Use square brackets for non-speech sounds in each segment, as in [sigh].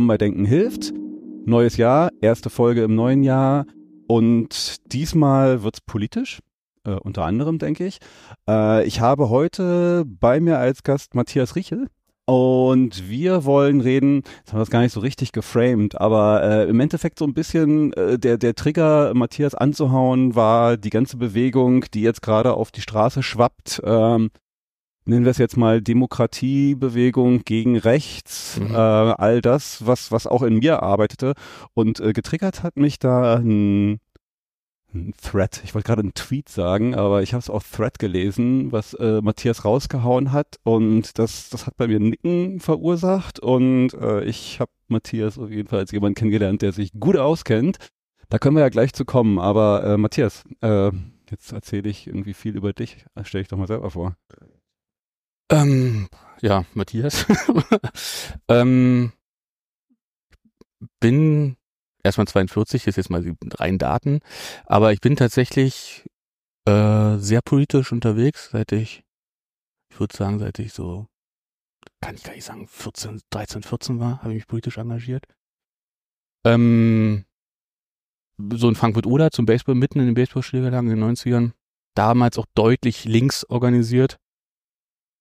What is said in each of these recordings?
Willkommen bei Denken hilft. Neues Jahr, erste Folge im neuen Jahr und diesmal wird's politisch. Äh, unter anderem, denke ich. Äh, ich habe heute bei mir als Gast Matthias Riechel. Und wir wollen reden, jetzt haben wir das gar nicht so richtig geframed, aber äh, im Endeffekt so ein bisschen äh, der, der Trigger, Matthias anzuhauen, war die ganze Bewegung, die jetzt gerade auf die Straße schwappt. Ähm, nennen wir es jetzt mal Demokratiebewegung gegen rechts, mhm. äh, all das, was, was auch in mir arbeitete. Und äh, getriggert hat mich da ein ein Thread, ich wollte gerade einen Tweet sagen, aber ich habe es auf Thread gelesen, was äh, Matthias rausgehauen hat und das, das hat bei mir Nicken verursacht und äh, ich habe Matthias auf jeden Fall als jemand kennengelernt, der sich gut auskennt. Da können wir ja gleich zu kommen, aber äh, Matthias, äh, jetzt erzähle ich irgendwie viel über dich, stell dich doch mal selber vor. Ähm, ja, Matthias. [laughs] ähm, bin erstmal 42, ist jetzt mal die rein Daten. Aber ich bin tatsächlich äh, sehr politisch unterwegs, seit ich, ich würde sagen, seit ich so, kann ich gar nicht sagen, 14, 13, 14 war, habe ich mich politisch engagiert. Ähm, so in Frankfurt-Oder zum Baseball, mitten in den Baseballschlägerlagen in den 90ern. Damals auch deutlich links organisiert.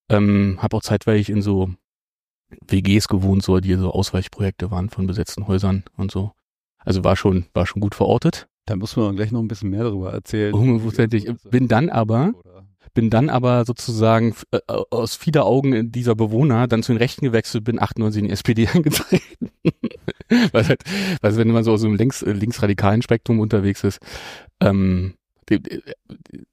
Ähm, habe auch zeitweilig in so WGs gewohnt, so die so Ausweichprojekte waren von besetzten Häusern und so. Also war schon, war schon gut verortet. Da muss man gleich noch ein bisschen mehr darüber erzählen. Hundertprozentig. Bin dann aber, bin dann aber sozusagen äh, aus vieler Augen dieser Bewohner dann zu den Rechten gewechselt, bin 98 in die SPD [laughs] eingetreten. [laughs] weil halt, weil wenn man so aus einem links, linksradikalen Spektrum unterwegs ist, ähm,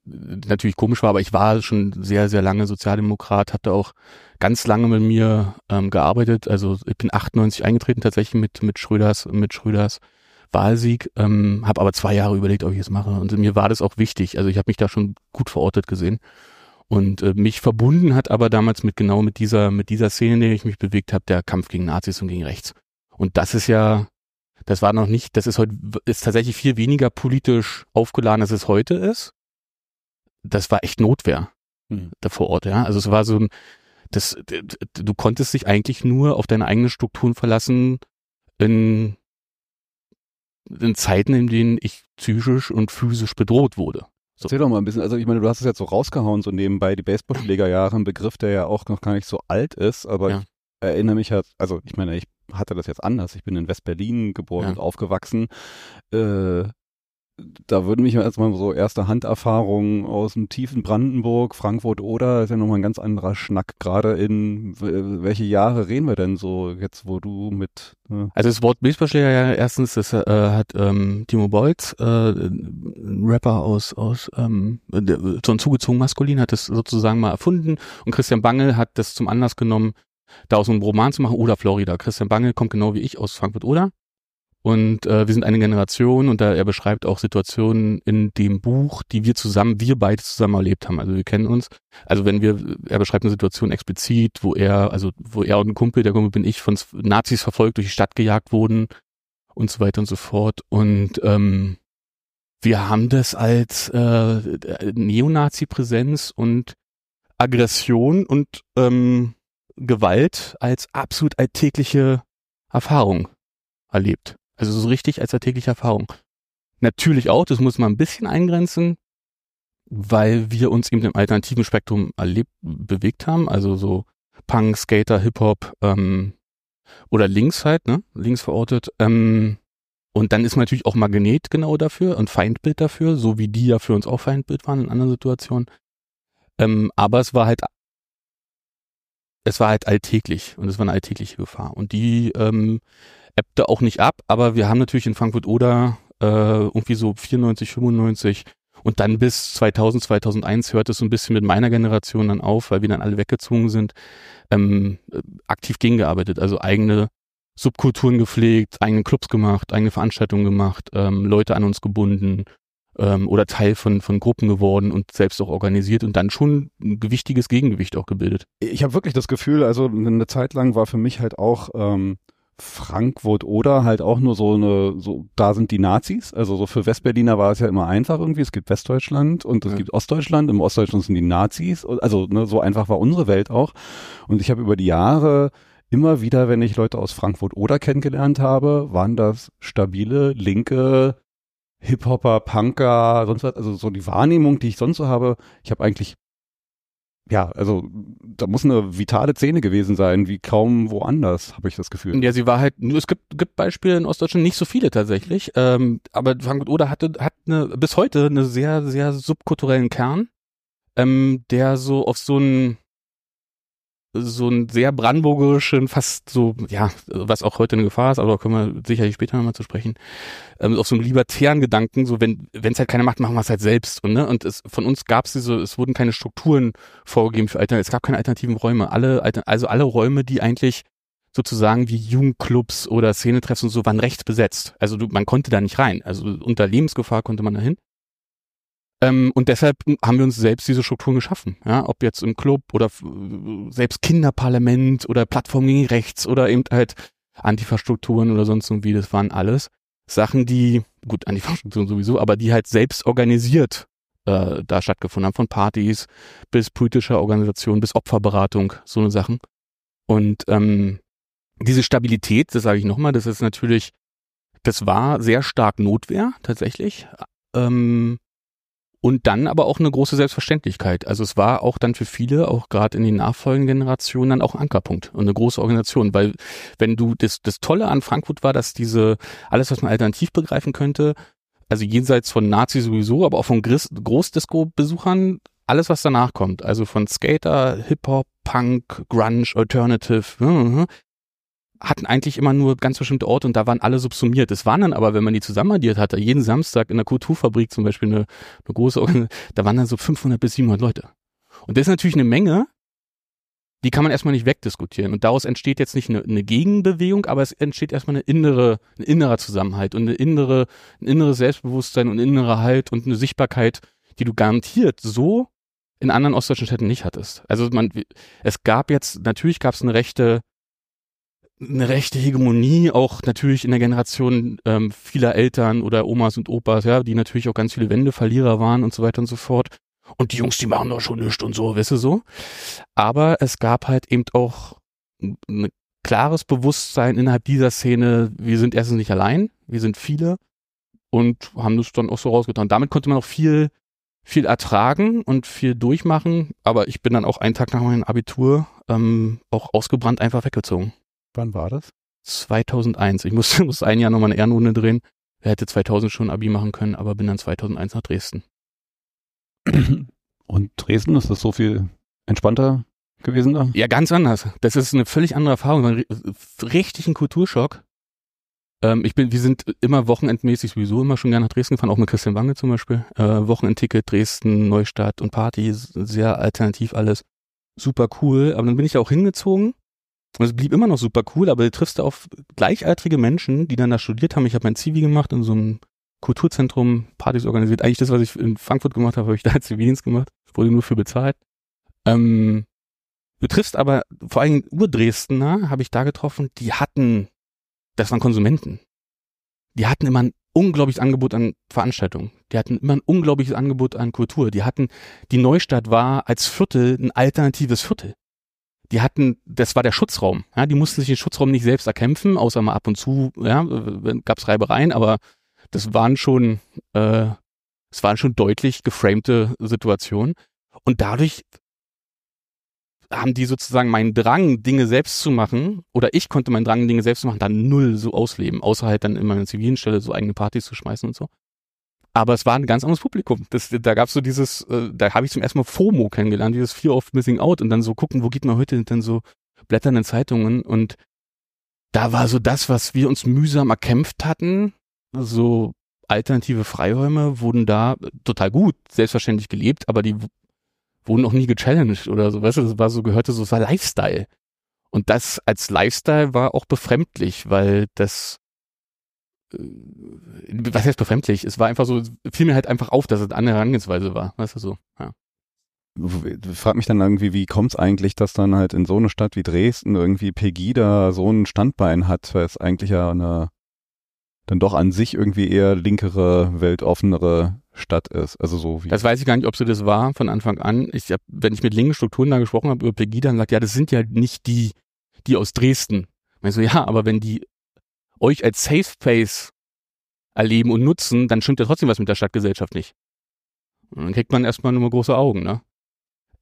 natürlich komisch war, aber ich war schon sehr, sehr lange Sozialdemokrat, hatte auch ganz lange mit mir ähm, gearbeitet. Also ich bin 98 eingetreten, tatsächlich mit, mit Schröders, mit Schröders Wahlsieg, ähm, habe aber zwei Jahre überlegt, ob ich es mache. Und mir war das auch wichtig. Also ich habe mich da schon gut verortet gesehen. Und äh, mich verbunden hat aber damals mit genau mit dieser, mit dieser Szene, in der ich mich bewegt habe, der Kampf gegen Nazis und gegen rechts. Und das ist ja, das war noch nicht, das ist heute, ist tatsächlich viel weniger politisch aufgeladen, als es heute ist. Das war echt Notwehr mhm. da vor Ort, ja. Also es war so ein, das, du konntest dich eigentlich nur auf deine eigenen Strukturen verlassen in in Zeiten, in denen ich psychisch und physisch bedroht wurde. So. Erzähl doch mal ein bisschen, also ich meine, du hast es jetzt so rausgehauen, so nebenbei, die Baseballschlägerjahre, ein Begriff, der ja auch noch gar nicht so alt ist, aber ja. ich erinnere mich halt, also ich meine, ich hatte das jetzt anders, ich bin in West-Berlin geboren ja. und aufgewachsen, äh, da würden mich erstmal so erste Handerfahrungen aus dem tiefen Brandenburg, Frankfurt oder ist ja nochmal ein ganz anderer Schnack. Gerade in welche Jahre reden wir denn so jetzt, wo du mit. Ne? Also das Wort Baseballschläger ja erstens, das äh, hat ähm, Timo Bolz, äh, ein Rapper aus aus ähm, so ein zugezogen maskulin, hat das sozusagen mal erfunden und Christian Bangel hat das zum Anlass genommen, da aus einem Roman zu machen oder Florida. Christian Bangel kommt genau wie ich aus Frankfurt oder und äh, wir sind eine Generation und da er beschreibt auch Situationen in dem Buch, die wir zusammen, wir beide zusammen erlebt haben. Also wir kennen uns. Also wenn wir, er beschreibt eine Situation explizit, wo er, also wo er und ein Kumpel, der Kumpel bin ich, von Nazis verfolgt, durch die Stadt gejagt wurden und so weiter und so fort. Und ähm, wir haben das als äh, Neonazi-Präsenz und Aggression und ähm, Gewalt als absolut alltägliche Erfahrung erlebt. Also so richtig als alltägliche Erfahrung. Natürlich auch, das muss man ein bisschen eingrenzen, weil wir uns eben im alternativen Spektrum erlebt, bewegt haben. Also so Punk, Skater, Hip-Hop ähm, oder links halt, ne? Links verortet. Ähm, und dann ist man natürlich auch Magnet genau dafür und Feindbild dafür, so wie die ja für uns auch Feindbild waren in anderen Situationen. Ähm, aber es war halt es war halt alltäglich und es war eine alltägliche Gefahr. Und die ähm, ebbte auch nicht ab, aber wir haben natürlich in Frankfurt oder äh, irgendwie so 94, 95 und dann bis 2000, 2001 hört es so ein bisschen mit meiner Generation dann auf, weil wir dann alle weggezogen sind, ähm, aktiv gegengearbeitet, also eigene Subkulturen gepflegt, eigene Clubs gemacht, eigene Veranstaltungen gemacht, ähm, Leute an uns gebunden ähm, oder Teil von, von Gruppen geworden und selbst auch organisiert und dann schon ein gewichtiges Gegengewicht auch gebildet. Ich habe wirklich das Gefühl, also eine Zeit lang war für mich halt auch ähm, Frankfurt oder halt auch nur so eine, so, da sind die Nazis. Also so für Westberliner war es ja immer einfach irgendwie. Es gibt Westdeutschland und es ja. gibt Ostdeutschland. Im Ostdeutschland sind die Nazis. Also ne, so einfach war unsere Welt auch. Und ich habe über die Jahre immer wieder, wenn ich Leute aus Frankfurt oder kennengelernt habe, waren das stabile, linke, Hip-Hopper, Punker, sonst was, also so die Wahrnehmung, die ich sonst so habe, ich habe eigentlich ja, also da muss eine vitale Szene gewesen sein, wie kaum woanders, habe ich das Gefühl. Ja, sie war halt, es gibt, gibt Beispiele in Ostdeutschland, nicht so viele tatsächlich, ähm, aber Frankfurt Oder hatte, hat eine, bis heute eine sehr, sehr subkulturellen Kern, ähm, der so auf so ein so einen sehr brandenburgerischen, fast so, ja, was auch heute eine Gefahr ist, aber da können wir sicherlich später nochmal zu sprechen, ähm, auf so einen libertären Gedanken, so wenn es halt keiner macht, machen wir es halt selbst. Und, ne? und es, von uns gab es diese, es wurden keine Strukturen vorgegeben für Alternativen, es gab keine alternativen Räume. Alle, also alle Räume, die eigentlich sozusagen wie Jugendclubs oder Szenetreffs und so waren rechts besetzt. Also du, man konnte da nicht rein. Also unter Lebensgefahr konnte man da hin. Ähm, und deshalb haben wir uns selbst diese Strukturen geschaffen. Ja, ob jetzt im Club oder selbst Kinderparlament oder Plattform gegen rechts oder eben halt Antifa-Strukturen oder sonst irgendwie, das waren alles Sachen, die, gut, Antifa-Strukturen sowieso, aber die halt selbst organisiert äh, da stattgefunden haben, von Partys bis politischer Organisation, bis Opferberatung, so eine Sachen. Und ähm, diese Stabilität, das sage ich nochmal, das ist natürlich, das war sehr stark Notwehr tatsächlich. Ähm, und dann aber auch eine große Selbstverständlichkeit. Also es war auch dann für viele, auch gerade in den nachfolgenden Generationen, dann auch ein Ankerpunkt und eine große Organisation. Weil wenn du, das, das Tolle an Frankfurt war, dass diese, alles, was man alternativ begreifen könnte, also jenseits von Nazi sowieso, aber auch von Großdisco-Besuchern, alles, was danach kommt, also von Skater, Hip-Hop, Punk, Grunge, Alternative, hm, hm, hatten eigentlich immer nur ganz bestimmte Orte und da waren alle subsumiert. Es waren dann aber, wenn man die zusammenaddiert hatte, jeden Samstag in der Kulturfabrik zum Beispiel eine, eine große, da waren dann so 500 bis 700 Leute. Und das ist natürlich eine Menge, die kann man erstmal nicht wegdiskutieren. Und daraus entsteht jetzt nicht eine, eine Gegenbewegung, aber es entsteht erstmal eine innere, ein innerer Zusammenhalt und eine innere, ein inneres Selbstbewusstsein und innere Halt und eine Sichtbarkeit, die du garantiert so in anderen ostdeutschen Städten nicht hattest. Also man, es gab jetzt, natürlich gab es eine rechte eine rechte Hegemonie, auch natürlich in der Generation ähm, vieler Eltern oder Omas und Opas, ja, die natürlich auch ganz viele Wendeverlierer waren und so weiter und so fort. Und die Jungs, die machen doch schon nichts und so, weißt du so. Aber es gab halt eben auch ein klares Bewusstsein innerhalb dieser Szene, wir sind erstens nicht allein, wir sind viele und haben das dann auch so rausgetan. Damit konnte man auch viel, viel ertragen und viel durchmachen, aber ich bin dann auch einen Tag nach meinem Abitur ähm, auch ausgebrannt einfach weggezogen. Wann war das? 2001. Ich musste, [laughs] musste ein Jahr nochmal eine Ehrenrunde drehen. Er hätte 2000 schon Abi machen können, aber bin dann 2001 nach Dresden. Und Dresden, ist das so viel entspannter gewesen da? Ja, ganz anders. Das ist eine völlig andere Erfahrung. Richtig ein Kulturschock. Ähm, ich bin, wir sind immer wochenendmäßig sowieso immer schon gerne nach Dresden gefahren, auch mit Christian Wange zum Beispiel. Äh, Wochenendticket, Dresden, Neustadt und Party, sehr alternativ alles. Super cool. Aber dann bin ich da auch hingezogen und es blieb immer noch super cool, aber du triffst auf gleichaltrige Menschen, die dann da studiert haben. Ich habe mein Zivi gemacht in so einem Kulturzentrum, Partys organisiert. Eigentlich das, was ich in Frankfurt gemacht habe, habe ich da als Zivildienst gemacht. Wurde nur für bezahlt. Ähm, du triffst aber vor allem Urdresdner, habe ich da getroffen, die hatten, das waren Konsumenten. Die hatten immer ein unglaubliches Angebot an Veranstaltungen. Die hatten immer ein unglaubliches Angebot an Kultur. Die hatten, die Neustadt war als Viertel ein alternatives Viertel die hatten, das war der Schutzraum. Ja, die mussten sich den Schutzraum nicht selbst erkämpfen, außer mal ab und zu, ja, gab es Reibereien, aber das waren schon, äh, es waren schon deutlich geframte Situationen. Und dadurch haben die sozusagen meinen Drang, Dinge selbst zu machen, oder ich konnte meinen Drang, Dinge selbst zu machen, dann null so ausleben, außer halt dann in meiner zivilen Stelle so eigene Partys zu schmeißen und so. Aber es war ein ganz anderes Publikum. Das, da gab es so dieses, äh, da habe ich zum ersten Mal FOMO kennengelernt, dieses Fear of Missing Out und dann so gucken, wo geht man heute denn so blättern Zeitungen und da war so das, was wir uns mühsam erkämpft hatten, so alternative Freiräume wurden da total gut, selbstverständlich gelebt, aber die wurden auch nie gechallenged oder so, weißt du, das war so, gehörte so, es war Lifestyle. Und das als Lifestyle war auch befremdlich, weil das, äh, was heißt befremdlich? Es war einfach so, fiel mir halt einfach auf, dass es eine andere Herangehensweise war, weißt du, so, ja. Ich frage mich dann irgendwie, wie kommt es eigentlich, dass dann halt in so einer Stadt wie Dresden irgendwie Pegida so ein Standbein hat, weil es eigentlich ja eine dann doch an sich irgendwie eher linkere, weltoffenere Stadt ist. Also so wie. Das weiß ich gar nicht, ob so das war von Anfang an. Ich hab, wenn ich mit linken Strukturen da gesprochen habe über Pegida, dann sagt, ja, das sind ja nicht die, die aus Dresden. Ich so, ja, aber wenn die euch als Safe Space erleben und nutzen, dann stimmt ja trotzdem was mit der Stadtgesellschaft nicht. Und dann kriegt man erstmal nur große Augen, ne?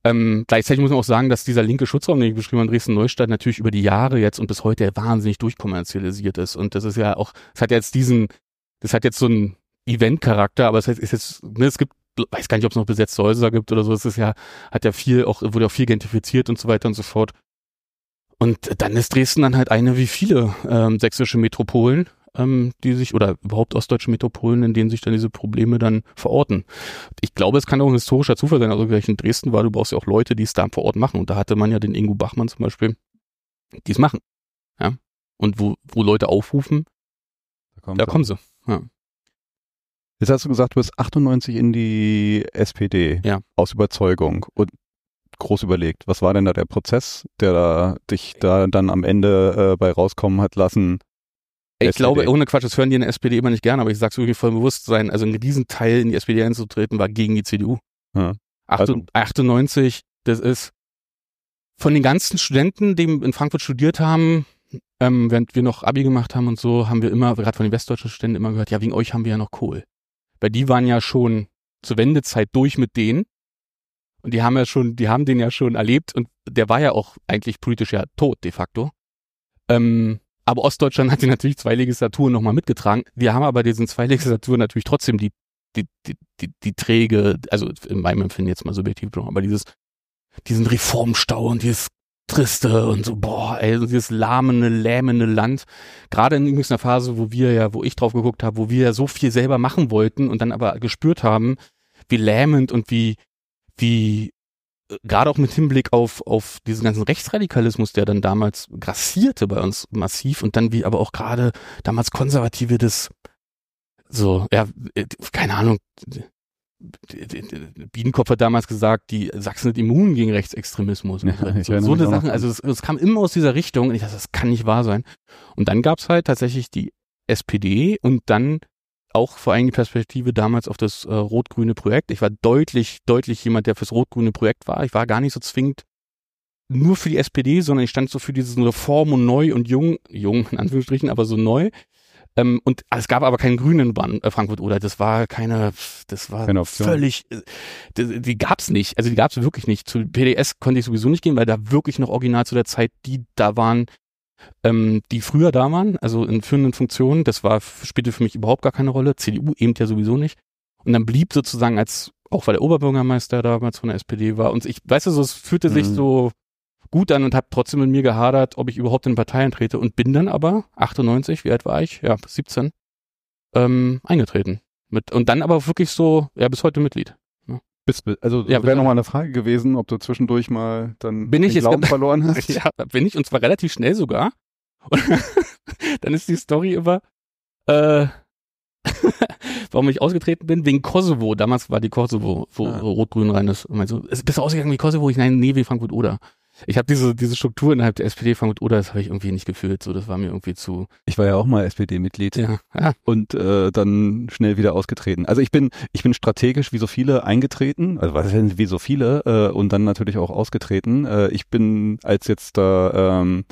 Ähm, gleichzeitig muss man auch sagen, dass dieser linke Schutzraum, den ich beschrieben habe, Dresden-Neustadt, natürlich über die Jahre jetzt und bis heute wahnsinnig durchkommerzialisiert ist. Und das ist ja auch, es hat jetzt diesen, das hat jetzt so einen Event-Charakter, aber es ist jetzt, ne, es gibt, weiß gar nicht, ob es noch besetzte Häuser gibt oder so. Es ist ja, hat ja viel, auch, wurde auch viel gentrifiziert und so weiter und so fort. Und dann ist Dresden dann halt eine wie viele ähm, sächsische Metropolen, ähm, die sich, oder überhaupt ostdeutsche Metropolen, in denen sich dann diese Probleme dann verorten. Ich glaube, es kann auch ein historischer Zufall sein, also gleich in Dresden war, du brauchst ja auch Leute, die es da vor Ort machen. Und da hatte man ja den Ingo Bachmann zum Beispiel, die es machen. Ja. Und wo, wo Leute aufrufen, da, da kommen sie. Ja. Jetzt hast du gesagt, du bist 98 in die SPD ja. aus Überzeugung und groß überlegt. Was war denn da der Prozess, der da, dich da dann am Ende äh, bei rauskommen hat lassen? Ich SPD. glaube, ohne Quatsch, das hören die in der SPD immer nicht gerne, aber ich sage es wirklich voll bewusst sein. Also ein Riesenteil in die SPD einzutreten war gegen die CDU. Ja. Also. 98, das ist von den ganzen Studenten, die in Frankfurt studiert haben, ähm, während wir noch Abi gemacht haben und so, haben wir immer, gerade von den westdeutschen Studenten immer gehört, ja, wegen euch haben wir ja noch Kohl. Weil die waren ja schon zur Wendezeit durch mit denen. Und die haben ja schon, die haben den ja schon erlebt und der war ja auch eigentlich politisch ja tot de facto. Ähm, aber Ostdeutschland hat sie natürlich zwei Legislaturen nochmal mitgetragen. Wir haben aber diesen zwei Legislaturen natürlich trotzdem die, die, die, die, die träge, also in meinem Empfinden jetzt mal subjektiv, aber dieses, diesen Reformstau und dieses triste und so, boah, ey, dieses lahmende, lähmende Land. Gerade in übrigens einer Phase, wo wir ja, wo ich drauf geguckt habe, wo wir ja so viel selber machen wollten und dann aber gespürt haben, wie lähmend und wie, wie gerade auch mit Hinblick auf, auf diesen ganzen Rechtsradikalismus, der dann damals grassierte bei uns massiv und dann wie aber auch gerade damals Konservative das so, ja, keine Ahnung, Biedenkopf hat damals gesagt, die Sachsen sind immun gegen Rechtsextremismus. Ja, so, so eine Sachen, also es, es, kam immer aus dieser Richtung und ich dachte, das kann nicht wahr sein. Und dann gab's halt tatsächlich die SPD und dann auch vor allem die Perspektive damals auf das äh, rot-grüne Projekt. Ich war deutlich, deutlich jemand, der fürs rot-grüne Projekt war. Ich war gar nicht so zwingend nur für die SPD, sondern ich stand so für dieses Reform und neu und jung, jung in Anführungsstrichen, aber so neu. Ähm, und es gab aber keinen grünen Bahn, äh, Frankfurt oder das war keine, das war keine völlig, äh, die, die gab's nicht, also die gab's wirklich nicht. Zu PDS konnte ich sowieso nicht gehen, weil da wirklich noch original zu der Zeit die da waren, ähm, die früher da waren, also in führenden Funktionen, das war, spielte für mich überhaupt gar keine Rolle, CDU eben ja sowieso nicht. Und dann blieb sozusagen als, auch weil der Oberbürgermeister damals von der SPD war und ich, weißt du, so, es fühlte sich mhm. so gut an und habe trotzdem mit mir gehadert, ob ich überhaupt in Parteien trete und bin dann aber, 98, wie alt war ich? Ja, 17, ähm, eingetreten. Mit, und dann aber wirklich so, ja, bis heute Mitglied. Bis, also ja, wäre nochmal eine Frage gewesen, ob du zwischendurch mal dann bin ich den Glauben verloren [laughs] hast. Ja, bin ich und zwar relativ schnell sogar. Und [laughs] dann ist die Story über, äh, [laughs] warum ich ausgetreten bin, wegen Kosovo. Damals war die Kosovo, wo ah. Rot-Grün rein ist. Und so, bist du ausgegangen wie Kosovo? Ich nein, nee, wie Frankfurt-Oder. Ich habe diese, diese Struktur innerhalb der SPD Frankfurt oder das habe ich irgendwie nicht gefühlt. So, das war mir irgendwie zu. Ich war ja auch mal SPD-Mitglied ja. ja. und äh, dann schnell wieder ausgetreten. Also ich bin, ich bin strategisch wie so viele eingetreten, also was heißt wie so viele äh, und dann natürlich auch ausgetreten. Äh, ich bin als jetzt da ähm,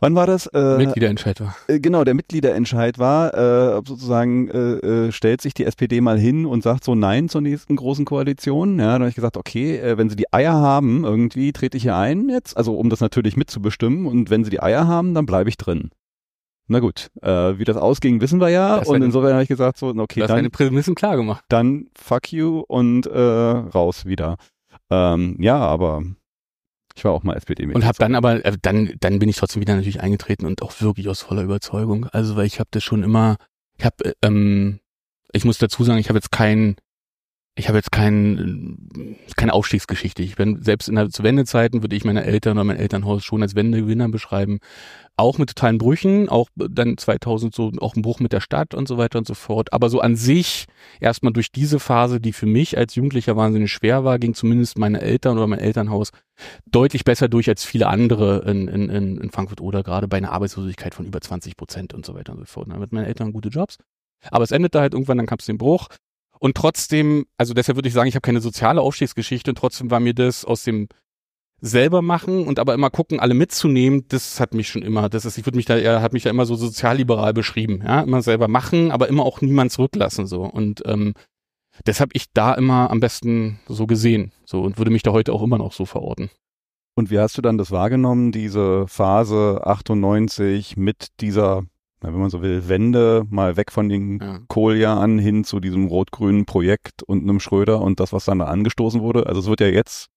Wann war das? Äh, Mitgliederentscheid war. Äh, genau, der Mitgliederentscheid war, äh, sozusagen äh, äh, stellt sich die SPD mal hin und sagt so Nein zur nächsten großen Koalition. Ja, dann habe ich gesagt, okay, äh, wenn sie die Eier haben, irgendwie trete ich hier ein jetzt, also um das natürlich mitzubestimmen. Und wenn sie die Eier haben, dann bleibe ich drin. Na gut, äh, wie das ausging, wissen wir ja. Das und insofern habe ich gesagt, so, okay, dann. deine Prämissen klar gemacht. Dann fuck you und äh, raus wieder. Ähm, ja, aber ich war auch mal SPD-Mitglied. Und habe dann aber, äh, dann, dann bin ich trotzdem wieder natürlich eingetreten und auch wirklich aus voller Überzeugung. Also weil ich habe das schon immer, ich habe, äh, ähm, Ich muss dazu sagen, ich habe jetzt kein, ich habe jetzt kein, keine Aufstiegsgeschichte. Ich bin selbst in der zu Wendezeiten würde ich meine Eltern oder mein Elternhaus schon als Wendegewinner beschreiben. Auch mit totalen Brüchen, auch dann 2000 so auch ein Bruch mit der Stadt und so weiter und so fort. Aber so an sich erstmal durch diese Phase, die für mich als Jugendlicher wahnsinnig schwer war, ging zumindest meine Eltern oder mein Elternhaus deutlich besser durch als viele andere in, in, in Frankfurt oder gerade bei einer Arbeitslosigkeit von über 20 Prozent und so weiter und so fort. Dann mit meinen Eltern gute Jobs. Aber es endete halt irgendwann, dann kam es den Bruch. Und trotzdem, also deshalb würde ich sagen, ich habe keine soziale Aufstiegsgeschichte und trotzdem war mir das aus dem selber machen und aber immer gucken, alle mitzunehmen, das hat mich schon immer, das ist, ich würde mich da, er hat mich da immer so sozialliberal beschrieben, ja, immer selber machen, aber immer auch niemand zurücklassen, so. Und ähm, das habe ich da immer am besten so gesehen, so und würde mich da heute auch immer noch so verorten. Und wie hast du dann das wahrgenommen, diese Phase 98 mit dieser wenn man so will, Wende mal weg von den ja. Kohljahren hin zu diesem rot-grünen Projekt und einem Schröder und das, was dann da angestoßen wurde. Also es wird ja jetzt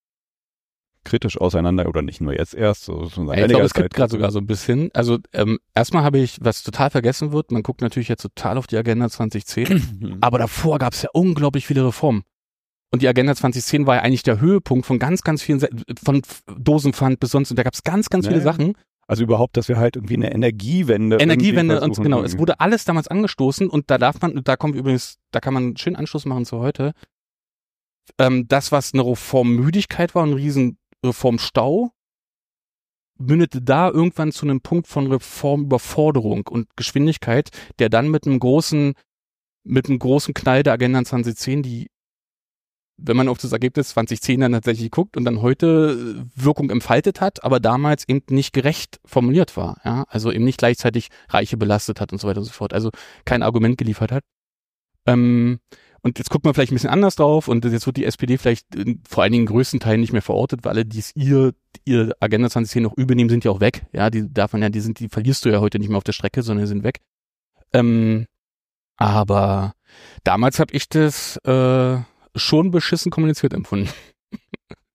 kritisch auseinander oder nicht nur jetzt erst. So, so ich glaube, es gibt gerade sogar so ein bisschen. Also ähm, erstmal habe ich, was total vergessen wird, man guckt natürlich jetzt total auf die Agenda 2010, [clears throat] aber davor gab es ja unglaublich viele Reformen. Und die Agenda 2010 war ja eigentlich der Höhepunkt von ganz, ganz vielen, von Dosenpfand bis sonst. Und da gab es ganz, ganz viele Sachen. Also überhaupt, dass wir halt irgendwie eine Energiewende. Energiewende und genau, es wurde alles damals angestoßen und da darf man, da kommt übrigens, da kann man einen schönen Anschluss machen zu heute. Ähm, das, was eine Reformmüdigkeit war, ein riesen Reformstau, mündete da irgendwann zu einem Punkt von Reformüberforderung und Geschwindigkeit, der dann mit einem großen, mit einem großen Knall der Agenda 2010, die wenn man auf das Ergebnis 2010 dann tatsächlich guckt und dann heute äh, Wirkung entfaltet hat, aber damals eben nicht gerecht formuliert war, ja, also eben nicht gleichzeitig Reiche belastet hat und so weiter und so fort, also kein Argument geliefert hat. Ähm, und jetzt guckt man vielleicht ein bisschen anders drauf und jetzt wird die SPD vielleicht vor allen Dingen größten Teilen nicht mehr verortet, weil alle, die es ihr, ihr Agenda 2010 noch übernehmen, sind ja auch weg. Ja, die darf man ja, die sind, die verlierst du ja heute nicht mehr auf der Strecke, sondern sind weg. Ähm, aber damals habe ich das äh, schon beschissen kommuniziert empfunden.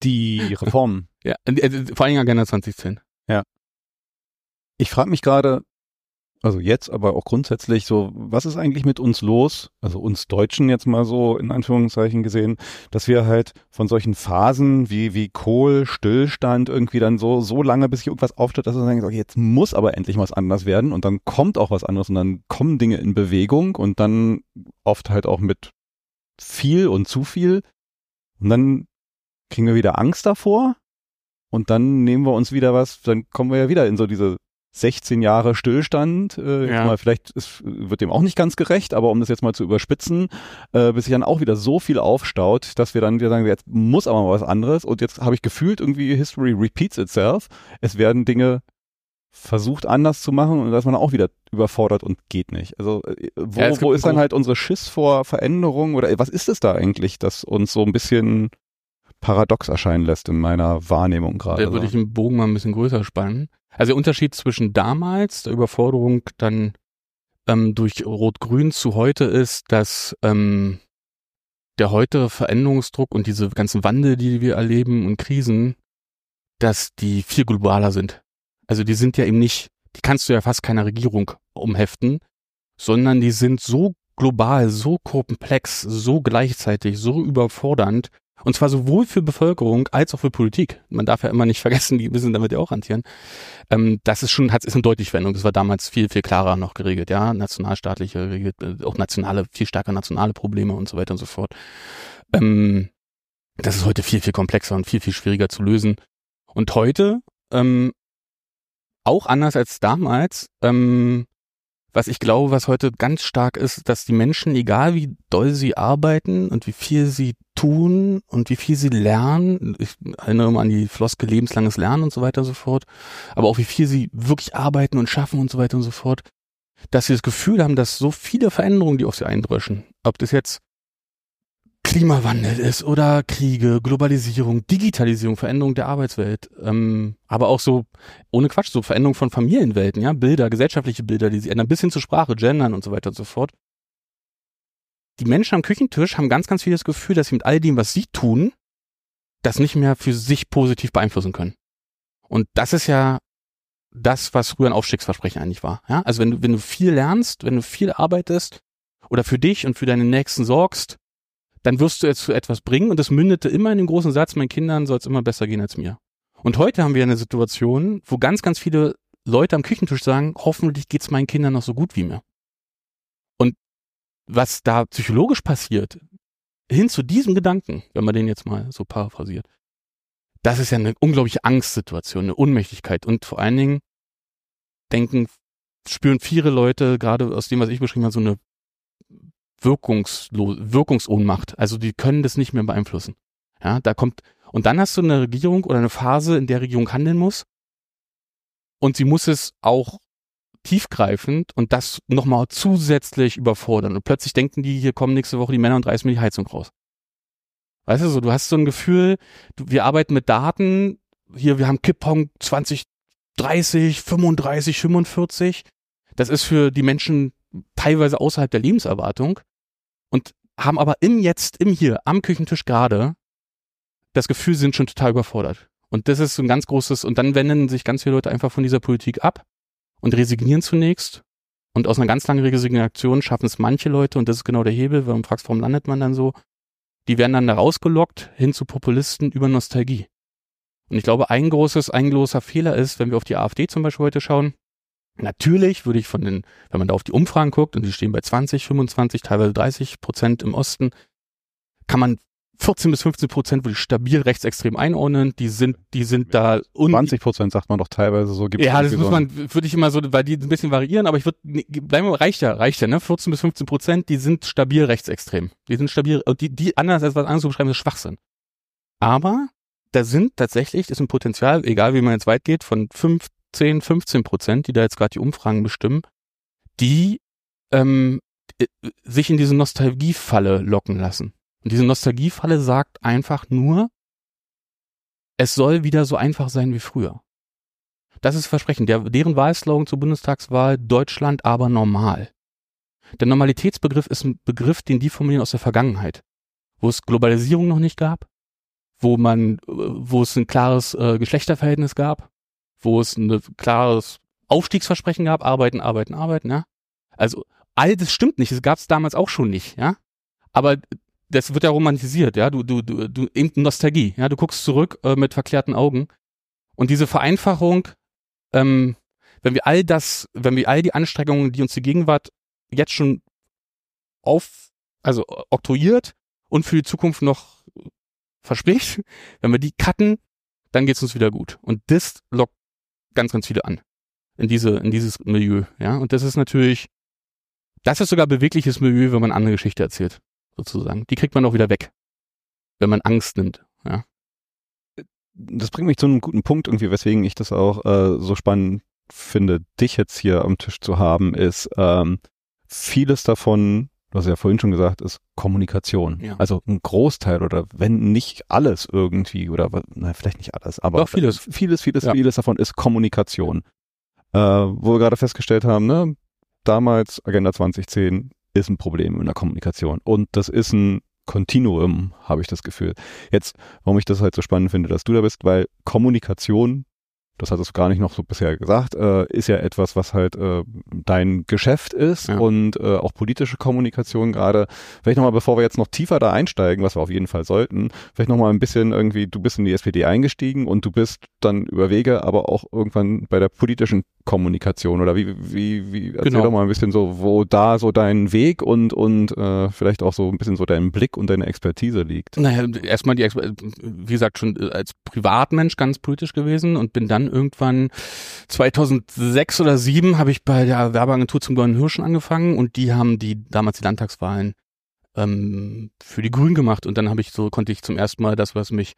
Die Reformen. [laughs] ja, äh, vor allem Agenda 2010. Ja. Ich frage mich gerade, also jetzt, aber auch grundsätzlich so, was ist eigentlich mit uns los, also uns Deutschen jetzt mal so in Anführungszeichen gesehen, dass wir halt von solchen Phasen wie, wie Kohl, Stillstand irgendwie dann so, so lange, bis sich irgendwas auftritt, dass wir sagen, okay, jetzt muss aber endlich was anders werden und dann kommt auch was anderes und dann kommen Dinge in Bewegung und dann oft halt auch mit viel und zu viel. Und dann kriegen wir wieder Angst davor. Und dann nehmen wir uns wieder was, dann kommen wir ja wieder in so diese 16 Jahre Stillstand. Äh, ja. mal, vielleicht ist, wird dem auch nicht ganz gerecht, aber um das jetzt mal zu überspitzen, äh, bis sich dann auch wieder so viel aufstaut, dass wir dann wieder sagen, jetzt muss aber mal was anderes. Und jetzt habe ich gefühlt irgendwie History repeats itself. Es werden Dinge versucht anders zu machen und dass man auch wieder überfordert und geht nicht. Also äh, wo, ja, wo ist dann halt unsere Schiss vor Veränderung oder was ist es da eigentlich, das uns so ein bisschen paradox erscheinen lässt in meiner Wahrnehmung gerade? Da würde ich den Bogen mal ein bisschen größer spannen. Also der Unterschied zwischen damals, der Überforderung dann ähm, durch Rot-Grün zu heute ist, dass ähm, der heute Veränderungsdruck und diese ganzen Wandel, die wir erleben und Krisen, dass die viel globaler sind. Also die sind ja eben nicht, die kannst du ja fast keiner Regierung umheften, sondern die sind so global, so komplex, so gleichzeitig, so überfordernd, und zwar sowohl für Bevölkerung als auch für Politik. Man darf ja immer nicht vergessen, die müssen damit ja auch hantieren. Ähm, das ist schon, hat, ist eine deutliche Wendung. Das war damals viel, viel klarer noch geregelt, ja. Nationalstaatliche, äh, auch nationale, viel stärker nationale Probleme und so weiter und so fort. Ähm, das ist heute viel, viel komplexer und viel, viel schwieriger zu lösen. Und heute ähm, auch anders als damals. Ähm, was ich glaube, was heute ganz stark ist, dass die Menschen, egal wie doll sie arbeiten und wie viel sie tun und wie viel sie lernen, ich erinnere mal an die Floske lebenslanges Lernen und so weiter und so fort, aber auch wie viel sie wirklich arbeiten und schaffen und so weiter und so fort, dass sie das Gefühl haben, dass so viele Veränderungen, die auf sie eindröschen, ob das jetzt Klimawandel ist oder Kriege, Globalisierung, Digitalisierung, Veränderung der Arbeitswelt, ähm, aber auch so, ohne Quatsch, so Veränderung von Familienwelten, ja, Bilder, gesellschaftliche Bilder, die sich ändern, bis hin zur Sprache, Gendern und so weiter und so fort. Die Menschen am Küchentisch haben ganz, ganz viel das Gefühl, dass sie mit all dem, was sie tun, das nicht mehr für sich positiv beeinflussen können. Und das ist ja das, was früher ein Aufstiegsversprechen eigentlich war. Ja? Also wenn du, wenn du viel lernst, wenn du viel arbeitest, oder für dich und für deine Nächsten sorgst, dann wirst du jetzt zu etwas bringen und das mündete immer in dem großen Satz, meinen Kindern soll es immer besser gehen als mir. Und heute haben wir eine Situation, wo ganz, ganz viele Leute am Küchentisch sagen, hoffentlich geht's meinen Kindern noch so gut wie mir. Und was da psychologisch passiert, hin zu diesem Gedanken, wenn man den jetzt mal so paraphrasiert, das ist ja eine unglaubliche Angstsituation, eine Unmächtigkeit und vor allen Dingen denken, spüren viele Leute, gerade aus dem, was ich beschrieben habe, so eine Wirkungslos Wirkungsohnmacht. Also die können das nicht mehr beeinflussen. Ja, da kommt, und dann hast du eine Regierung oder eine Phase, in der Regierung handeln muss. Und sie muss es auch tiefgreifend und das nochmal zusätzlich überfordern. Und plötzlich denken die, hier kommen nächste Woche die Männer und reißen mir die Heizung raus. Weißt du so, du hast so ein Gefühl, du, wir arbeiten mit Daten, hier, wir haben Kippong 20, 30, 35, 45. Das ist für die Menschen teilweise außerhalb der Lebenserwartung und haben aber im Jetzt, im Hier, am Küchentisch gerade das Gefühl, sind schon total überfordert. Und das ist so ein ganz großes, und dann wenden sich ganz viele Leute einfach von dieser Politik ab und resignieren zunächst. Und aus einer ganz langen Resignation schaffen es manche Leute, und das ist genau der Hebel, wenn man fragst, warum landet man dann so, die werden dann da rausgelockt hin zu Populisten über Nostalgie. Und ich glaube, ein großes, ein großer Fehler ist, wenn wir auf die AfD zum Beispiel heute schauen, Natürlich würde ich von den, wenn man da auf die Umfragen guckt und die stehen bei 20, 25, teilweise 30 Prozent im Osten, kann man 14 bis 15 Prozent würde ich stabil rechtsextrem einordnen. Die sind, die sind da. 20 Prozent sagt man doch teilweise so. Gibt's ja, das muss man, würde ich immer so, weil die ein bisschen variieren, aber ich würde, bleiben wir, reicht ja, reicht ja, ne? 14 bis 15 Prozent, die sind stabil rechtsextrem. Die sind stabil, die, die anders als was anderes zu beschreiben, ist Schwachsinn. Aber da sind tatsächlich, ist ein Potenzial, egal wie man jetzt weit geht, von 5, 10, 15 Prozent, die da jetzt gerade die Umfragen bestimmen, die ähm, äh, sich in diese Nostalgiefalle locken lassen. Und diese Nostalgiefalle sagt einfach nur, es soll wieder so einfach sein wie früher. Das ist Versprechen. Der, deren Wahlslogan zur Bundestagswahl Deutschland aber normal. Der Normalitätsbegriff ist ein Begriff, den die formulieren aus der Vergangenheit, wo es Globalisierung noch nicht gab, wo man, äh, wo es ein klares äh, Geschlechterverhältnis gab, wo es ein klares Aufstiegsversprechen gab, arbeiten, arbeiten, arbeiten, ja. Also all das stimmt nicht, das gab es damals auch schon nicht, ja. Aber das wird ja romantisiert, ja. Du, du, du, du eben Nostalgie, ja. Du guckst zurück äh, mit verklärten Augen. Und diese Vereinfachung, ähm, wenn wir all das, wenn wir all die Anstrengungen, die uns die Gegenwart jetzt schon auf, also oktroyiert und für die Zukunft noch verspricht, wenn wir die cutten, dann geht's uns wieder gut. Und das lockt ganz, ganz viele an. In diese, in dieses Milieu, ja. Und das ist natürlich, das ist sogar bewegliches Milieu, wenn man andere Geschichte erzählt, sozusagen. Die kriegt man auch wieder weg, wenn man Angst nimmt, ja. Das bringt mich zu einem guten Punkt irgendwie, weswegen ich das auch äh, so spannend finde, dich jetzt hier am Tisch zu haben, ist ähm, vieles davon du hast ja vorhin schon gesagt, ist Kommunikation. Ja. Also ein Großteil oder wenn nicht alles irgendwie oder na, vielleicht nicht alles, aber Doch, vieles. vieles, vieles, ja. vieles davon ist Kommunikation. Äh, wo wir gerade festgestellt haben, ne, damals Agenda 2010 ist ein Problem in der Kommunikation und das ist ein Kontinuum, habe ich das Gefühl. Jetzt, warum ich das halt so spannend finde, dass du da bist, weil Kommunikation das hat es gar nicht noch so bisher gesagt, äh, ist ja etwas, was halt äh, dein Geschäft ist ja. und äh, auch politische Kommunikation gerade. Vielleicht nochmal, bevor wir jetzt noch tiefer da einsteigen, was wir auf jeden Fall sollten, vielleicht nochmal ein bisschen irgendwie, du bist in die SPD eingestiegen und du bist dann über Wege, aber auch irgendwann bei der politischen Kommunikation oder wie, wie, wie, erzähl genau. doch mal ein bisschen so, wo da so dein Weg und, und äh, vielleicht auch so ein bisschen so dein Blick und deine Expertise liegt. Naja, erstmal die, wie gesagt, schon als Privatmensch ganz politisch gewesen und bin dann irgendwann 2006 oder 2007 habe ich bei der Werbeagentur zum Goldenen Hirschen angefangen und die haben die damals die Landtagswahlen ähm, für die Grünen gemacht und dann habe ich so konnte ich zum ersten Mal das, was mich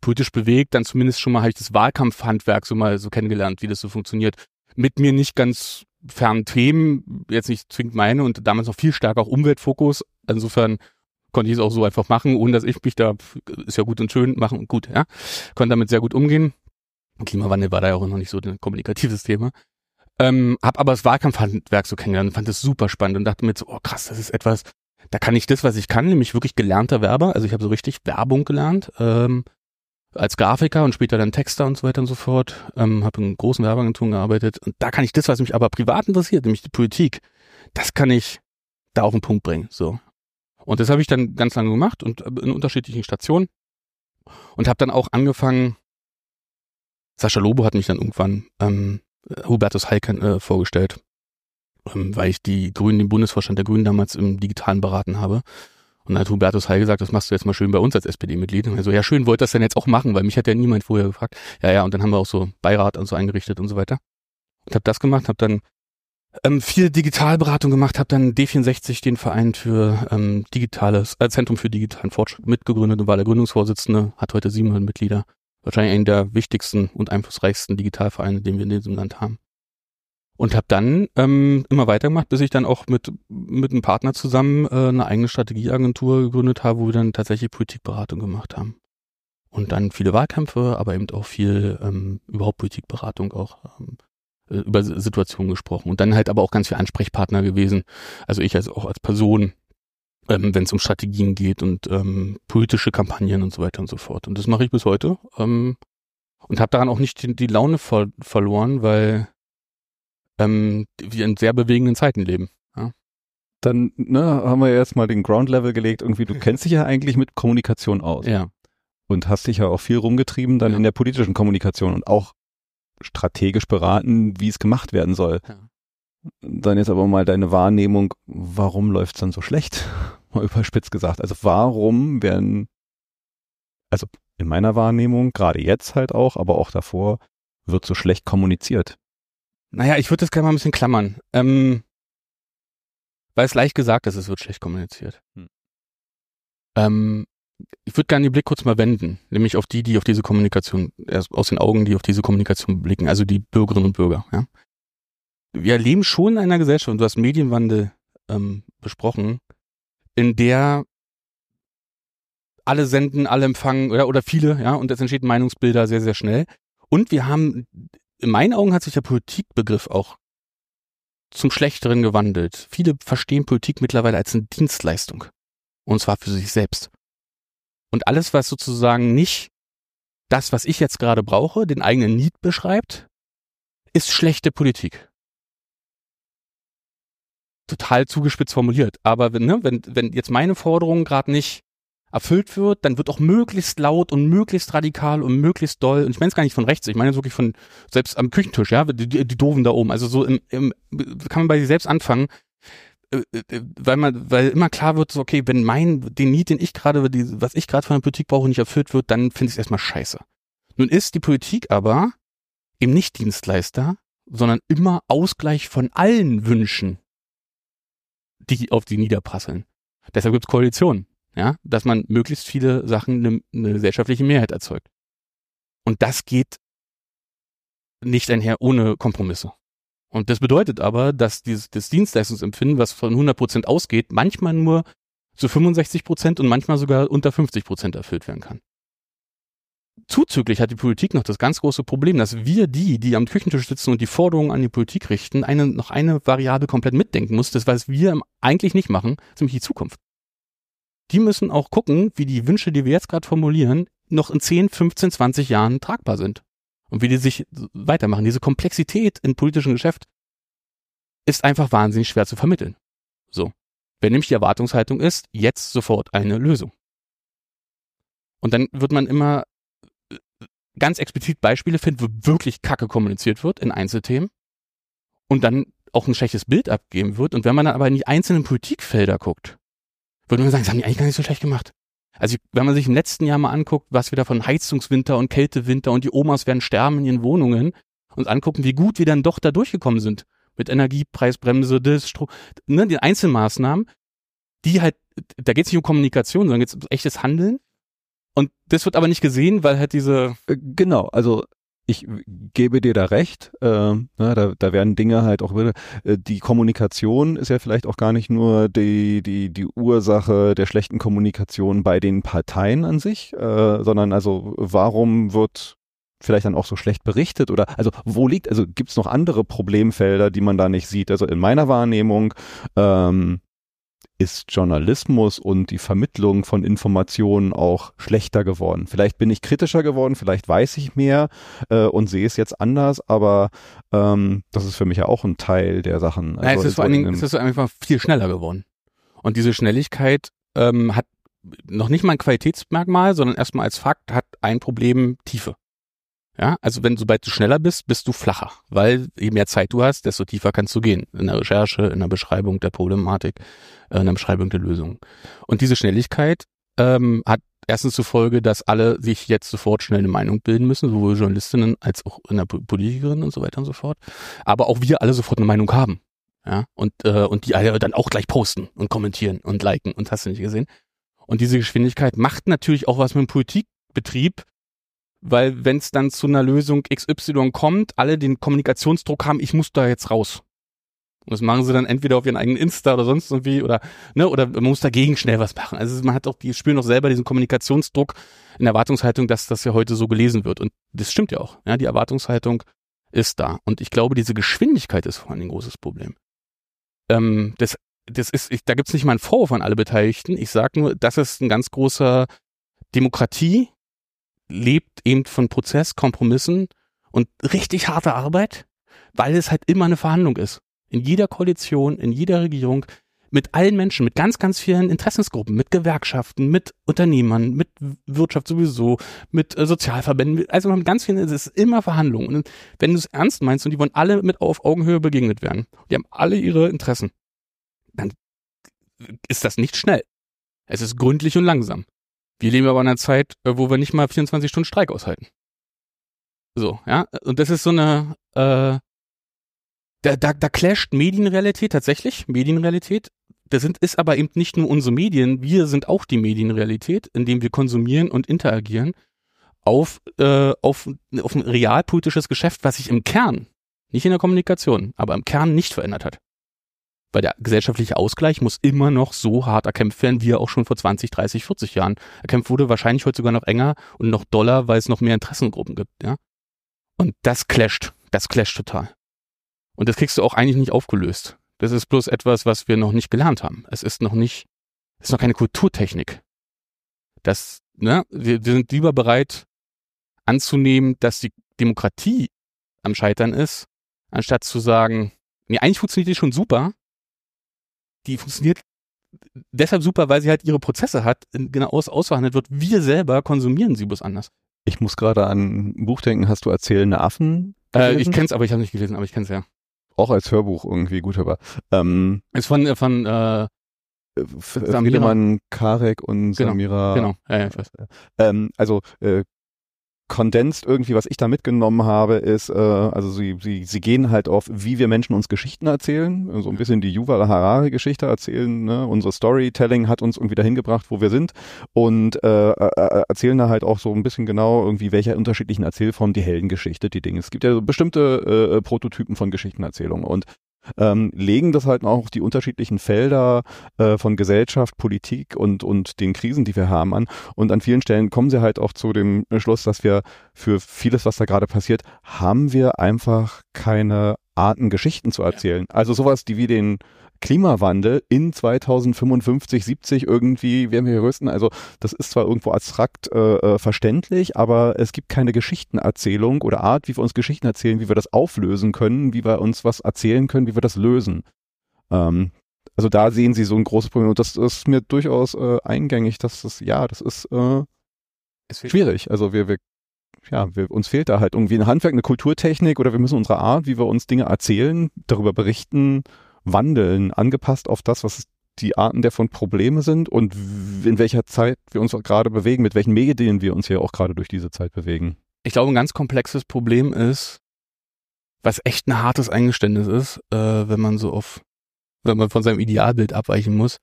politisch bewegt, dann zumindest schon mal habe ich das Wahlkampfhandwerk so mal so kennengelernt, wie das so funktioniert mit mir nicht ganz fernen Themen, jetzt nicht zwingend meine und damals noch viel stärker auch Umweltfokus. Insofern konnte ich es auch so einfach machen, ohne dass ich mich da, ist ja gut und schön, machen und gut, ja. Konnte damit sehr gut umgehen. Klimawandel war da ja auch noch nicht so ein kommunikatives Thema. Ähm, hab aber das Wahlkampfhandwerk so kennengelernt, fand es super spannend und dachte mir so, oh krass, das ist etwas, da kann ich das, was ich kann, nämlich wirklich gelernter Werber. Also ich habe so richtig Werbung gelernt, ähm, als Grafiker und später dann Texter und so weiter und so fort. Ähm, habe in großen Werbeagenturen gearbeitet und da kann ich das, was mich aber privat interessiert, nämlich die Politik, das kann ich da auf den Punkt bringen. So. Und das habe ich dann ganz lange gemacht und in unterschiedlichen Stationen und habe dann auch angefangen. Sascha Lobo hat mich dann irgendwann ähm, Hubertus Heil äh, vorgestellt, ähm, weil ich die Grünen, den Bundesvorstand der Grünen damals im Digitalen beraten habe. Und dann hat Hubertus Heil gesagt, das machst du jetzt mal schön bei uns als SPD-Mitglied. Und so, ja schön, wollte das denn jetzt auch machen, weil mich hat ja niemand vorher gefragt. Ja, ja, und dann haben wir auch so Beirat und so eingerichtet und so weiter. Und habe das gemacht, habe dann ähm, viel Digitalberatung gemacht, habe dann D64, den Verein für ähm, digitales, äh, Zentrum für digitalen Fortschritt mitgegründet und war der Gründungsvorsitzende, hat heute 700 Mitglieder. Wahrscheinlich einen der wichtigsten und einflussreichsten Digitalvereine, den wir in diesem Land haben. Und habe dann ähm, immer weitergemacht, bis ich dann auch mit, mit einem Partner zusammen äh, eine eigene Strategieagentur gegründet habe, wo wir dann tatsächlich Politikberatung gemacht haben. Und dann viele Wahlkämpfe, aber eben auch viel ähm, überhaupt Politikberatung auch ähm, äh, über Situationen gesprochen und dann halt aber auch ganz viel Ansprechpartner gewesen. Also ich als auch als Person, ähm, wenn es um Strategien geht und ähm, politische Kampagnen und so weiter und so fort. Und das mache ich bis heute ähm, und habe daran auch nicht die, die Laune ver verloren, weil ähm, wir in sehr bewegenden Zeiten leben. Ja. Dann ne, haben wir jetzt mal den Ground Level gelegt. Irgendwie, du [laughs] kennst dich ja eigentlich mit Kommunikation aus. Ja. Und hast dich ja auch viel rumgetrieben dann ja. in der politischen Kommunikation und auch strategisch beraten, wie es gemacht werden soll. Ja. Dann jetzt aber mal deine Wahrnehmung, warum läuft es dann so schlecht? [laughs] Mal überspitzt gesagt. Also warum werden, also in meiner Wahrnehmung, gerade jetzt halt auch, aber auch davor, wird so schlecht kommuniziert? Naja, ich würde das gerne mal ein bisschen klammern. Ähm, weil es leicht gesagt ist, es wird schlecht kommuniziert. Hm. Ähm, ich würde gerne den Blick kurz mal wenden, nämlich auf die, die auf diese Kommunikation, aus den Augen, die auf diese Kommunikation blicken, also die Bürgerinnen und Bürger. Ja? Wir leben schon in einer Gesellschaft, und du hast Medienwandel ähm, besprochen, in der alle senden, alle empfangen oder, oder viele, ja, und es entstehen Meinungsbilder sehr, sehr schnell. Und wir haben, in meinen Augen hat sich der Politikbegriff auch zum Schlechteren gewandelt. Viele verstehen Politik mittlerweile als eine Dienstleistung. Und zwar für sich selbst. Und alles, was sozusagen nicht das, was ich jetzt gerade brauche, den eigenen Need beschreibt, ist schlechte Politik. Total zugespitzt formuliert. Aber wenn, ne, wenn, wenn jetzt meine Forderung gerade nicht erfüllt wird, dann wird auch möglichst laut und möglichst radikal und möglichst doll, und ich meine es gar nicht von rechts, ich meine es wirklich von selbst am Küchentisch, ja, die, die, die Doofen da oben. Also so im, im, kann man bei sich selbst anfangen, äh, äh, weil man, weil immer klar wird, so, okay, wenn mein, den Need, den ich gerade, was ich gerade von der Politik brauche, nicht erfüllt wird, dann finde ich es erstmal scheiße. Nun ist die Politik aber eben nicht Dienstleister, sondern immer Ausgleich von allen Wünschen, die auf die niederprasseln. Deshalb gibt es Koalitionen, ja, dass man möglichst viele Sachen eine, eine gesellschaftliche Mehrheit erzeugt. Und das geht nicht einher ohne Kompromisse. Und das bedeutet aber, dass dieses das Dienstleistungsempfinden, was von 100 Prozent ausgeht, manchmal nur zu 65 Prozent und manchmal sogar unter 50 Prozent erfüllt werden kann. Zuzüglich hat die Politik noch das ganz große Problem, dass wir die, die am Küchentisch sitzen und die Forderungen an die Politik richten, eine, noch eine Variable komplett mitdenken muss. Das, was wir eigentlich nicht machen, ist nämlich die Zukunft. Die müssen auch gucken, wie die Wünsche, die wir jetzt gerade formulieren, noch in 10, 15, 20 Jahren tragbar sind und wie die sich weitermachen. Diese Komplexität im politischen Geschäft ist einfach wahnsinnig schwer zu vermitteln. So. Wenn nämlich die Erwartungshaltung ist, jetzt sofort eine Lösung. Und dann wird man immer ganz explizit Beispiele finden, wo wirklich Kacke kommuniziert wird in Einzelthemen und dann auch ein schlechtes Bild abgeben wird. Und wenn man dann aber in die einzelnen Politikfelder guckt, würde man sagen, das haben die eigentlich gar nicht so schlecht gemacht. Also wenn man sich im letzten Jahr mal anguckt, was wir da von Heizungswinter und Kältewinter und die Omas werden sterben in ihren Wohnungen und angucken, wie gut wir dann doch da durchgekommen sind mit Energiepreisbremse, das, Stro ne, die Einzelmaßnahmen, die halt, da geht es nicht um Kommunikation, sondern geht es um echtes Handeln. Und das wird aber nicht gesehen, weil halt diese. Äh, genau, also ich gebe dir da recht. Äh, ne, da, da werden Dinge halt auch. Äh, die Kommunikation ist ja vielleicht auch gar nicht nur die, die, die Ursache der schlechten Kommunikation bei den Parteien an sich, äh, sondern also warum wird vielleicht dann auch so schlecht berichtet oder also wo liegt, also gibt es noch andere Problemfelder, die man da nicht sieht? Also in meiner Wahrnehmung ähm, ist Journalismus und die Vermittlung von Informationen auch schlechter geworden. Vielleicht bin ich kritischer geworden, vielleicht weiß ich mehr äh, und sehe es jetzt anders, aber ähm, das ist für mich ja auch ein Teil der Sachen. Also Nein, es ist vor allen Dingen, es ist einfach viel schneller geworden. Und diese Schnelligkeit ähm, hat noch nicht mal ein Qualitätsmerkmal, sondern erstmal als Fakt hat ein Problem Tiefe. Ja, also wenn sobald du schneller bist, bist du flacher, weil je mehr Zeit du hast, desto tiefer kannst du gehen in der Recherche, in der Beschreibung der Problematik, äh, in der Beschreibung der Lösung. Und diese Schnelligkeit ähm, hat erstens zur Folge, dass alle sich jetzt sofort schnell eine Meinung bilden müssen, sowohl Journalistinnen als auch in der Politikerin und so weiter und so fort. Aber auch wir alle sofort eine Meinung haben. Ja, und, äh, und die alle dann auch gleich posten und kommentieren und liken und hast du nicht gesehen. Und diese Geschwindigkeit macht natürlich auch was mit dem Politikbetrieb, weil wenn es dann zu einer Lösung XY kommt, alle den Kommunikationsdruck haben, ich muss da jetzt raus. Und das machen sie dann entweder auf ihren eigenen Insta oder sonst irgendwie oder ne oder man muss dagegen schnell was machen. Also man hat auch die spüren auch selber diesen Kommunikationsdruck in Erwartungshaltung, dass das ja heute so gelesen wird und das stimmt ja auch. Ja, die Erwartungshaltung ist da und ich glaube, diese Geschwindigkeit ist vor allem ein großes Problem. Ähm, das das ist ich, da gibt's nicht mal einen Vorwurf an alle Beteiligten. Ich sage nur, das ist ein ganz großer Demokratie lebt eben von Prozess, Kompromissen und richtig harter Arbeit, weil es halt immer eine Verhandlung ist. In jeder Koalition, in jeder Regierung, mit allen Menschen, mit ganz, ganz vielen Interessensgruppen, mit Gewerkschaften, mit Unternehmern, mit Wirtschaft sowieso, mit äh, Sozialverbänden, also mit ganz vielen, es ist immer Verhandlungen. Und wenn du es ernst meinst und die wollen alle mit auf Augenhöhe begegnet werden, die haben alle ihre Interessen, dann ist das nicht schnell. Es ist gründlich und langsam. Wir leben aber in einer Zeit, äh, wo wir nicht mal 24 Stunden Streik aushalten. So, ja. Und das ist so eine, äh, da, da, da clasht Medienrealität tatsächlich, Medienrealität. Das sind, ist aber eben nicht nur unsere Medien, wir sind auch die Medienrealität, indem wir konsumieren und interagieren auf, äh, auf, auf ein realpolitisches Geschäft, was sich im Kern, nicht in der Kommunikation, aber im Kern nicht verändert hat. Weil der gesellschaftliche Ausgleich muss immer noch so hart erkämpft werden, wie er auch schon vor 20, 30, 40 Jahren erkämpft wurde. Wahrscheinlich heute sogar noch enger und noch doller, weil es noch mehr Interessengruppen gibt, ja. Und das clasht. Das clasht total. Und das kriegst du auch eigentlich nicht aufgelöst. Das ist bloß etwas, was wir noch nicht gelernt haben. Es ist noch nicht, es ist noch keine Kulturtechnik. Das, ne, wir, wir sind lieber bereit anzunehmen, dass die Demokratie am Scheitern ist, anstatt zu sagen, nee, eigentlich funktioniert die schon super, die funktioniert deshalb super, weil sie halt ihre Prozesse hat, genau aus, ausverhandelt wird. Wir selber konsumieren sie bloß anders. Ich muss gerade an ein Buch denken, hast du erzählende Affen? Äh, ich kenn's, aber ich habe nicht gelesen, aber ich kenn's ja. Auch als Hörbuch irgendwie gut, aber ähm, ist von äh, von äh, Friedemann Karek und genau, Samira. Genau, ja, ja, ich weiß. Ähm, also äh, kondensiert irgendwie, was ich da mitgenommen habe, ist, äh, also sie, sie, sie gehen halt auf, wie wir Menschen uns Geschichten erzählen, so also ein bisschen die Yuval Harari-Geschichte erzählen. Ne? Unsere Storytelling hat uns irgendwie dahin gebracht, wo wir sind und äh, äh, erzählen da halt auch so ein bisschen genau irgendwie, welcher unterschiedlichen Erzählform die Heldengeschichte, die Dinge. Es gibt ja so bestimmte äh, Prototypen von Geschichtenerzählungen und ähm, legen das halt auch die unterschiedlichen Felder äh, von Gesellschaft, Politik und, und den Krisen, die wir haben an. Und an vielen Stellen kommen sie halt auch zu dem Schluss, dass wir für vieles, was da gerade passiert, haben wir einfach keine Arten, Geschichten zu erzählen. Also sowas, die wie den Klimawandel in 2055, 70 irgendwie werden wir rüsten. Also das ist zwar irgendwo abstrakt äh, äh, verständlich, aber es gibt keine Geschichtenerzählung oder Art, wie wir uns Geschichten erzählen, wie wir das auflösen können, wie wir uns was erzählen können, wie wir das lösen. Ähm, also da sehen Sie so ein großes Problem und das, das ist mir durchaus äh, eingängig, dass das, ja, das ist äh, schwierig. Also wir, wir ja, wir, uns fehlt da halt irgendwie ein Handwerk, eine Kulturtechnik oder wir müssen unsere Art, wie wir uns Dinge erzählen, darüber berichten, wandeln, angepasst auf das, was die Arten der von Probleme sind und in welcher Zeit wir uns gerade bewegen, mit welchen Medien wir uns hier auch gerade durch diese Zeit bewegen. Ich glaube, ein ganz komplexes Problem ist, was echt ein hartes Eingeständnis ist, äh, wenn man so auf, wenn man von seinem Idealbild abweichen muss.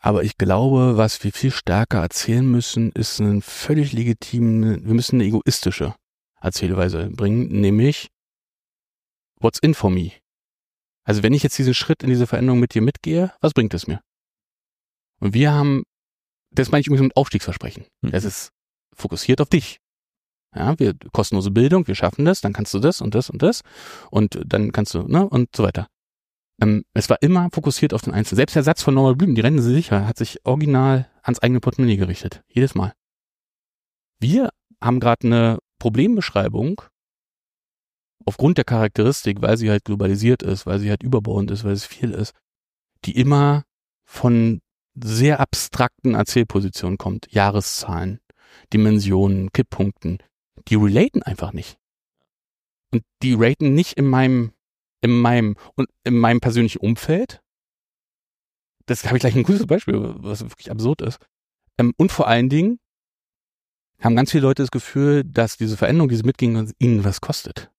Aber ich glaube, was wir viel stärker erzählen müssen, ist ein völlig legitimen, wir müssen eine egoistische Erzählweise bringen, nämlich What's in for me? Also wenn ich jetzt diesen Schritt in diese Veränderung mit dir mitgehe, was bringt es mir? Und wir haben, das meine ich übrigens mit Aufstiegsversprechen. Mhm. Das ist fokussiert auf dich. Ja, wir, kostenlose Bildung, wir schaffen das, dann kannst du das und das und das und dann kannst du, ne, und so weiter. Ähm, es war immer fokussiert auf den Einzelnen. Selbst der Satz von Normal Blüm, die rennen sie sicher, hat sich original ans eigene Portemonnaie gerichtet. Jedes Mal. Wir haben gerade eine Problembeschreibung, aufgrund der Charakteristik, weil sie halt globalisiert ist, weil sie halt überbauend ist, weil es viel ist, die immer von sehr abstrakten Erzählpositionen kommt. Jahreszahlen, Dimensionen, Kipppunkten. Die relaten einfach nicht. Und die raten nicht in meinem, in meinem, und in meinem persönlichen Umfeld. Das habe ich gleich ein gutes Beispiel, was wirklich absurd ist. Ähm, und vor allen Dingen haben ganz viele Leute das Gefühl, dass diese Veränderung, diese mitgingen, ihnen was kostet.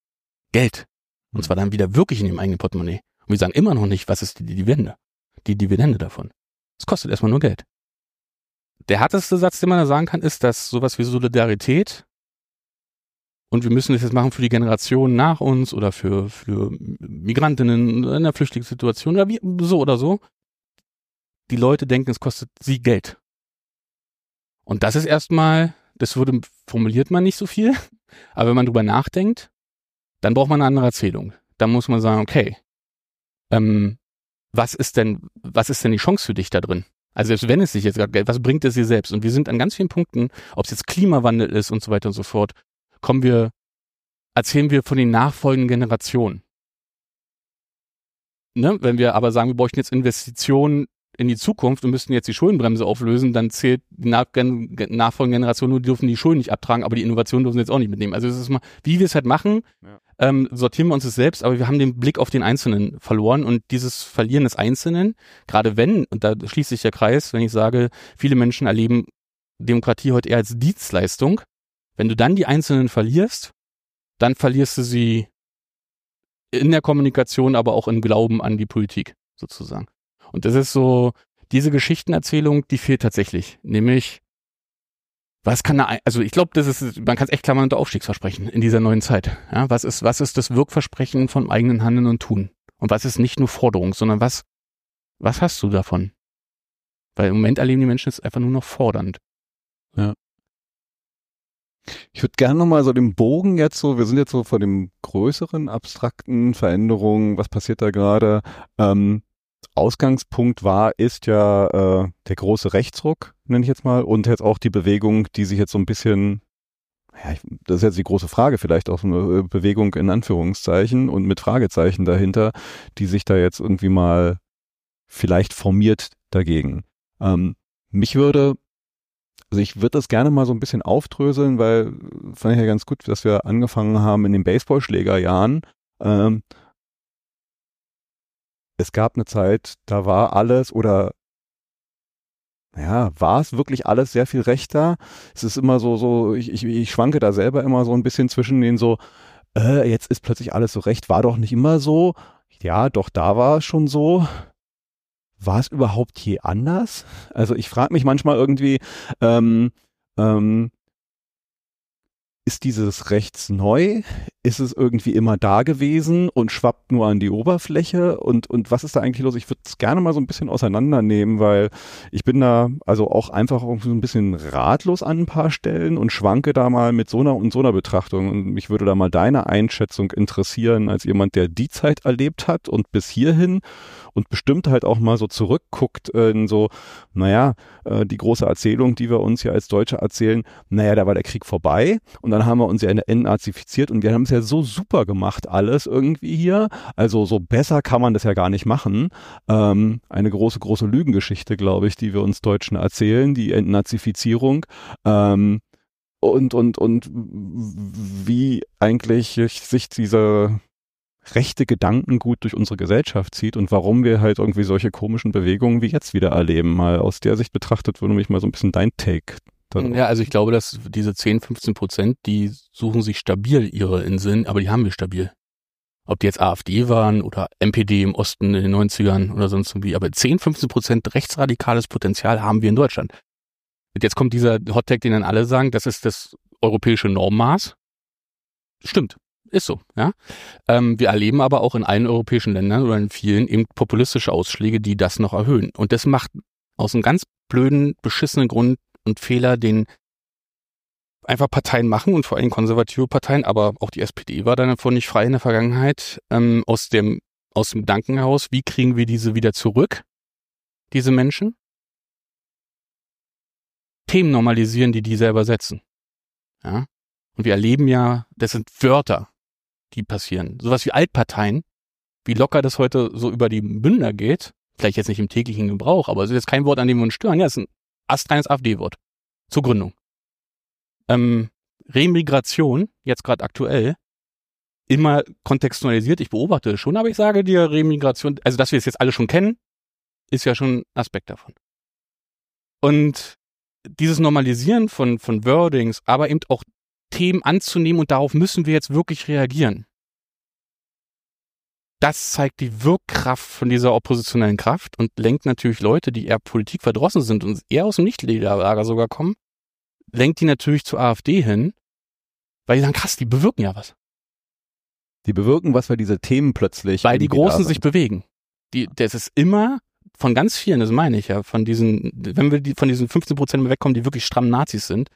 Geld. Und zwar dann wieder wirklich in ihrem eigenen Portemonnaie. Und wir sagen immer noch nicht, was ist die Dividende. Die Dividende davon. Es kostet erstmal nur Geld. Der härteste Satz, den man da sagen kann, ist, dass sowas wie Solidarität und wir müssen das jetzt machen für die Generation nach uns oder für, für Migrantinnen in einer Flüchtlingssituation oder wie, so oder so. Die Leute denken, es kostet sie Geld. Und das ist erstmal, das würde, formuliert man nicht so viel, aber wenn man drüber nachdenkt, dann braucht man eine andere Erzählung. Dann muss man sagen, okay, ähm, was ist denn, was ist denn die Chance für dich da drin? Also selbst wenn es sich jetzt gerade was bringt es dir selbst? Und wir sind an ganz vielen Punkten, ob es jetzt Klimawandel ist und so weiter und so fort, kommen wir, erzählen wir von den nachfolgenden Generationen. Ne? Wenn wir aber sagen, wir bräuchten jetzt Investitionen in die Zukunft und müssten jetzt die Schuldenbremse auflösen, dann zählt die nach nachfolgende Generation nur, die dürfen die Schulden nicht abtragen, aber die Innovation dürfen sie jetzt auch nicht mitnehmen. Also es ist mal, wie wir es halt machen, ja. Ähm, sortieren wir uns es selbst, aber wir haben den Blick auf den Einzelnen verloren und dieses Verlieren des Einzelnen, gerade wenn, und da schließt sich der Kreis, wenn ich sage, viele Menschen erleben Demokratie heute eher als Dienstleistung, wenn du dann die Einzelnen verlierst, dann verlierst du sie in der Kommunikation, aber auch im Glauben an die Politik sozusagen. Und das ist so, diese Geschichtenerzählung, die fehlt tatsächlich. Nämlich, was kann da, also ich glaube, das ist, man kann es echt klammern unter Aufstiegsversprechen in dieser neuen Zeit. Ja, was ist, was ist das Wirkversprechen vom eigenen Handeln und Tun? Und was ist nicht nur Forderung, sondern was, was hast du davon? Weil im Moment erleben die Menschen es einfach nur noch fordernd. Ja. Ich würde gerne nochmal so den Bogen jetzt so, wir sind jetzt so vor dem größeren, abstrakten Veränderungen, was passiert da gerade? Ähm, Ausgangspunkt war, ist ja äh, der große Rechtsruck, nenne ich jetzt mal, und jetzt auch die Bewegung, die sich jetzt so ein bisschen, ja, ich, das ist jetzt die große Frage, vielleicht auch eine äh, Bewegung in Anführungszeichen und mit Fragezeichen dahinter, die sich da jetzt irgendwie mal vielleicht formiert dagegen. Ähm, mich würde, also ich würde das gerne mal so ein bisschen aufdröseln, weil fand ich ja ganz gut, dass wir angefangen haben in den Baseballschlägerjahren. Ähm, es gab eine Zeit, da war alles oder ja, war es wirklich alles sehr viel rechter? Es ist immer so, so, ich, ich, ich schwanke da selber immer so ein bisschen zwischen den so, äh, jetzt ist plötzlich alles so recht, war doch nicht immer so. Ja, doch, da war es schon so. War es überhaupt je anders? Also ich frage mich manchmal irgendwie, ähm, ähm, ist dieses Rechts neu? Ist es irgendwie immer da gewesen und schwappt nur an die Oberfläche? Und, und was ist da eigentlich los? Ich würde es gerne mal so ein bisschen auseinandernehmen, weil ich bin da also auch einfach irgendwie so ein bisschen ratlos an ein paar Stellen und schwanke da mal mit so einer und so einer Betrachtung. Und mich würde da mal deine Einschätzung interessieren, als jemand, der die Zeit erlebt hat und bis hierhin und bestimmt halt auch mal so zurückguckt in so, naja, äh, die große Erzählung, die wir uns ja als Deutsche erzählen, naja, da war der Krieg vorbei und dann haben wir uns ja entnazifiziert und wir haben es ja so super gemacht alles irgendwie hier. Also so besser kann man das ja gar nicht machen. Ähm, eine große, große Lügengeschichte, glaube ich, die wir uns Deutschen erzählen, die Entnazifizierung. Ähm, und, und, und wie eigentlich sich diese rechte Gedankengut durch unsere Gesellschaft zieht und warum wir halt irgendwie solche komischen Bewegungen wie jetzt wieder erleben. Mal aus der Sicht betrachtet würde mich mal so ein bisschen dein Take. Darauf. Ja, also ich glaube, dass diese 10, 15 Prozent, die suchen sich stabil ihre Inseln, aber die haben wir stabil. Ob die jetzt AfD waren oder MPD im Osten in den 90ern oder sonst irgendwie, aber 10, 15 Prozent rechtsradikales Potenzial haben wir in Deutschland. Und jetzt kommt dieser Hottag, den dann alle sagen, das ist das europäische Normmaß. Stimmt. Ist so, ja. Ähm, wir erleben aber auch in allen europäischen Ländern oder in vielen eben populistische Ausschläge, die das noch erhöhen. Und das macht aus einem ganz blöden, beschissenen Grund und Fehler, den einfach Parteien machen und vor allem konservative Parteien, aber auch die SPD war dann davon nicht frei in der Vergangenheit, ähm, aus dem, aus dem Gedanken heraus, wie kriegen wir diese wieder zurück, diese Menschen? Themen normalisieren, die die selber setzen. Ja. Und wir erleben ja, das sind Wörter, die passieren. Sowas wie Altparteien, wie locker das heute so über die Bünder geht, Vielleicht jetzt nicht im täglichen Gebrauch, aber es ist jetzt kein Wort, an dem wir uns stören. Ja, es ist ein astreines AfD-Wort. Zur Gründung. Ähm, Remigration, jetzt gerade aktuell, immer kontextualisiert. Ich beobachte es schon, aber ich sage dir, Remigration, also dass wir es jetzt alle schon kennen, ist ja schon ein Aspekt davon. Und dieses Normalisieren von, von Wordings, aber eben auch Themen anzunehmen und darauf müssen wir jetzt wirklich reagieren. Das zeigt die Wirkkraft von dieser oppositionellen Kraft und lenkt natürlich Leute, die eher Politik verdrossen sind und eher aus dem Nichtlederlager sogar kommen, lenkt die natürlich zur AfD hin, weil die sagen, krass, die bewirken ja was. Die bewirken was, weil diese Themen plötzlich. Weil die Großen sich bewegen. Die, das ist immer von ganz vielen, das meine ich ja, von diesen, wenn wir die, von diesen 15 Prozent wegkommen, die wirklich stramm Nazis sind,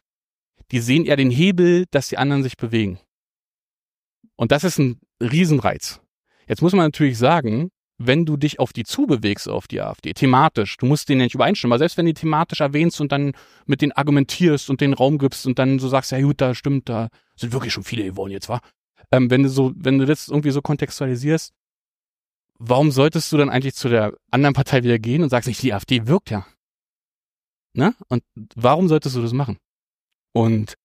die sehen eher den Hebel, dass die anderen sich bewegen. Und das ist ein Riesenreiz. Jetzt muss man natürlich sagen, wenn du dich auf die zubewegst, auf die AfD, thematisch, du musst denen ja nicht übereinstimmen, aber selbst wenn du die thematisch erwähnst und dann mit denen argumentierst und den Raum gibst und dann so sagst, ja gut, da stimmt, da sind wirklich schon viele geworden jetzt, wa? Ähm, wenn du so, wenn du das irgendwie so kontextualisierst, warum solltest du dann eigentlich zu der anderen Partei wieder gehen und sagst nicht, die AfD wirkt ja? Ne? Und warum solltest du das machen? Und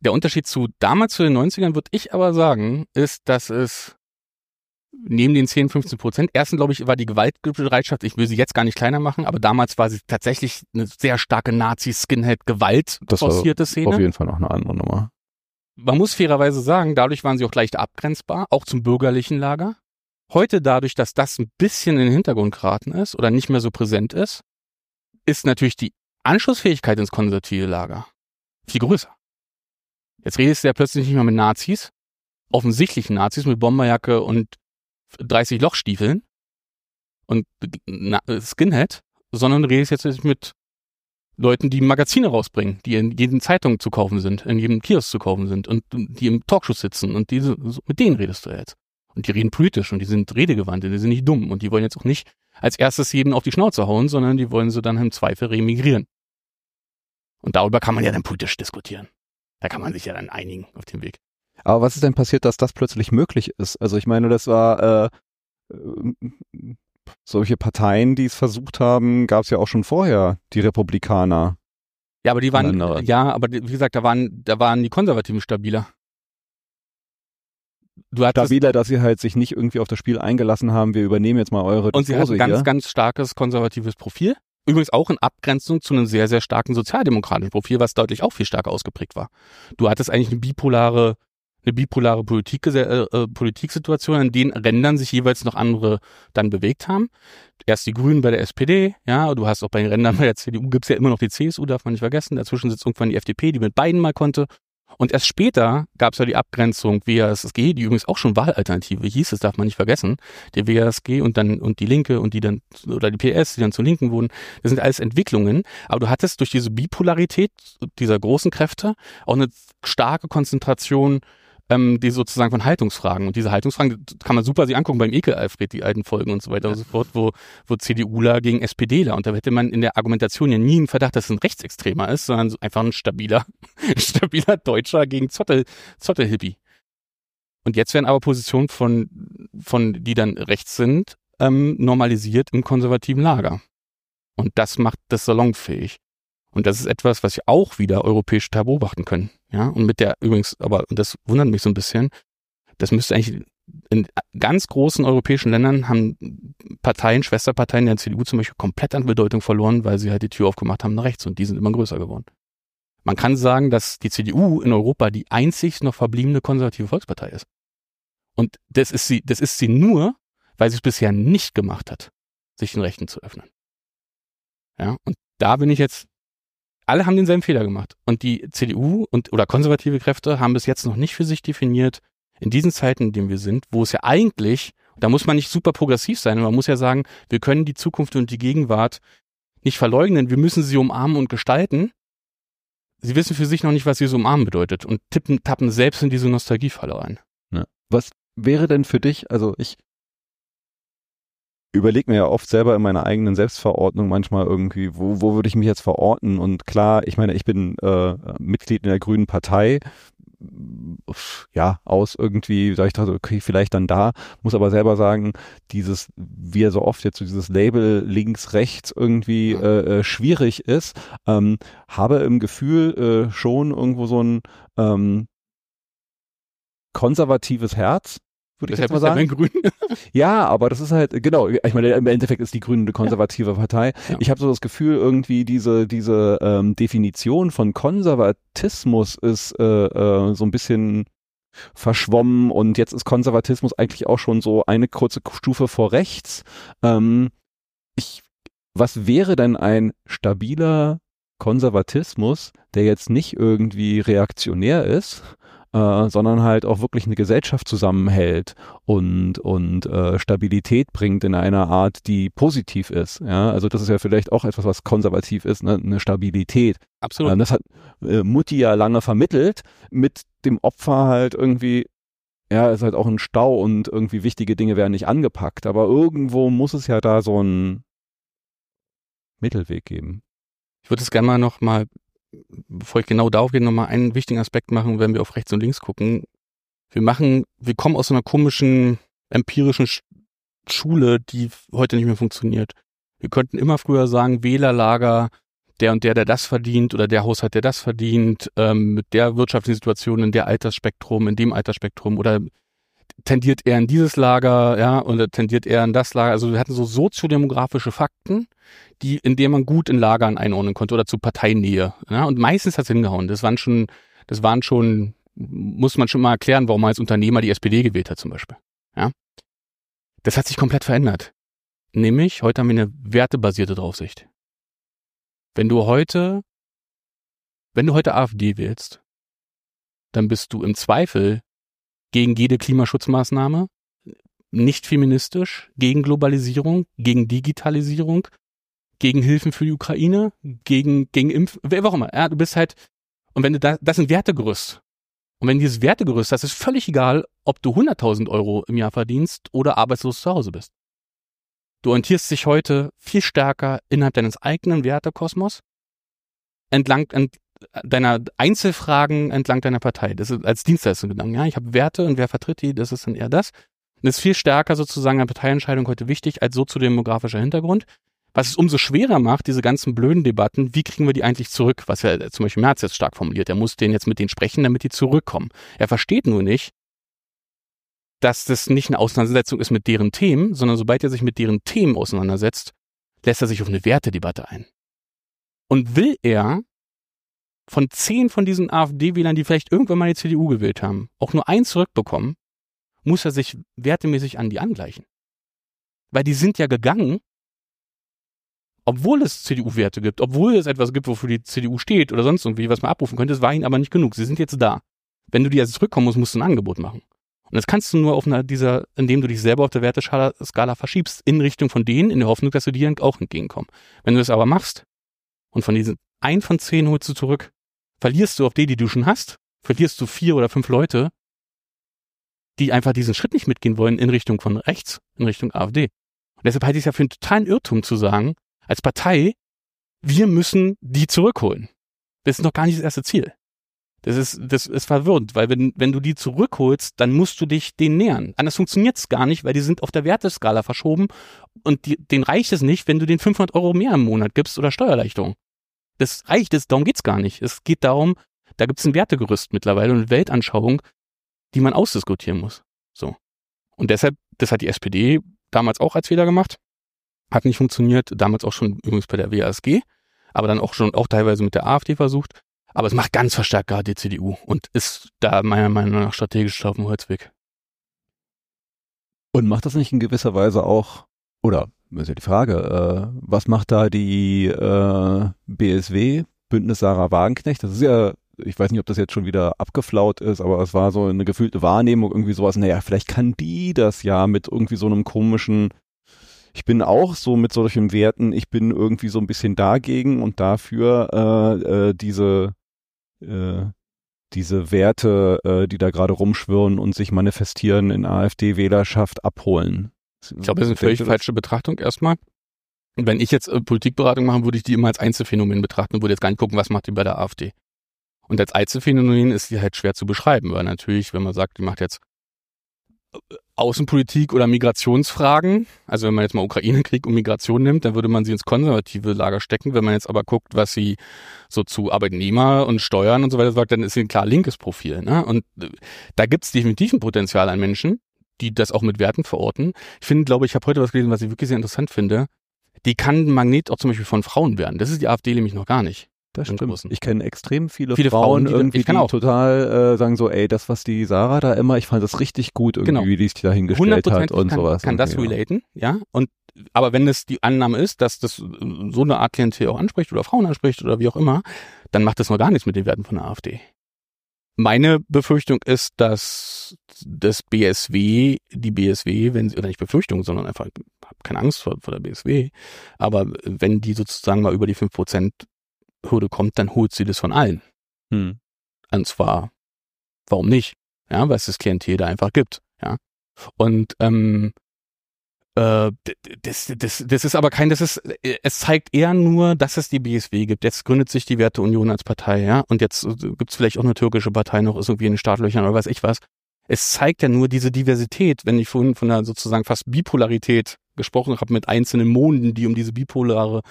der Unterschied zu damals zu den 90ern, würde ich aber sagen, ist, dass es neben den 10, 15 Prozent, erstens glaube ich, war die Gewaltbereitschaft, ich will sie jetzt gar nicht kleiner machen, aber damals war sie tatsächlich eine sehr starke Nazi-Skinhead-Gewalt forcierte Szene. Auf jeden Fall noch eine andere Nummer. Man muss fairerweise sagen, dadurch waren sie auch leicht abgrenzbar, auch zum bürgerlichen Lager. Heute dadurch, dass das ein bisschen in den Hintergrund geraten ist oder nicht mehr so präsent ist, ist natürlich die Anschlussfähigkeit ins konservative Lager viel größer. Jetzt redest du ja plötzlich nicht mehr mit Nazis, offensichtlichen Nazis mit Bomberjacke und 30 Lochstiefeln und Skinhead, sondern redest jetzt mit Leuten, die Magazine rausbringen, die in jeden Zeitung zu kaufen sind, in jedem Kiosk zu kaufen sind und die im Talkshow sitzen und diese, mit denen redest du jetzt. Und die reden politisch und die sind redegewandt, die sind nicht dumm und die wollen jetzt auch nicht als erstes jeden auf die Schnauze hauen, sondern die wollen sie dann im Zweifel remigrieren. Und darüber kann man ja dann politisch diskutieren. Da kann man sich ja dann einigen auf dem Weg. Aber was ist denn passiert, dass das plötzlich möglich ist? Also ich meine, das war äh, äh solche Parteien, die es versucht haben, gab es ja auch schon vorher, die Republikaner. Ja, aber die waren, ja, aber wie gesagt, da waren, da waren die Konservativen stabiler du stabiler, dass sie halt sich nicht irgendwie auf das Spiel eingelassen haben, wir übernehmen jetzt mal eure Und sie hatten ein ganz, ganz starkes konservatives Profil. Übrigens auch in Abgrenzung zu einem sehr, sehr starken sozialdemokratischen Profil, was deutlich auch viel stärker ausgeprägt war. Du hattest eigentlich eine bipolare, eine bipolare Politik, äh, äh, Politiksituation, in denen Rändern sich jeweils noch andere dann bewegt haben. Erst die Grünen bei der SPD, ja, du hast auch bei den Rändern bei der CDU gibt's ja immer noch die CSU, darf man nicht vergessen. Dazwischen sitzt irgendwann die FDP, die mit beiden mal konnte. Und erst später gab es ja die Abgrenzung WASG, die übrigens auch schon Wahlalternative hieß, das darf man nicht vergessen. Der WASG und dann und die Linke und die dann oder die PS, die dann zur Linken wurden. Das sind alles Entwicklungen. Aber du hattest durch diese Bipolarität dieser großen Kräfte auch eine starke Konzentration ähm, die sozusagen von Haltungsfragen. Und diese Haltungsfragen kann man super sich angucken beim Ekel Alfred, die alten Folgen und so weiter und so fort, wo, wo CDUler gegen SPDler. Und da hätte man in der Argumentation ja nie einen Verdacht, dass es ein Rechtsextremer ist, sondern so einfach ein stabiler, [laughs] stabiler Deutscher gegen Zottel, Zottel-Hippie. Und jetzt werden aber Positionen von, von, die dann rechts sind, ähm, normalisiert im konservativen Lager. Und das macht das salonfähig. Und das ist etwas, was wir auch wieder europäisch beobachten können. Ja, und mit der übrigens, aber und das wundert mich so ein bisschen, das müsste eigentlich in ganz großen europäischen Ländern haben Parteien, Schwesterparteien der CDU zum Beispiel komplett an Bedeutung verloren, weil sie halt die Tür aufgemacht haben nach rechts und die sind immer größer geworden. Man kann sagen, dass die CDU in Europa die einzig noch verbliebene konservative Volkspartei ist. Und das ist sie, das ist sie nur, weil sie es bisher nicht gemacht hat, sich den Rechten zu öffnen. Ja, und da bin ich jetzt alle haben denselben Fehler gemacht. Und die CDU und oder konservative Kräfte haben bis jetzt noch nicht für sich definiert, in diesen Zeiten, in denen wir sind, wo es ja eigentlich, da muss man nicht super progressiv sein, man muss ja sagen, wir können die Zukunft und die Gegenwart nicht verleugnen, wir müssen sie umarmen und gestalten. Sie wissen für sich noch nicht, was sie so umarmen bedeutet und tippen, tappen selbst in diese Nostalgiefalle rein. Ja. Was wäre denn für dich, also ich überlege mir ja oft selber in meiner eigenen Selbstverordnung manchmal irgendwie, wo, wo würde ich mich jetzt verorten? Und klar, ich meine, ich bin äh, Mitglied in der Grünen Partei. ja, aus irgendwie, da ich dachte, okay, vielleicht dann da, muss aber selber sagen, dieses, wie er so oft jetzt so dieses Label links, rechts irgendwie äh, äh, schwierig ist, ähm, habe im Gefühl äh, schon irgendwo so ein ähm, konservatives Herz, würde ich jetzt mal sagen. Grün. [laughs] ja, aber das ist halt, genau, ich meine, im Endeffekt ist die Grüne eine konservative ja. Partei. Ja. Ich habe so das Gefühl, irgendwie diese, diese ähm, Definition von Konservatismus ist äh, äh, so ein bisschen verschwommen und jetzt ist Konservatismus eigentlich auch schon so eine kurze Stufe vor rechts. Ähm, ich, was wäre denn ein stabiler Konservatismus, der jetzt nicht irgendwie reaktionär ist, äh, sondern halt auch wirklich eine Gesellschaft zusammenhält und, und äh, Stabilität bringt in einer Art, die positiv ist. Ja, also das ist ja vielleicht auch etwas, was konservativ ist, ne? eine Stabilität. Absolut. Ähm, das hat äh, Mutti ja lange vermittelt, mit dem Opfer halt irgendwie ja, ist halt auch ein Stau und irgendwie wichtige Dinge werden nicht angepackt. Aber irgendwo muss es ja da so einen Mittelweg geben. Ich würde es gerne mal noch mal bevor ich genau darauf gehe, nochmal einen wichtigen Aspekt machen, wenn wir auf rechts und links gucken. Wir machen, wir kommen aus einer komischen empirischen Schule, die heute nicht mehr funktioniert. Wir könnten immer früher sagen, Wählerlager, der und der, der das verdient oder der Haushalt, der das verdient, ähm, mit der wirtschaftlichen Situation, in der Altersspektrum, in dem Altersspektrum oder tendiert er in dieses Lager, ja, oder tendiert er in das Lager. Also wir hatten so soziodemografische Fakten, die, in denen man gut in Lagern einordnen konnte oder zu Parteinähe. Ja, und meistens hat es hingehauen. Das waren schon, das waren schon, muss man schon mal erklären, warum man als Unternehmer die SPD gewählt hat zum Beispiel. Ja. Das hat sich komplett verändert. Nämlich, heute haben wir eine wertebasierte Draufsicht. Wenn du heute, wenn du heute AfD wählst, dann bist du im Zweifel gegen jede Klimaschutzmaßnahme, nicht feministisch, gegen Globalisierung, gegen Digitalisierung, gegen Hilfen für die Ukraine, gegen, gegen Impf, wer auch immer. Ja, du bist halt, und wenn du da, das sind Wertegerüst. Und wenn dieses Wertegerüst, das ist völlig egal, ob du 100.000 Euro im Jahr verdienst oder arbeitslos zu Hause bist. Du orientierst dich heute viel stärker innerhalb deines eigenen Wertekosmos entlang, ent, deiner Einzelfragen entlang deiner Partei. Das ist als Dienstleistung gegangen. Ja, ich habe Werte und wer vertritt die, das ist dann eher das. Und das ist viel stärker sozusagen eine Parteientscheidung heute wichtig als soziodemografischer Hintergrund. Was es umso schwerer macht, diese ganzen blöden Debatten, wie kriegen wir die eigentlich zurück? Was ja zum Beispiel Merz jetzt stark formuliert. Er muss denen jetzt mit denen sprechen, damit die zurückkommen. Er versteht nur nicht, dass das nicht eine Auseinandersetzung ist mit deren Themen, sondern sobald er sich mit deren Themen auseinandersetzt, lässt er sich auf eine Wertedebatte ein. Und will er von zehn von diesen AfD-Wählern, die vielleicht irgendwann mal die CDU gewählt haben, auch nur eins zurückbekommen, muss er sich wertemäßig an die angleichen. Weil die sind ja gegangen, obwohl es CDU-Werte gibt, obwohl es etwas gibt, wofür die CDU steht oder sonst irgendwie, was man abrufen könnte, es war ihnen aber nicht genug. Sie sind jetzt da. Wenn du die jetzt zurückkommen musst, musst du ein Angebot machen. Und das kannst du nur auf einer dieser, indem du dich selber auf der Werteskala verschiebst, in Richtung von denen, in der Hoffnung, dass du dir auch entgegenkommen. Wenn du das aber machst und von diesen ein von zehn holst du zurück, verlierst du auf die, die du schon hast, verlierst du vier oder fünf Leute, die einfach diesen Schritt nicht mitgehen wollen in Richtung von rechts, in Richtung AfD. Und deshalb halte ich es ja für einen totalen Irrtum zu sagen, als Partei, wir müssen die zurückholen. Das ist noch gar nicht das erste Ziel. Das ist, das ist verwirrend, weil wenn, wenn du die zurückholst, dann musst du dich denen nähern. Anders funktioniert es gar nicht, weil die sind auf der Werteskala verschoben und die, denen reicht es nicht, wenn du den 500 Euro mehr im Monat gibst oder Steuerleichtung. Das reicht, das, darum geht's gar nicht. Es geht darum, da gibt's ein Wertegerüst mittlerweile und eine Weltanschauung, die man ausdiskutieren muss. So. Und deshalb, das hat die SPD damals auch als Fehler gemacht. Hat nicht funktioniert, damals auch schon übrigens bei der WASG, aber dann auch schon auch teilweise mit der AfD versucht. Aber es macht ganz verstärkt gerade die CDU und ist da meiner Meinung nach strategisch auf dem Holzweg. Und macht das nicht in gewisser Weise auch, oder ist ja die Frage, äh, was macht da die äh, BSW, Bündnis Sarah Wagenknecht? Das ist ja, ich weiß nicht, ob das jetzt schon wieder abgeflaut ist, aber es war so eine gefühlte Wahrnehmung, irgendwie sowas, naja, vielleicht kann die das ja mit irgendwie so einem komischen, ich bin auch so mit solchen Werten, ich bin irgendwie so ein bisschen dagegen und dafür äh, äh, diese äh, diese Werte, äh, die da gerade rumschwirren und sich manifestieren in AfD-Wählerschaft abholen. Ich glaube, das ist eine völlig falsche Betrachtung erstmal. Wenn ich jetzt äh, Politikberatung machen, würde ich die immer als Einzelfenomen betrachten und würde jetzt gar nicht gucken, was macht die bei der AfD. Und als Einzelfenomen ist die halt schwer zu beschreiben, weil natürlich, wenn man sagt, die macht jetzt äh, Außenpolitik oder Migrationsfragen, also wenn man jetzt mal Ukraine-Krieg und Migration nimmt, dann würde man sie ins konservative Lager stecken. Wenn man jetzt aber guckt, was sie so zu Arbeitnehmer und Steuern und so weiter sagt, dann ist sie ein klar linkes Profil. Ne? Und äh, da gibt es definitiv ein Potenzial an Menschen, die das auch mit Werten verorten. Ich finde, glaube ich, habe heute was gelesen, was ich wirklich sehr interessant finde. Die kann ein Magnet auch zum Beispiel von Frauen werden. Das ist die AfD nämlich noch gar nicht. Das stimmt. Großen. Ich kenne extrem viele, viele Frauen, Frauen, die, irgendwie, die auch. total äh, sagen so, ey, das, was die Sarah da immer, ich fand das richtig gut irgendwie, Genau. wie die sich da hingestellt hat 100% und kann, sowas. kann das relaten, ja. Und aber wenn es die Annahme ist, dass das äh, so eine Art Klientel auch anspricht oder Frauen anspricht oder wie auch immer, dann macht das noch gar nichts mit den Werten von der AfD. Meine Befürchtung ist, dass das BSW, die BSW, wenn sie, oder nicht Befürchtung, sondern einfach, habe keine Angst vor, vor der BSW, aber wenn die sozusagen mal über die 5% Hürde kommt, dann holt sie das von allen. Hm. Und zwar, warum nicht? Ja, weil es das Klientel da einfach gibt. Ja. Und ähm, äh, das, das, das ist aber kein, das ist, äh, es zeigt eher nur, dass es die BSW gibt. Jetzt gründet sich die Werteunion als Partei, ja. Und jetzt äh, gibt's vielleicht auch eine türkische Partei noch, ist irgendwie in den Startlöchern oder weiß ich was. Es zeigt ja nur diese Diversität, wenn ich vorhin von einer sozusagen fast Bipolarität gesprochen habe mit einzelnen Monden, die um diese Bipolare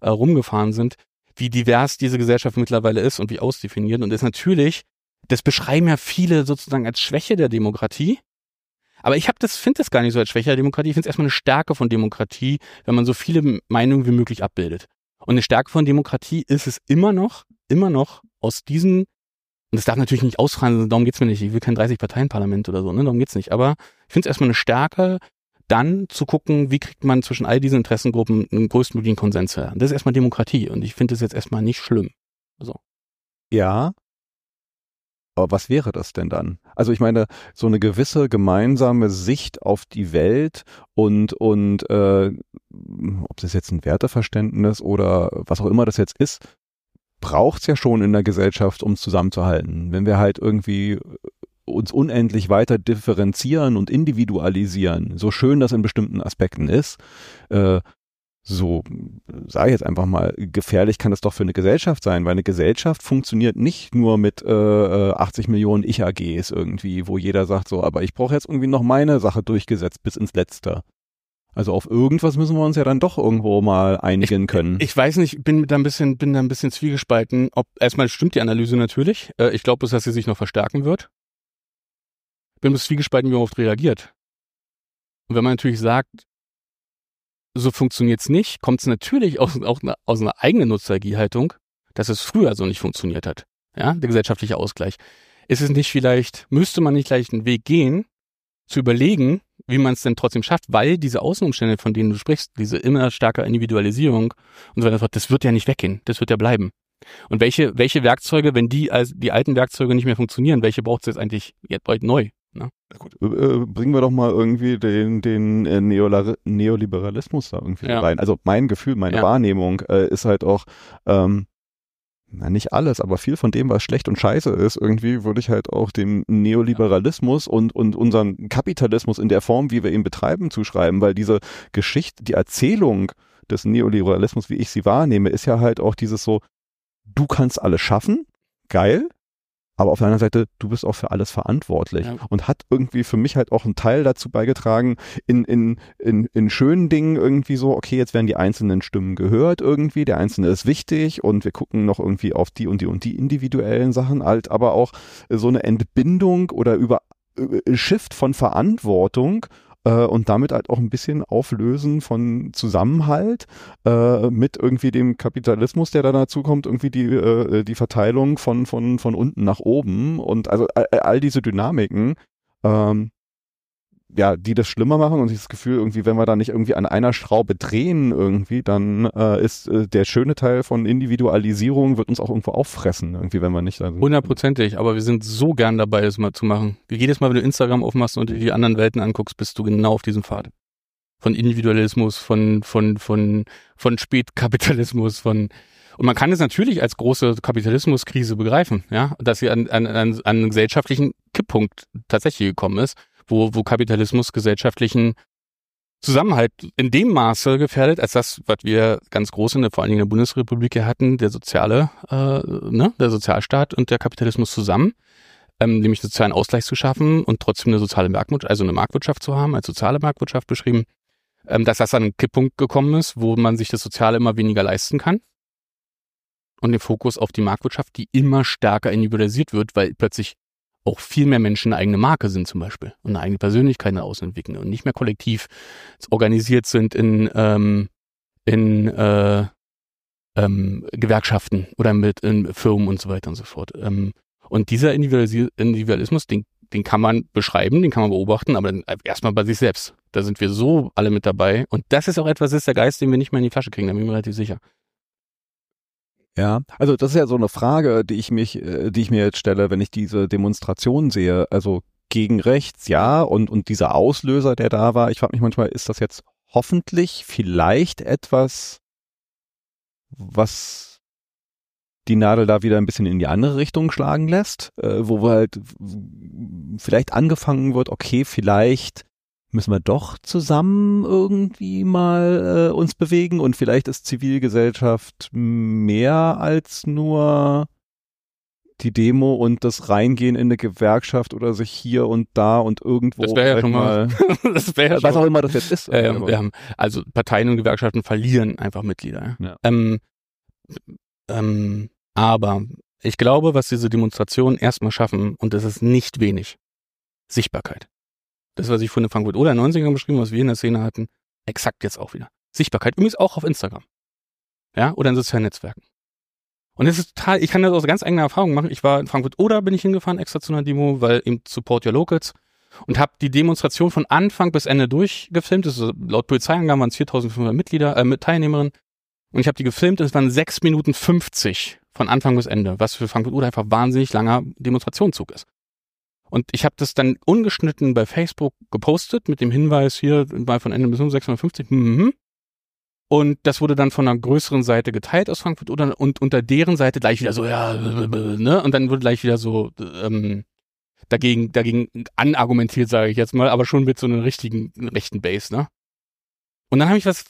äh, rumgefahren sind, wie divers diese Gesellschaft mittlerweile ist und wie ausdefiniert. Und ist natürlich, das beschreiben ja viele sozusagen als Schwäche der Demokratie. Aber ich habe das, finde das gar nicht so als Schwäche der Demokratie. Ich finde es erstmal eine Stärke von Demokratie, wenn man so viele Meinungen wie möglich abbildet. Und eine Stärke von Demokratie ist es immer noch, immer noch aus diesen, und das darf natürlich nicht ausfallen, darum geht's mir nicht. Ich will kein 30-Parteien-Parlament oder so, ne? Darum geht's nicht. Aber ich finde es erstmal eine Stärke, dann zu gucken, wie kriegt man zwischen all diesen Interessengruppen einen größtmöglichen Konsens her. Das ist erstmal Demokratie und ich finde das jetzt erstmal nicht schlimm. So. Ja. Aber was wäre das denn dann? Also ich meine, so eine gewisse gemeinsame Sicht auf die Welt und und äh, ob das jetzt ein Werteverständnis oder was auch immer das jetzt ist, braucht's ja schon in der Gesellschaft, um zusammenzuhalten. Wenn wir halt irgendwie uns unendlich weiter differenzieren und individualisieren, so schön das in bestimmten Aspekten ist, äh, so, sage ich jetzt einfach mal, gefährlich kann das doch für eine Gesellschaft sein, weil eine Gesellschaft funktioniert nicht nur mit äh, äh, 80 Millionen Ich-AGs irgendwie, wo jeder sagt so, aber ich brauche jetzt irgendwie noch meine Sache durchgesetzt bis ins Letzte. Also auf irgendwas müssen wir uns ja dann doch irgendwo mal einigen können. Ich weiß nicht, bin da ein bisschen, bin da ein bisschen zwiegespalten. Ob erstmal stimmt die Analyse natürlich. Äh, Ich glaube, dass sie sich noch verstärken wird. Bin bis zwiegespalten, wie man oft reagiert. Und wenn man natürlich sagt, so funktioniert's nicht, kommt es natürlich aus, auch aus einer eigenen Nostalgiehaltung, dass es früher so nicht funktioniert hat. Ja, der gesellschaftliche Ausgleich. Ist es nicht vielleicht, müsste man nicht gleich einen Weg gehen, zu überlegen, wie man es denn trotzdem schafft, weil diese Außenumstände, von denen du sprichst, diese immer stärker Individualisierung und so weiter, das wird ja nicht weggehen, das wird ja bleiben. Und welche, welche Werkzeuge, wenn die als die alten Werkzeuge nicht mehr funktionieren, welche braucht es jetzt eigentlich jetzt bald neu? Gut, äh, bringen wir doch mal irgendwie den, den äh, Neolar Neoliberalismus da irgendwie Ja. rein. Also mein Gefühl, meine Ja. Wahrnehmung äh, ist halt auch, ähm, na nicht alles, aber viel von dem, was schlecht und scheiße ist, irgendwie würde ich halt auch dem Neoliberalismus und, und unseren Kapitalismus in der Form, wie wir ihn betreiben, zuschreiben, weil diese Geschichte, die Erzählung des Neoliberalismus, wie ich sie wahrnehme, ist ja halt auch dieses so, du kannst alles schaffen, geil, aber auf der anderen Seite, du bist auch für alles verantwortlich Ja. und hat irgendwie für mich halt auch einen Teil dazu beigetragen, in, in, in, in schönen Dingen irgendwie so, okay, jetzt werden die einzelnen Stimmen gehört irgendwie, der Einzelne ist wichtig und wir gucken noch irgendwie auf die und die und die individuellen Sachen, halt aber auch so eine Entbindung oder über äh, Shift von Verantwortung äh, und damit halt auch ein bisschen Auflösen von Zusammenhalt äh, mit irgendwie dem Kapitalismus, der da dazu kommt, irgendwie die, äh, die Verteilung von, von, von unten nach oben. Und also all, all diese Dynamiken, ähm, ja, die das schlimmer machen und dieses Gefühl irgendwie, wenn wir da nicht irgendwie an einer Schraube drehen irgendwie, dann äh, ist äh, der schöne Teil von Individualisierung wird uns auch irgendwo auffressen irgendwie, wenn wir nicht also, Hundertprozentig, aber wir sind so gern dabei, das mal zu machen. Jedes Mal, wenn du Instagram aufmachst und dir die anderen Welten anguckst, bist du genau auf diesem Pfad. Von Individualismus, von, von, von, von Spätkapitalismus, von, und man kann es natürlich als große Kapitalismuskrise begreifen, ja, dass sie an, an, an, an einen gesellschaftlichen Kipppunkt tatsächlich gekommen ist, wo, wo Kapitalismus gesellschaftlichen Zusammenhalt in dem Maße gefährdet, als das, was wir ganz groß in der, vor allen Dingen in der Bundesrepublik hier hatten, der soziale, äh, ne, der Sozialstaat und der Kapitalismus zusammen, ähm, nämlich sozialen Ausgleich zu schaffen und trotzdem eine soziale Marktwirtschaft, also eine Marktwirtschaft zu haben, als soziale Marktwirtschaft beschrieben, ähm, dass das an einen Kipppunkt gekommen ist, wo man sich das Soziale immer weniger leisten kann und den Fokus auf die Marktwirtschaft, die immer stärker individualisiert wird, weil plötzlich auch viel mehr Menschen eine eigene Marke sind zum Beispiel und eine eigene Persönlichkeit nach außen entwickeln und nicht mehr kollektiv organisiert sind in, ähm, in äh, ähm, Gewerkschaften oder mit in Firmen und so weiter und so fort. Ähm, und dieser Individualismus, den, den kann man beschreiben, den kann man beobachten, aber erstmal bei sich selbst. Da sind wir so alle mit dabei. Und das ist auch etwas, ist der Geist, den wir nicht mehr in die Flasche kriegen, da bin ich mir relativ sicher. Ja, also das ist ja so eine Frage, die ich mich, äh, die ich mir jetzt stelle, wenn ich diese Demonstration sehe. Also gegen rechts, ja, und, und dieser Auslöser, der da war, ich frage mich manchmal, ist das jetzt hoffentlich vielleicht etwas, was die Nadel da wieder ein bisschen in die andere Richtung schlagen lässt, äh, wo halt vielleicht angefangen wird, okay, vielleicht müssen wir doch zusammen irgendwie mal äh, uns bewegen und vielleicht ist Zivilgesellschaft mehr als nur die Demo und das Reingehen in eine Gewerkschaft oder sich hier und da und irgendwo. Das wäre ja schon mal. [laughs] das wäre ja Was auch immer das jetzt ist. Äh, wir haben, also Parteien und Gewerkschaften verlieren einfach Mitglieder. Ja. Ähm, ähm, aber ich glaube, was diese Demonstrationen erstmal schaffen, und das ist nicht wenig, Sichtbarkeit das, was ich von der Frankfurt oder 90ern beschrieben, was wir in der Szene hatten, exakt jetzt auch wieder. Sichtbarkeit, übrigens auch auf Instagram. Ja, oder in sozialen Netzwerken. Und es ist total, ich kann das aus ganz eigener Erfahrung machen. Ich war in Frankfurt oder bin ich hingefahren extra zu einer Demo, weil eben Support Your Locals und habe die Demonstration von Anfang bis Ende durchgefilmt. Das ist, laut Polizeiangaben waren es 4500 Mitglieder, äh, Teilnehmerinnen. Und ich habe die gefilmt und es waren 6 Minuten 50 von Anfang bis Ende, was für Frankfurt oder einfach wahnsinnig langer Demonstrationszug ist. Und ich habe das dann ungeschnitten bei Facebook gepostet mit dem Hinweis hier mal von Ende bis 650. Mhm. Und das wurde dann von einer größeren Seite geteilt aus Frankfurt oder, und unter deren Seite gleich wieder so, ja, ne? Und dann wurde gleich wieder so ähm, dagegen, dagegen anargumentiert, sage ich jetzt mal, aber schon mit so einer richtigen, rechten Base, ne? Und dann habe ich was,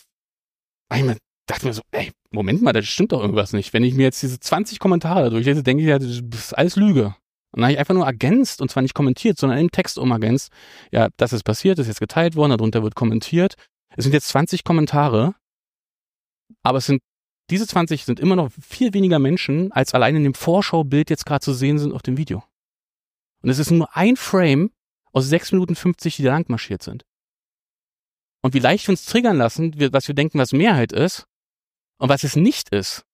mir, dachte mir so, ey, Moment mal, das stimmt doch irgendwas nicht. Wenn ich mir jetzt diese 20 Kommentare durchlese, denke ich ja, das ist alles Lüge. Und dann habe ich einfach nur ergänzt, und zwar nicht kommentiert, sondern im Text umergänzt. Ja, das ist passiert, das ist jetzt geteilt worden, darunter wird kommentiert. Es sind jetzt 20 Kommentare, aber es sind, diese 20 sind immer noch viel weniger Menschen, als allein in dem Vorschaubild jetzt gerade zu sehen sind auf dem Video. Und es ist nur ein Frame aus 6 Minuten 50, die da lang marschiert sind. Und wie leicht wir uns triggern lassen, was wir denken, was Mehrheit ist und was es nicht ist.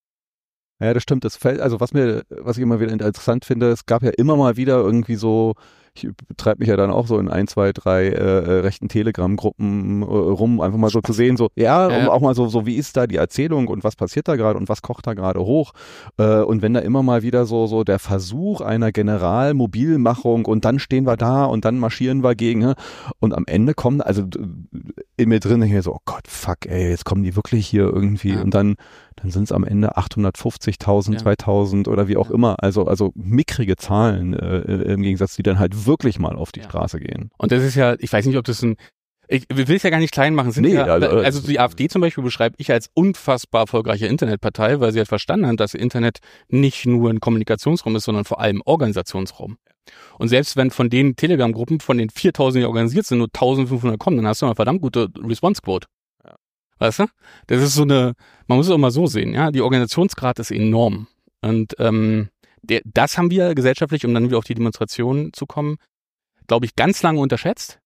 Ja, das stimmt. Das fällt, also was mir, was ich immer wieder interessant finde, es gab ja immer mal wieder irgendwie so ich betreibe mich ja dann auch so in ein, zwei, drei äh, äh, rechten Telegram-Gruppen äh, rum, einfach mal so zu sehen, so, [laughs] ja, ja, um auch mal so, so, wie ist da die Erzählung und was passiert da gerade und was kocht da gerade hoch? Äh, und wenn da immer mal wieder so, so der Versuch einer Generalmobilmachung und dann stehen wir da und dann marschieren wir gegen, ne? und am Ende kommen, also in mir drin hier so, oh Gott, fuck, ey, jetzt kommen die wirklich hier irgendwie ja. und dann dann sind es am Ende 850.000, ja. 2000 oder wie auch immer. Also, also mickrige Zahlen äh, im Gegensatz, die dann halt wirklich mal auf die ja. Straße gehen. Und das ist ja, ich weiß nicht, ob das ein ich will es ja gar nicht klein machen. Sind nee, ja, also, also die AfD zum Beispiel beschreibe ich als unfassbar erfolgreiche Internetpartei, weil sie hat verstanden hat, dass Internet nicht nur ein Kommunikationsraum ist, sondern vor allem Organisationsraum. Und selbst wenn von den Telegram-Gruppen, von den 4000, die organisiert sind, nur 1500 kommen, dann hast du eine verdammt gute Response-Quote. Weißt du? Das ist so eine, man muss es auch mal so sehen, ja. Die Organisationsgrad ist enorm. Und ähm, der, das haben wir gesellschaftlich, um dann wieder auf die Demonstrationen zu kommen, glaube ich, ganz lange unterschätzt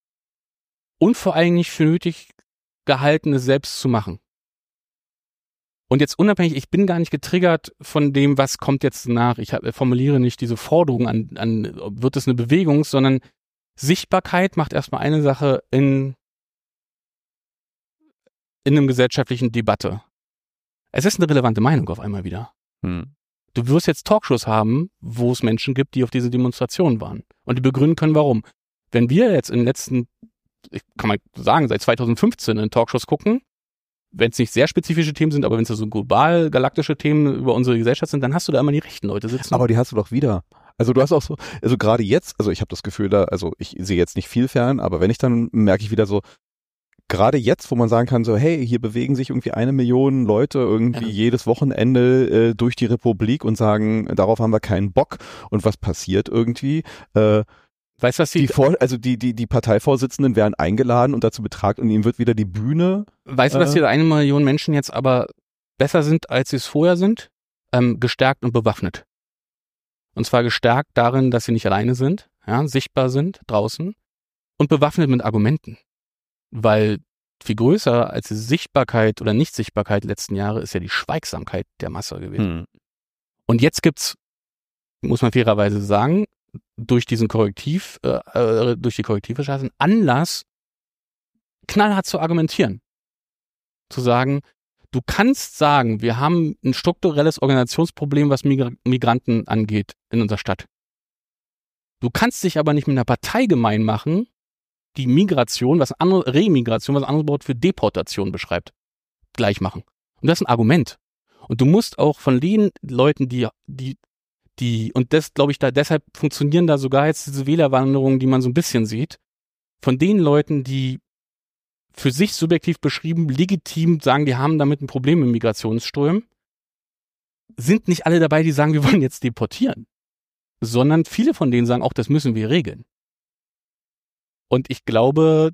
und vor allem nicht für nötig gehalten, es selbst zu machen. Und jetzt unabhängig, ich bin gar nicht getriggert von dem, was kommt jetzt nach. Ich formuliere nicht diese Forderung an, an, wird es eine Bewegung, sondern Sichtbarkeit macht erstmal eine Sache in, in einem gesellschaftlichen Debatte. Es ist eine relevante Meinung auf einmal wieder. Hm. Du wirst jetzt Talkshows haben, wo es Menschen gibt, die auf diese Demonstration waren. Und die begründen können, warum. Wenn wir jetzt in den letzten, kann man sagen, seit 2015 in Talkshows gucken, wenn es nicht sehr spezifische Themen sind, aber wenn es so global galaktische Themen über unsere Gesellschaft sind, dann hast du da immer die rechten Leute sitzen. Aber die hast du doch wieder. Also du hast auch so, also gerade jetzt, also ich habe das Gefühl da, also ich sehe jetzt nicht viel fern, aber wenn ich dann merke ich wieder so, gerade jetzt, wo man sagen kann, so, hey, hier bewegen sich irgendwie eine Million Leute irgendwie Ja. jedes Wochenende äh, durch die Republik und sagen, darauf haben wir keinen Bock. Und was passiert irgendwie? Äh, Weißt du, was die, die Vor also die, die, die Parteivorsitzenden werden eingeladen und dazu betragt und ihnen wird wieder die Bühne. weißt du, dass äh, diese eine Million Menschen jetzt aber besser sind, als sie es vorher sind? Ähm, gestärkt und bewaffnet. Und zwar gestärkt darin, dass sie nicht alleine sind, ja, sichtbar sind draußen und bewaffnet mit Argumenten. Weil viel größer als die Sichtbarkeit oder Nichtsichtbarkeit letzten Jahre ist ja die Schweigsamkeit der Masse gewesen. Hm. Und jetzt gibt's, muss man fairerweise sagen, durch diesen Korrektiv, äh, äh, durch die Korrektivrecherche einen Anlass, knallhart zu argumentieren. Zu sagen, du kannst sagen, wir haben ein strukturelles Organisationsproblem, was Migra Migranten angeht in unserer Stadt. Du kannst dich aber nicht mit einer Partei gemein machen, die Migration, was andere, Remigration, was anderes Wort für Deportation beschreibt, gleich machen. Und das ist ein Argument. Und du musst auch von den Leuten, die, die, die, und das glaube ich da, deshalb funktionieren da sogar jetzt diese Wählerwanderungen, die man so ein bisschen sieht, von den Leuten, die für sich subjektiv beschrieben, legitim sagen, die haben damit ein Problem mit Migrationsströmen, sind nicht alle dabei, die sagen, wir wollen jetzt deportieren. Sondern viele von denen sagen auch, das müssen wir regeln. Und ich glaube,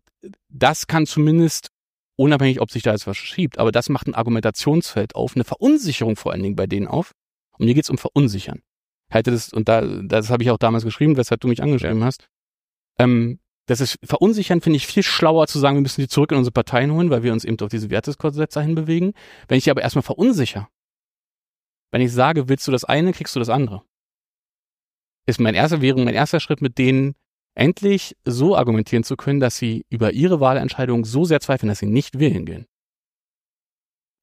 das kann zumindest, unabhängig, ob sich da jetzt was schiebt, aber das macht ein Argumentationsfeld auf, eine Verunsicherung vor allen Dingen bei denen auf. Und mir geht's um Verunsichern. Halte das, und da, das habe ich auch damals geschrieben, weshalb du mich angeschrieben hast. Ähm, das ist verunsichern, finde ich viel schlauer zu sagen, wir müssen die zurück in unsere Parteien holen, weil wir uns eben auf diese Wertekonsätze dahin bewegen. Wenn ich die aber erstmal verunsichere, wenn ich sage, willst du das eine, kriegst du das andere. Ist mein erster Währung, mein erster Schritt mit denen endlich so argumentieren zu können, dass sie über ihre Wahlentscheidung so sehr zweifeln, dass sie nicht wählen gehen.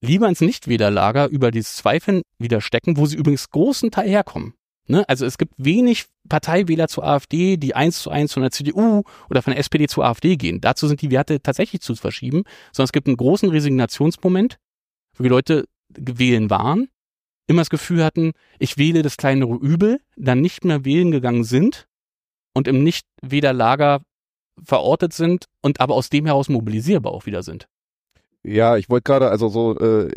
Lieber ins Nichtwählerlager über dieses Zweifeln wieder stecken, wo sie übrigens großen Teil herkommen. Ne? Also es gibt wenig Parteiwähler zur AfD, die eins zu eins von der CDU oder von der SPD zur AfD gehen. Dazu sind die Werte tatsächlich zu verschieben, sondern es gibt einen großen Resignationsmoment, wo die Leute wählen waren, immer das Gefühl hatten, ich wähle das kleinere Übel, dann nicht mehr wählen gegangen sind und im Nichtwählerlager verortet sind und aber aus dem heraus mobilisierbar auch wieder sind. Ja, ich wollte gerade, also so äh,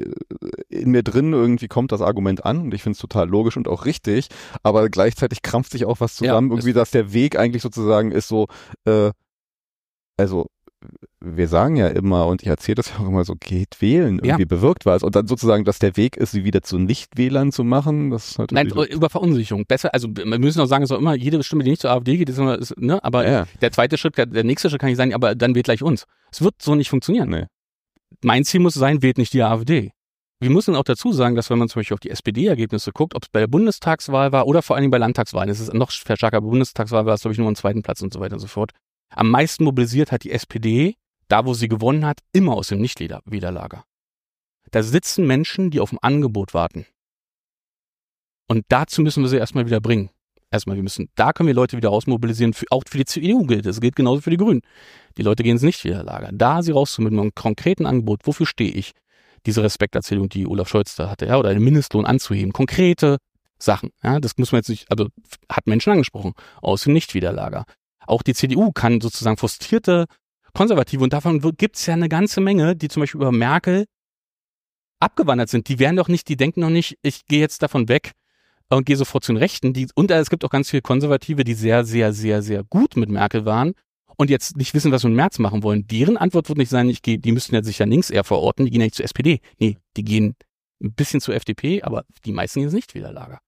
in mir drin irgendwie kommt das Argument an und ich finde es total logisch und auch richtig, aber gleichzeitig krampft sich auch was zusammen, Ja, irgendwie, dass der Weg eigentlich sozusagen ist so, äh, also wir sagen ja immer und ich erzähle das ja auch immer so, geht wählen, irgendwie Ja. bewirkt was und dann sozusagen, dass der Weg ist, sie wieder zu Nichtwählern zu machen, das ist Nein, natürlich... über Verunsicherung. Besser, also wir müssen auch sagen, es ist auch immer, jede Stimme, die nicht zur AfD geht, ist immer, ist, ne, aber ja, der zweite Schritt, der, der nächste Schritt kann nicht sein, aber dann wählt gleich uns. Es wird so nicht funktionieren. Nee. Mein Ziel muss sein, wählt nicht die AfD. Wir müssen auch dazu sagen, dass wenn man zum Beispiel auf die SPD-Ergebnisse guckt, ob es bei der Bundestagswahl war oder vor allen Dingen bei Landtagswahlen, es ist noch stärker, bei Bundestagswahl war es, glaube ich, nur am zweiten Platz und so weiter und so fort. Am meisten mobilisiert hat die SPD, da wo sie gewonnen hat, immer aus dem Nichtwählerlager. Da sitzen Menschen, die auf ein Angebot warten. Und dazu müssen wir sie erstmal wieder bringen. Erstmal, wir müssen, da können wir Leute wieder rausmobilisieren, für, auch für die CDU gilt das, gilt genauso für die Grünen. Die Leute gehen ins Nichtwählerlager. Da sie rauszuholen mit einem konkreten Angebot, wofür stehe ich? Diese Respekterzählung, die Olaf Scholz da hatte, ja, oder den Mindestlohn anzuheben, konkrete Sachen, ja, das muss man jetzt nicht, also hat Menschen angesprochen, aus dem Nichtwiederlager. Auch die CDU kann sozusagen frustrierte Konservative, und davon gibt es ja eine ganze Menge, die zum Beispiel über Merkel abgewandert sind. Die werden doch nicht, die denken noch nicht, ich gehe jetzt davon weg und gehe sofort zu den Rechten. Die, und es gibt auch ganz viele Konservative, die sehr, sehr, sehr, sehr gut mit Merkel waren und jetzt nicht wissen, was wir im März machen wollen. Deren Antwort wird nicht sein, ich gehe, die müssten ja sich ja links eher verorten, die gehen ja nicht zur SPD. Nee, die gehen ein bisschen zur FDP, aber die meisten gehen ins Nichtwählerlager.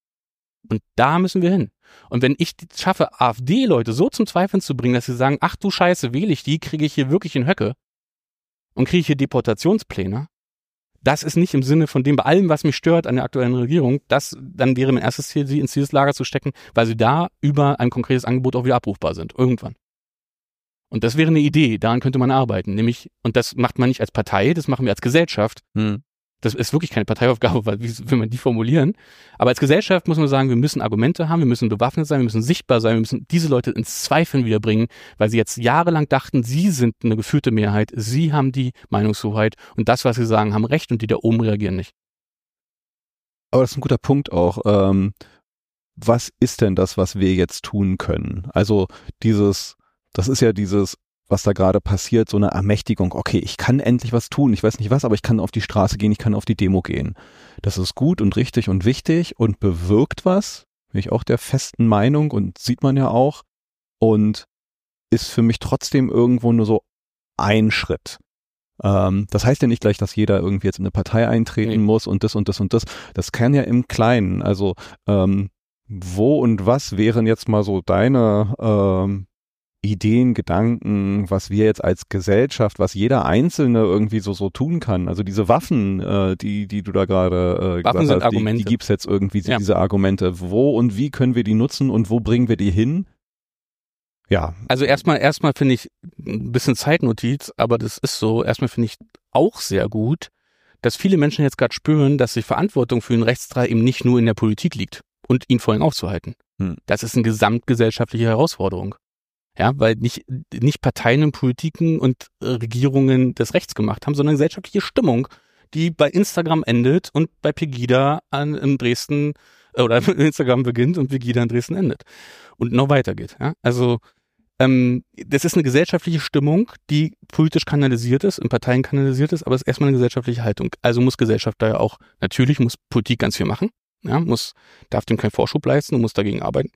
Und da müssen wir hin. Und wenn ich es schaffe, AfD-Leute so zum Zweifeln zu bringen, dass sie sagen, ach du Scheiße, wähle ich die, kriege ich hier wirklich in Höcke und kriege ich hier Deportationspläne, das ist nicht im Sinne von dem, bei allem, was mich stört an der aktuellen Regierung, das dann wäre mein erstes Ziel, sie ins Lager zu stecken, weil sie da über ein konkretes Angebot auch wieder abrufbar sind. Irgendwann. Und das wäre eine Idee, daran könnte man arbeiten. Nämlich, und das macht man nicht als Partei, das machen wir als Gesellschaft. Hm. Das ist wirklich keine Parteiaufgabe, [laughs] weil wie will man die formulieren? Aber als Gesellschaft muss man sagen, wir müssen Argumente haben, wir müssen bewaffnet sein, wir müssen sichtbar sein, wir müssen diese Leute ins Zweifeln wiederbringen, weil sie jetzt jahrelang dachten, sie sind eine geführte Mehrheit, sie haben die Meinungshoheit und das, was sie sagen, haben Recht und die da oben reagieren nicht. Aber das ist ein guter Punkt auch. Ähm, was ist denn das, was wir jetzt tun können? Also dieses, das ist ja dieses, was da gerade passiert, so eine Ermächtigung, okay, ich kann endlich was tun, ich weiß nicht was, aber ich kann auf die Straße gehen, ich kann auf die Demo gehen. Das ist gut und richtig und wichtig und bewirkt was, bin ich auch der festen Meinung und sieht man ja auch und ist für mich trotzdem irgendwo nur so ein Schritt. Ähm, das heißt ja nicht gleich, dass jeder irgendwie jetzt in eine Partei eintreten mhm. muss und das und das und das. Das kann ja im Kleinen. Also ähm, wo und was wären jetzt mal so deine ähm, Ideen, Gedanken, was wir jetzt als Gesellschaft, was jeder Einzelne irgendwie so so tun kann. Also diese Waffen, äh, die die du da gerade äh, Waffen sind hast, Argumente. Die, die gibt's jetzt irgendwie ja. diese Argumente. Wo und wie können wir die nutzen und wo bringen wir die hin? Ja. Also erstmal, erstmal finde ich ein bisschen Zeitnotiz, aber das ist so. Erstmal finde ich auch sehr gut, dass viele Menschen jetzt gerade spüren, dass die Verantwortung für den Rechtsstreit eben nicht nur in der Politik liegt und ihn vor allem aufzuhalten. Hm. Das ist eine gesamtgesellschaftliche Herausforderung. Ja, weil nicht, nicht Parteien und Politiken und Regierungen des Rechts gemacht haben, sondern gesellschaftliche Stimmung, die bei Instagram endet und bei Pegida an, in Dresden äh, oder [laughs] Instagram beginnt und Pegida in Dresden endet und noch weitergeht. Ja? Also ähm, das ist eine gesellschaftliche Stimmung, die politisch kanalisiert ist, in Parteien kanalisiert ist, aber es ist erstmal eine gesellschaftliche Haltung. Also muss Gesellschaft da ja auch, natürlich muss Politik ganz viel machen, ja, muss, darf dem keinen Vorschub leisten und muss dagegen arbeiten,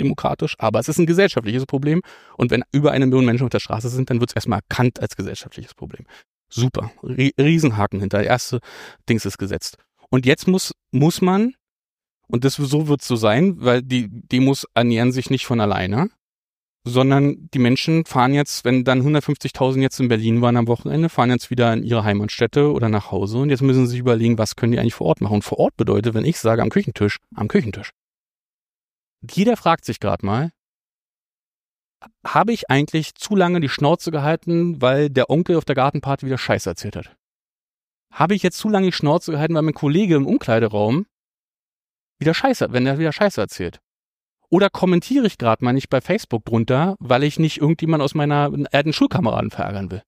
demokratisch, aber es ist ein gesellschaftliches Problem und wenn über eine Million Menschen auf der Straße sind, dann wird es erstmal erkannt als gesellschaftliches Problem. Super, Riesenhaken hinter, der erste Dings ist gesetzt. Und jetzt muss, muss man, und das so wird es so sein, weil die Demos ernähren sich nicht von alleine, sondern die Menschen fahren jetzt, wenn dann 150.000 jetzt in Berlin waren am Wochenende, fahren jetzt wieder in ihre Heimatstätte oder nach Hause und jetzt müssen sie sich überlegen, was können die eigentlich vor Ort machen. Und vor Ort bedeutet, wenn ich sage am Küchentisch, am Küchentisch. Jeder fragt sich gerade mal, habe ich eigentlich zu lange die Schnauze gehalten, weil der Onkel auf der Gartenparty wieder Scheiße erzählt hat? Habe ich jetzt zu lange die Schnauze gehalten, weil mein Kollege im Umkleideraum wieder Scheiße, wenn er wieder Scheiße erzählt? Oder kommentiere ich gerade mal nicht bei Facebook drunter, weil ich nicht irgendjemand aus meiner alten Schulkameraden verärgern will.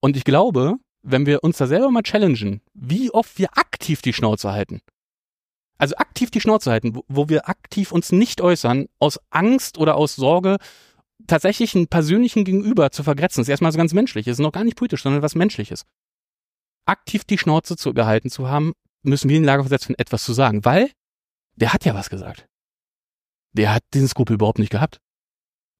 Und ich glaube, wenn wir uns da selber mal challengen, wie oft wir aktiv die Schnauze halten. Also aktiv die Schnauze halten, wo, wir aktiv uns nicht äußern, aus Angst oder aus Sorge, tatsächlich einen persönlichen Gegenüber zu vergrätzen. Das ist erstmal so ganz menschlich. Ist noch gar nicht politisch, sondern was Menschliches. Aktiv die Schnauze zu, gehalten zu haben, müssen wir in die Lage versetzt werden, etwas zu sagen, weil der hat ja was gesagt der hat diesen Skrupel überhaupt nicht gehabt.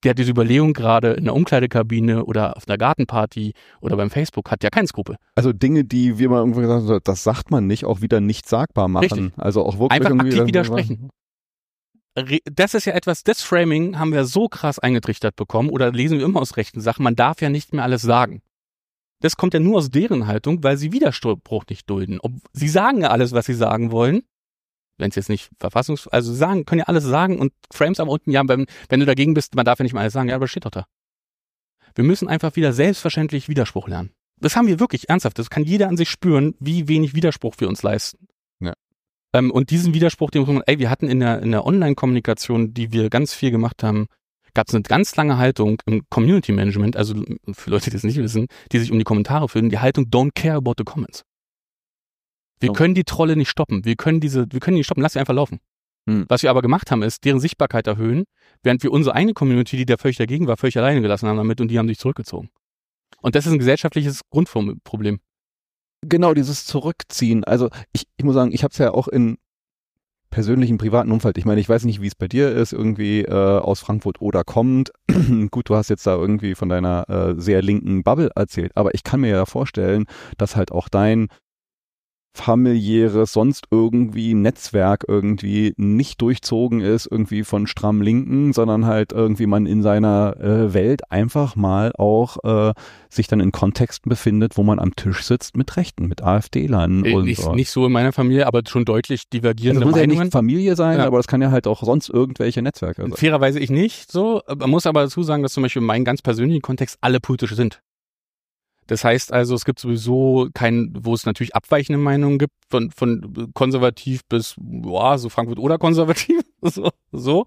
Der hat diese Überlegung gerade in der Umkleidekabine oder auf einer Gartenparty oder beim Facebook, hat ja keinen Skrupel. Also Dinge, die wir mal irgendwo gesagt haben, das sagt man nicht, auch wieder nicht sagbar machen. Richtig. Also auch wirklich Einfach aktiv widersprechen. Das ist ja etwas, das Framing haben wir so krass eingetrichtert bekommen oder lesen wir immer aus rechten Sachen, man darf ja nicht mehr alles sagen. Das kommt ja nur aus deren Haltung, weil sie Widerspruch nicht dulden. Ob, sie sagen ja alles, was sie sagen wollen, wenn es jetzt nicht verfassungs, also sagen, können ja alles sagen und Frames am unten, ja, wenn, wenn du dagegen bist, man darf ja nicht mal alles sagen, ja, aber steht doch da. Wir müssen einfach wieder selbstverständlich Widerspruch lernen. Das haben wir wirklich ernsthaft. Das kann jeder an sich spüren, wie wenig Widerspruch wir uns leisten. Ja. Ähm, und diesen Widerspruch, den muss man, ey, wir hatten in der, in der Online-Kommunikation, die wir ganz viel gemacht haben, gab es eine ganz lange Haltung im Community Management, also für Leute, die das nicht wissen, die sich um die Kommentare fühlen, die Haltung don't care about the comments. Wir können die Trolle nicht stoppen. Wir können diese, wir können die stoppen. Lass sie einfach laufen. Hm. Was wir aber gemacht haben, ist deren Sichtbarkeit erhöhen, während wir unsere eigene Community, die da völlig dagegen war, völlig alleine gelassen haben damit und die haben sich zurückgezogen. Und das ist ein gesellschaftliches Grundproblem. Genau, dieses Zurückziehen. Also ich, ich muss sagen, ich habe es ja auch in persönlichen, privaten Umfeld. Ich meine, ich weiß nicht, wie es bei dir ist, irgendwie äh, aus Frankfurt oder kommt. [clears throat] Gut, du hast jetzt da irgendwie von deiner äh, sehr linken Bubble erzählt, aber ich kann mir ja vorstellen, dass halt auch dein familiäres, sonst irgendwie Netzwerk irgendwie nicht durchzogen ist, irgendwie von stramm Linken, sondern halt irgendwie man in seiner äh, Welt einfach mal auch äh, sich dann in Kontexten befindet, wo man am Tisch sitzt mit Rechten, mit AfD-Lern äh, nicht, so. nicht so in meiner Familie, aber schon deutlich divergierende also muss Meinungen. ja nicht Familie sein, ja. aber das kann ja halt auch sonst irgendwelche Netzwerke sein. Fairerweise ich nicht so. Man muss aber dazu sagen, dass zum Beispiel in meinem ganz persönlichen Kontext alle politisch sind. Das heißt also, es gibt sowieso kein, wo es natürlich abweichende Meinungen gibt, von, von konservativ bis, boah, so Frankfurt oder konservativ, [laughs] so, so.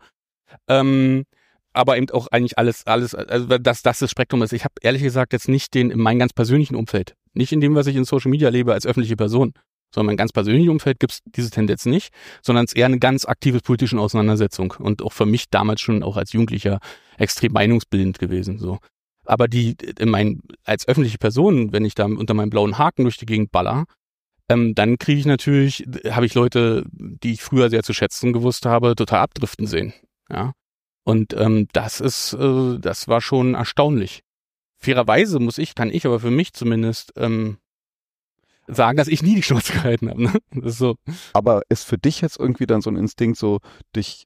Ähm, aber eben auch eigentlich alles, alles, also dass das das Spektrum ist. Ich habe ehrlich gesagt jetzt nicht den in meinem ganz persönlichen Umfeld, nicht in dem, was ich in Social Media lebe als öffentliche Person, sondern mein ganz persönliches Umfeld gibt es diese Tendenz nicht, sondern es ist eher eine ganz aktive politische Auseinandersetzung und auch für mich damals schon auch als Jugendlicher extrem meinungsbildend gewesen. So Aber die, in mein, als öffentliche Person, wenn ich da unter meinem blauen Haken durch die Gegend baller, ähm, dann kriege ich natürlich, habe ich Leute, die ich früher sehr zu schätzen gewusst habe, total abdriften sehen. Ja. Und ähm, das ist, äh, das war schon erstaunlich. Fairerweise muss ich, kann ich aber für mich zumindest ähm, sagen, dass ich nie die Schnauze gehalten habe. Ne? Das ist so. Aber ist für dich jetzt irgendwie dann so ein Instinkt, so dich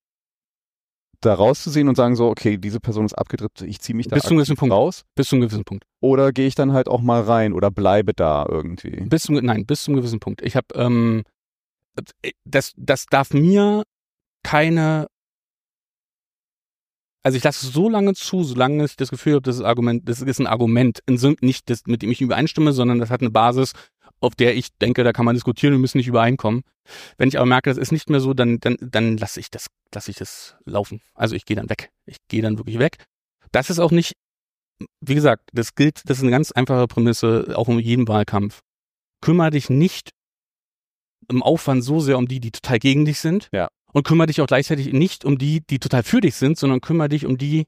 da rauszusehen und sagen so, okay, diese Person ist abgedriftet, ich ziehe mich da Bis zu einem gewissen Punkt. raus? Bis zu einem gewissen Punkt. Oder gehe ich dann halt auch mal rein oder bleibe da irgendwie? Bis zum, nein, bis zum gewissen Punkt. Ich habe, ähm, das, das darf mir keine, also ich lasse es so lange zu, solange ich das Gefühl habe, das ist Argument, das ist ein Argument, nicht das, mit dem ich übereinstimme, sondern das hat eine Basis, auf der ich denke, da kann man diskutieren, wir müssen nicht übereinkommen. Wenn ich aber merke, das ist nicht mehr so, dann, dann, dann lasse ich das, lasse ich das laufen. Also ich gehe dann weg. Ich gehe dann wirklich weg. Das ist auch nicht, wie gesagt, das gilt, das ist eine ganz einfache Prämisse, auch in jedem Wahlkampf. Kümmere dich nicht im Aufwand so sehr um die, die total gegen dich sind. Ja. Und kümmere dich auch gleichzeitig nicht um die, die total für dich sind, sondern kümmere dich um die,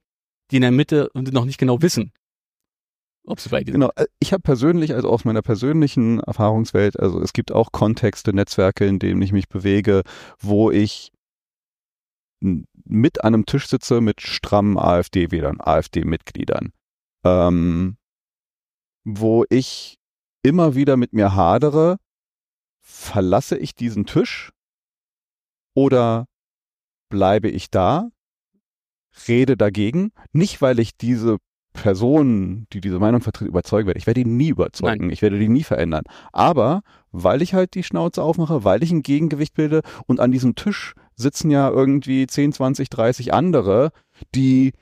die in der Mitte noch nicht genau wissen, ob sie bei dir Genau, äh, ich habe persönlich, also aus meiner persönlichen Erfahrungswelt, also es gibt auch Kontexte, Netzwerke, in denen ich mich bewege, wo ich mit an einem Tisch sitze mit strammen AfD-Wählern, AfD-Mitgliedern, ähm, wo ich immer wieder mit mir hadere, verlasse ich diesen Tisch oder bleibe ich da, rede dagegen, nicht weil ich diese Person, die diese Meinung vertritt, überzeugen werde. Ich werde ihn nie überzeugen. Nein. Ich werde die nie verändern. Aber weil ich halt die Schnauze aufmache, weil ich ein Gegengewicht bilde und an diesem Tisch sitzen ja irgendwie 10, 20, 30 andere, die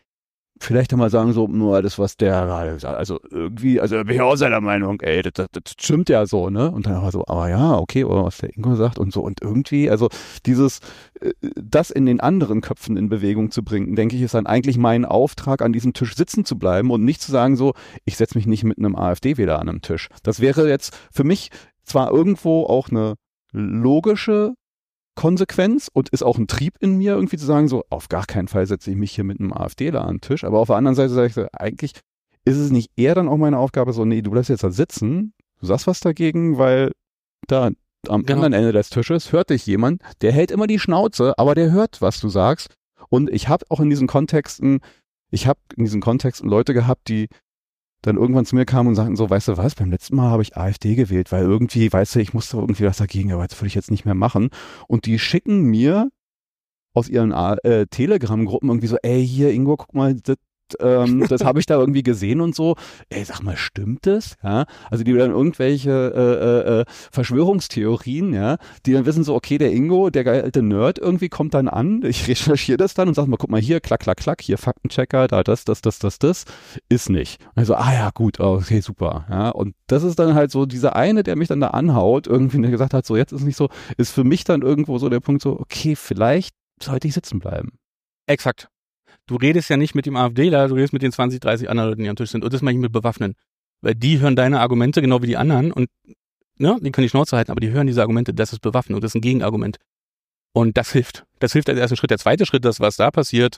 vielleicht einmal sagen so, nur das, was der gerade gesagt also irgendwie, also bin ich auch seiner Meinung, ey, das, das, das stimmt ja so, ne? Und dann aber so, aber ja, okay, oder was der Ingo sagt und so und irgendwie, also dieses, äh, das in den anderen Köpfen in Bewegung zu bringen, denke ich, ist dann eigentlich mein Auftrag, an diesem Tisch sitzen zu bleiben und nicht zu sagen so, ich setze mich nicht mit einem AfD-Wähler an einem Tisch. Das wäre jetzt für mich zwar irgendwo auch eine logische Konsequenz und ist auch ein Trieb in mir, irgendwie zu sagen, so, auf gar keinen Fall setze ich mich hier mit einem AfDler an den Tisch. Aber auf der anderen Seite sage ich so, eigentlich ist es nicht eher dann auch meine Aufgabe, so, nee, du bleibst jetzt da sitzen, du sagst was dagegen, weil da am genau. anderen Ende des Tisches hört dich jemand, der hält immer die Schnauze, aber der hört, was du sagst. Und ich habe auch in diesen Kontexten, ich habe in diesen Kontexten Leute gehabt, die dann irgendwann zu mir kamen und sagten so, weißt du was, beim letzten Mal habe ich AfD gewählt, weil irgendwie, weißt du, ich musste irgendwie was dagegen, aber das würde ich jetzt nicht mehr machen. Und die schicken mir aus ihren äh, Telegram-Gruppen irgendwie so, ey, hier, Ingo, guck mal, das ähm, [laughs] das habe ich da irgendwie gesehen und so. Ey, sag mal, stimmt das? Ja, also die dann irgendwelche äh, äh, äh, Verschwörungstheorien, ja, die dann wissen so, okay, der Ingo, der alte Nerd irgendwie kommt dann an, ich recherchiere das dann und sag mal, guck mal hier, klack, klack, klack, hier Faktenchecker, da das, das, das, das, das, ist nicht. Also, ah ja, gut, okay, super, ja, und das ist dann halt so dieser eine, der mich dann da anhaut, irgendwie der gesagt hat, so jetzt ist nicht so, ist für mich dann irgendwo so der Punkt so, okay, vielleicht sollte ich sitzen bleiben. Exakt du redest ja nicht mit dem AfDler, du redest mit den 20, 30 anderen Leuten, die am Tisch sind. Und das mache ich mit Bewaffnen. Weil die hören deine Argumente genau wie die anderen und ne, die können die Schnauze halten, aber die hören diese Argumente, das ist Bewaffnung, das ist ein Gegenargument. Und das hilft. Das hilft als erster Schritt. Der zweite Schritt, das, was da passiert,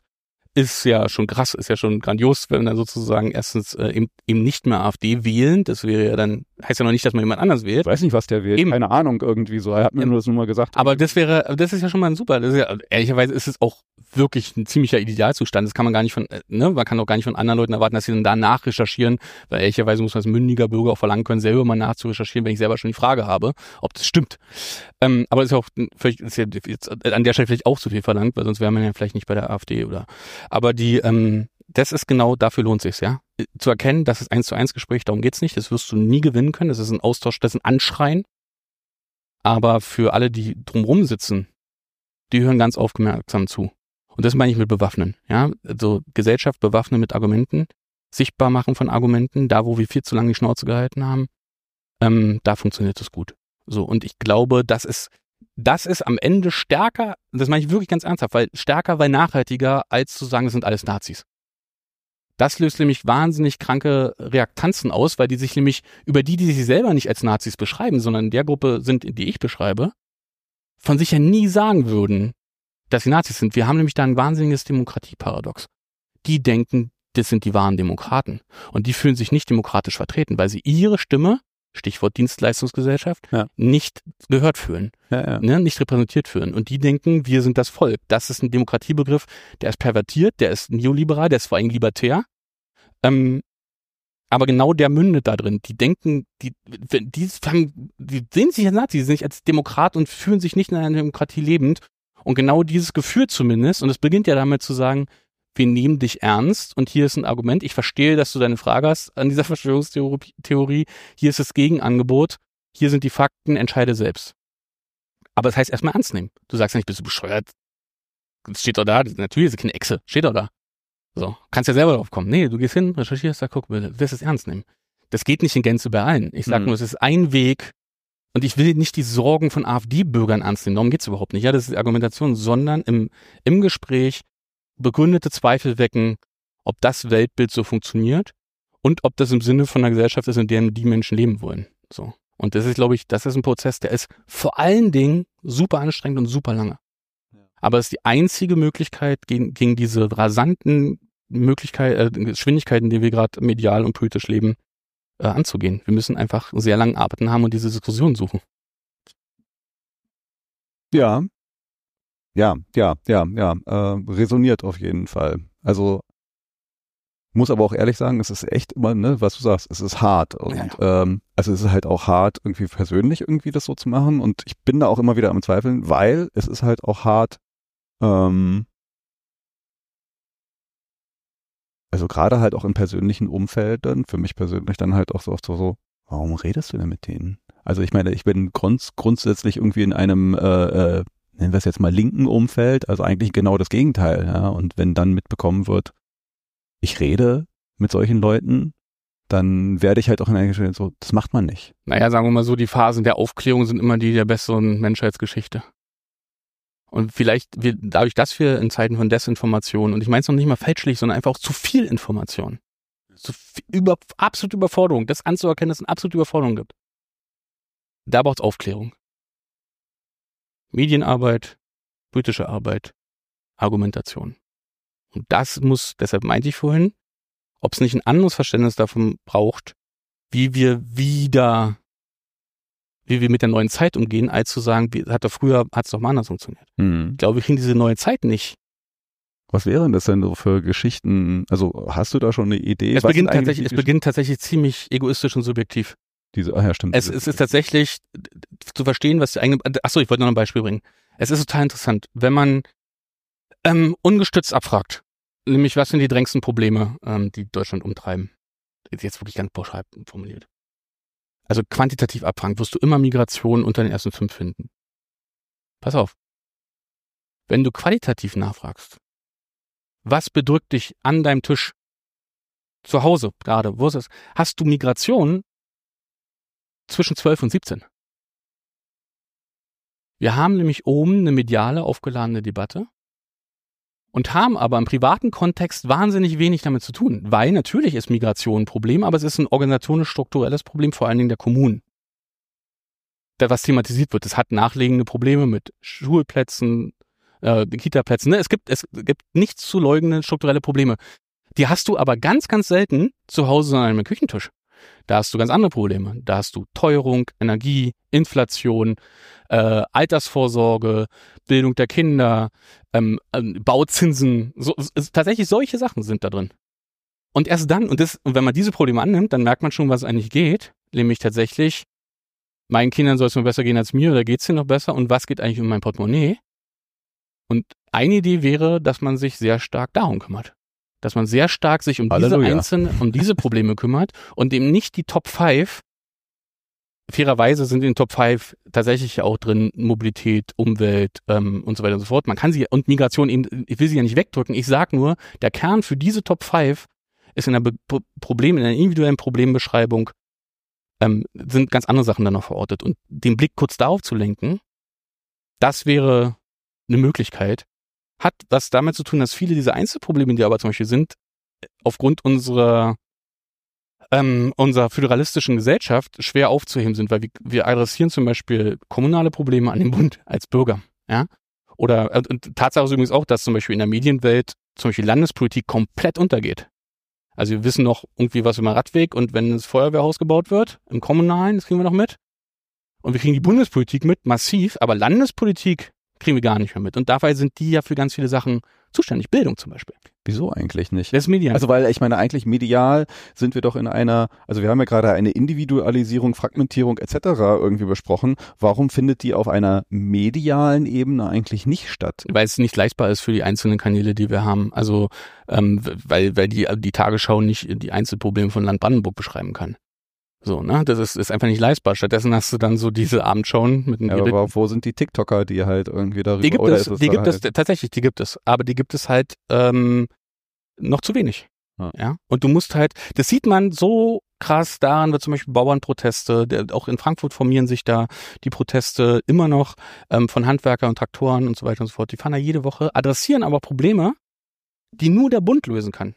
ist ja schon krass, ist ja schon grandios, wenn dann sozusagen erstens äh, eben, eben nicht mehr AfD wählen. Das wäre ja dann, heißt ja noch nicht, dass man jemand anders wählt. Ich weiß nicht, was der wählt. Eben. Keine Ahnung irgendwie so. Er hat mir ja. nur das nur mal gesagt. Aber das wäre, das ist ja schon mal ein super. Das ist ja, ehrlicherweise ist es auch wirklich ein ziemlicher Idealzustand. Das kann man gar nicht von, äh, ne, man kann auch gar nicht von anderen Leuten erwarten, dass sie dann da nachrecherchieren, weil ehrlicherweise muss man als mündiger Bürger auch verlangen können, selber mal nachzurecherchieren, wenn ich selber schon die Frage habe, ob das stimmt. Ähm, aber das ist ja auch vielleicht, ist ja jetzt an der Stelle vielleicht auch zu viel verlangt, weil sonst wäre man ja vielleicht nicht bei der AfD oder. Aber die, ähm, das ist genau, dafür lohnt sich's, ja. Zu erkennen, das ist eins zu eins Gespräch, darum geht's nicht, das wirst du nie gewinnen können, das ist ein Austausch, das ist ein Anschreien. Aber für alle, die drumrum sitzen, die hören ganz aufmerksam zu. Und das meine ich mit bewaffnen. Ja, also Gesellschaft bewaffnen mit Argumenten, sichtbar machen von Argumenten, da wo wir viel zu lange die Schnauze gehalten haben, ähm, da funktioniert das gut. So, und ich glaube, das ist, das ist am Ende stärker, das meine ich wirklich ganz ernsthaft, weil stärker, weil nachhaltiger, als zu sagen, es sind alles Nazis. Das löst nämlich wahnsinnig kranke Reaktanzen aus, weil die sich nämlich über die, die sich selber nicht als Nazis beschreiben, sondern in der Gruppe sind, die ich beschreibe, von sich ja nie sagen würden, dass sie Nazis sind. Wir haben nämlich da ein wahnsinniges Demokratieparadox. Die denken, das sind die wahren Demokraten. Und die fühlen sich nicht demokratisch vertreten, weil sie ihre Stimme, Stichwort Dienstleistungsgesellschaft, Ja. nicht gehört fühlen, Ja, ja. ne, nicht repräsentiert fühlen. Und die denken, wir sind das Volk. Das ist ein Demokratiebegriff, der ist pervertiert, der ist neoliberal, der ist vor allem libertär. Ähm, aber genau der mündet da drin. Die denken, die, die, fangen, die sehen sich als Nazis, die sind nicht als Demokrat und fühlen sich nicht in einer Demokratie lebend. Und genau dieses Gefühl zumindest, und es beginnt ja damit zu sagen, wir nehmen dich ernst und hier ist ein Argument. Ich verstehe, dass du deine Frage hast an dieser [laughs] Verschwörungstheorie. Theorie. Hier ist das Gegenangebot. Hier sind die Fakten. Entscheide selbst. Aber das heißt erstmal ernst nehmen. Du sagst ja nicht, bist du bescheuert? Das steht doch da. Natürlich ist es keine Echse. Steht doch da. So. Kannst ja selber drauf kommen. Nee, du gehst hin, recherchierst, sag, guck, du wirst es ernst nehmen. Das geht nicht in Gänze bei allen. Ich sag Mhm. nur, es ist ein Weg. Und ich will nicht die Sorgen von AfD-Bürgern ernst nehmen. Darum geht's überhaupt nicht. Ja, das ist die Argumentation, sondern im, im Gespräch begründete Zweifel wecken, ob das Weltbild so funktioniert und ob das im Sinne von einer Gesellschaft ist, in der die Menschen leben wollen. So. Und das ist, glaube ich, das ist ein Prozess, der ist vor allen Dingen super anstrengend und super lange. Aber es ist die einzige Möglichkeit, gegen, gegen diese rasanten Möglichkeit, äh, Geschwindigkeiten, in denen wir gerade medial und politisch leben, äh, anzugehen. Wir müssen einfach sehr lange arbeiten haben und diese Diskussion suchen. Ja. Ja, ja, ja, ja. Äh, resoniert auf jeden Fall. Also muss aber auch ehrlich sagen, es ist echt immer, ne, was du sagst, es ist hart. Und Ähm, also es ist halt auch hart, irgendwie persönlich irgendwie das so zu machen. Und ich bin da auch immer wieder am Zweifeln, weil es ist halt auch hart, ähm, also gerade halt auch in persönlichen Umfeldern, für mich persönlich dann halt auch so oft so, so warum redest du denn mit denen? Also ich meine, ich bin grunds grundsätzlich irgendwie in einem, äh, äh, nennen wir es jetzt mal linken Umfeld, also eigentlich genau das Gegenteil. Ja? Und wenn dann mitbekommen wird, ich rede mit solchen Leuten, dann werde ich halt auch in einer Stelle so, das macht man nicht. Naja, sagen wir mal so, die Phasen der Aufklärung sind immer die der besseren Menschheitsgeschichte. Und vielleicht, wir, dadurch, dass wir in Zeiten von Desinformation, und ich meine es noch nicht mal fälschlich, sondern einfach auch zu viel Information, zu viel, über, absolute Überforderung, das anzuerkennen, dass es eine absolute Überforderung gibt. Da braucht es Aufklärung. Medienarbeit, politische Arbeit, Argumentation. Und das muss, deshalb meinte ich vorhin, ob es nicht ein anderes Verständnis davon braucht, wie wir wieder, wie wir mit der neuen Zeit umgehen, als zu sagen, wie, hat doch früher, hat es doch mal anders funktioniert. Hm. Ich glaube, wir kriegen diese neue Zeit nicht. Was wären das denn so für Geschichten? Also hast du da schon eine Idee? Es beginnt tatsächlich, es beginnt tatsächlich ziemlich egoistisch und subjektiv. Diese, ach ja, stimmt. Es, es ist tatsächlich zu verstehen, was die eigene, achso, ich wollte noch ein Beispiel bringen. Es ist total interessant, wenn man ähm, ungestützt abfragt, nämlich was sind die drängendsten Probleme, ähm, die Deutschland umtreiben. Jetzt wirklich ganz pauschal formuliert. Also quantitativ abfragen, wirst du immer Migration unter den ersten fünf finden. Pass auf. Wenn du qualitativ nachfragst, was bedrückt dich an deinem Tisch zu Hause gerade, wo ist es? Hast du Migration zwischen 12 und 17? Wir haben nämlich oben eine mediale aufgeladene Debatte und haben aber im privaten Kontext wahnsinnig wenig damit zu tun, weil natürlich ist Migration ein Problem, aber es ist ein organisatorisch-strukturelles Problem, vor allen Dingen der Kommunen. Da was thematisiert wird, es hat nachlegende Probleme mit Schulplätzen, äh, Kita-Plätzen. Ne? Es gibt es gibt nichts zu leugnende strukturelle Probleme. Die hast du aber ganz, ganz selten zu Hause an einem Küchentisch. Da hast du ganz andere Probleme. Da hast du Teuerung, Energie, Inflation, äh, Altersvorsorge, Bildung der Kinder, ähm, ähm, Bauzinsen. So, es, tatsächlich solche Sachen sind da drin. Und erst dann, und, das, und wenn man diese Probleme annimmt, dann merkt man schon, was eigentlich geht. Nämlich tatsächlich, meinen Kindern soll es nur besser gehen als mir oder geht's ihnen noch besser und was geht eigentlich um mein Portemonnaie? Und eine Idee wäre, dass man sich sehr stark darum kümmert. Dass man sehr stark sich um diese Halleluja. einzelnen, um diese Probleme kümmert und eben nicht die Top 5 fairerweise sind in den Top 5 tatsächlich auch drin Mobilität, Umwelt ähm, und so weiter und so fort. Man kann sie und Migration eben, ich will sie ja nicht wegdrücken. Ich sag nur, der Kern für diese Top 5 ist in der Be Pro- Problem, in der individuellen Problembeschreibung ähm, sind ganz andere Sachen dann noch verortet. Und den Blick kurz darauf zu lenken, das wäre eine Möglichkeit. Hat was damit zu tun, dass viele dieser Einzelprobleme, die aber zum Beispiel sind, aufgrund unserer ähm, unserer föderalistischen Gesellschaft schwer aufzuheben sind, weil wir, wir adressieren zum Beispiel kommunale Probleme an den Bund als Bürger, ja. Oder und, und Tatsache ist übrigens auch, dass zum Beispiel in der Medienwelt zum Beispiel Landespolitik komplett untergeht. Also wir wissen noch irgendwie was über Radweg und wenn das Feuerwehrhaus gebaut wird, im Kommunalen, das kriegen wir noch mit. Und wir kriegen die Bundespolitik mit, massiv, aber Landespolitik kriegen wir gar nicht mehr mit. Und dabei sind die ja für ganz viele Sachen zuständig. Bildung zum Beispiel. Wieso eigentlich nicht? Das ist medial. Also weil ich meine, eigentlich medial sind wir doch in einer, also wir haben ja gerade eine Individualisierung, Fragmentierung etc. irgendwie besprochen. Warum findet die auf einer medialen Ebene eigentlich nicht statt? weil es nicht leistbar ist für die einzelnen Kanäle, die wir haben. Also ähm, weil weil die die Tagesschau nicht die Einzelprobleme von Land Brandenburg beschreiben kann. So, ne? Das ist, ist einfach nicht leistbar. Stattdessen hast du dann so diese Abendschauen mit einem Ja, aber wo sind die TikToker, die halt irgendwie darüber Die gibt oder es, ist die gibt halt, es tatsächlich, die gibt es, aber die gibt es halt ähm, noch zu wenig. Ja. Ja. Und du musst halt, das sieht man so krass daran, wird zum Beispiel Bauernproteste, der, auch in Frankfurt formieren sich da die Proteste immer noch ähm, von Handwerkern und Traktoren und so weiter und so fort. Die fahren da jede Woche, adressieren aber Probleme, die nur der Bund lösen kann.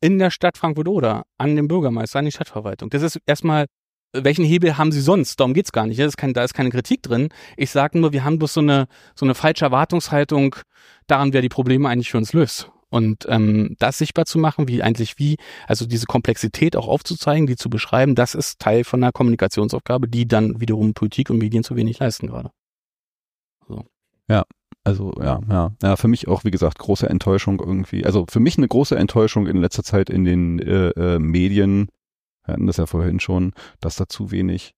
In der Stadt Frankfurt-Oder, an dem Bürgermeister, an die Stadtverwaltung. Das ist erstmal, welchen Hebel haben sie sonst? Darum geht's gar nicht. Ist kein, da ist keine Kritik drin. Ich sage nur, wir haben bloß so eine, so eine falsche Erwartungshaltung daran, wer die Probleme eigentlich für uns löst. Und ähm, das sichtbar zu machen, wie eigentlich wie, also diese Komplexität auch aufzuzeigen, die zu beschreiben, das ist Teil von einer Kommunikationsaufgabe, die dann wiederum Politik und Medien zu wenig leisten gerade. Also ja, ja, ja, für mich auch wie gesagt große Enttäuschung irgendwie. Also für mich eine große Enttäuschung in letzter Zeit in den äh, äh, Medien. Wir hatten das ja vorhin schon, dass da zu wenig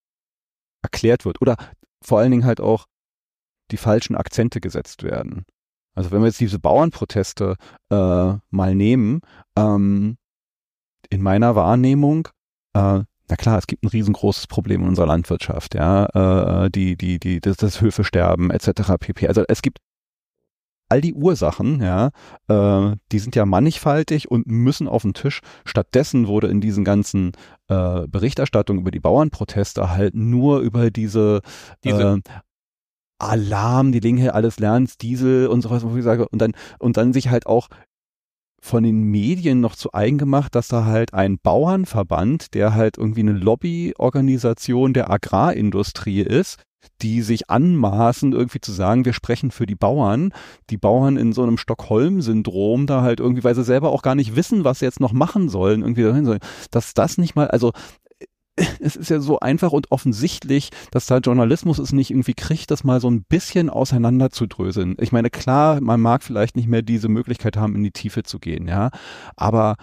erklärt wird oder vor allen Dingen halt auch die falschen Akzente gesetzt werden. Also wenn wir jetzt diese Bauernproteste äh, mal nehmen, ähm, in meiner Wahrnehmung, äh, na klar, es gibt ein riesengroßes Problem in unserer Landwirtschaft, ja, äh, die, die, die, das, das Höfesterben etc. pp. Also es gibt all die Ursachen, ja, äh, die sind ja mannigfaltig und müssen auf den Tisch. Stattdessen wurde in diesen ganzen äh, Berichterstattungen über die Bauernproteste halt nur über diese, Diese- äh, Alarm, die Dinge alles lernst, Diesel und sowas, wo ich sage, und dann, und dann sich halt auch von den Medien noch zu eigen gemacht, dass da halt ein Bauernverband, der halt irgendwie eine Lobbyorganisation der Agrarindustrie ist, die sich anmaßen, irgendwie zu sagen, wir sprechen für die Bauern, die Bauern in so einem Stockholm-Syndrom da halt irgendwie, weil sie selber auch gar nicht wissen, was sie jetzt noch machen sollen, irgendwie dahin sollen, dass das nicht mal, also [laughs] es ist ja so einfach und offensichtlich, dass da Journalismus es nicht irgendwie kriegt, das mal so ein bisschen auseinander zu dröseln. Ich meine, klar, man mag vielleicht nicht mehr diese Möglichkeit haben, in die Tiefe zu gehen, ja, aber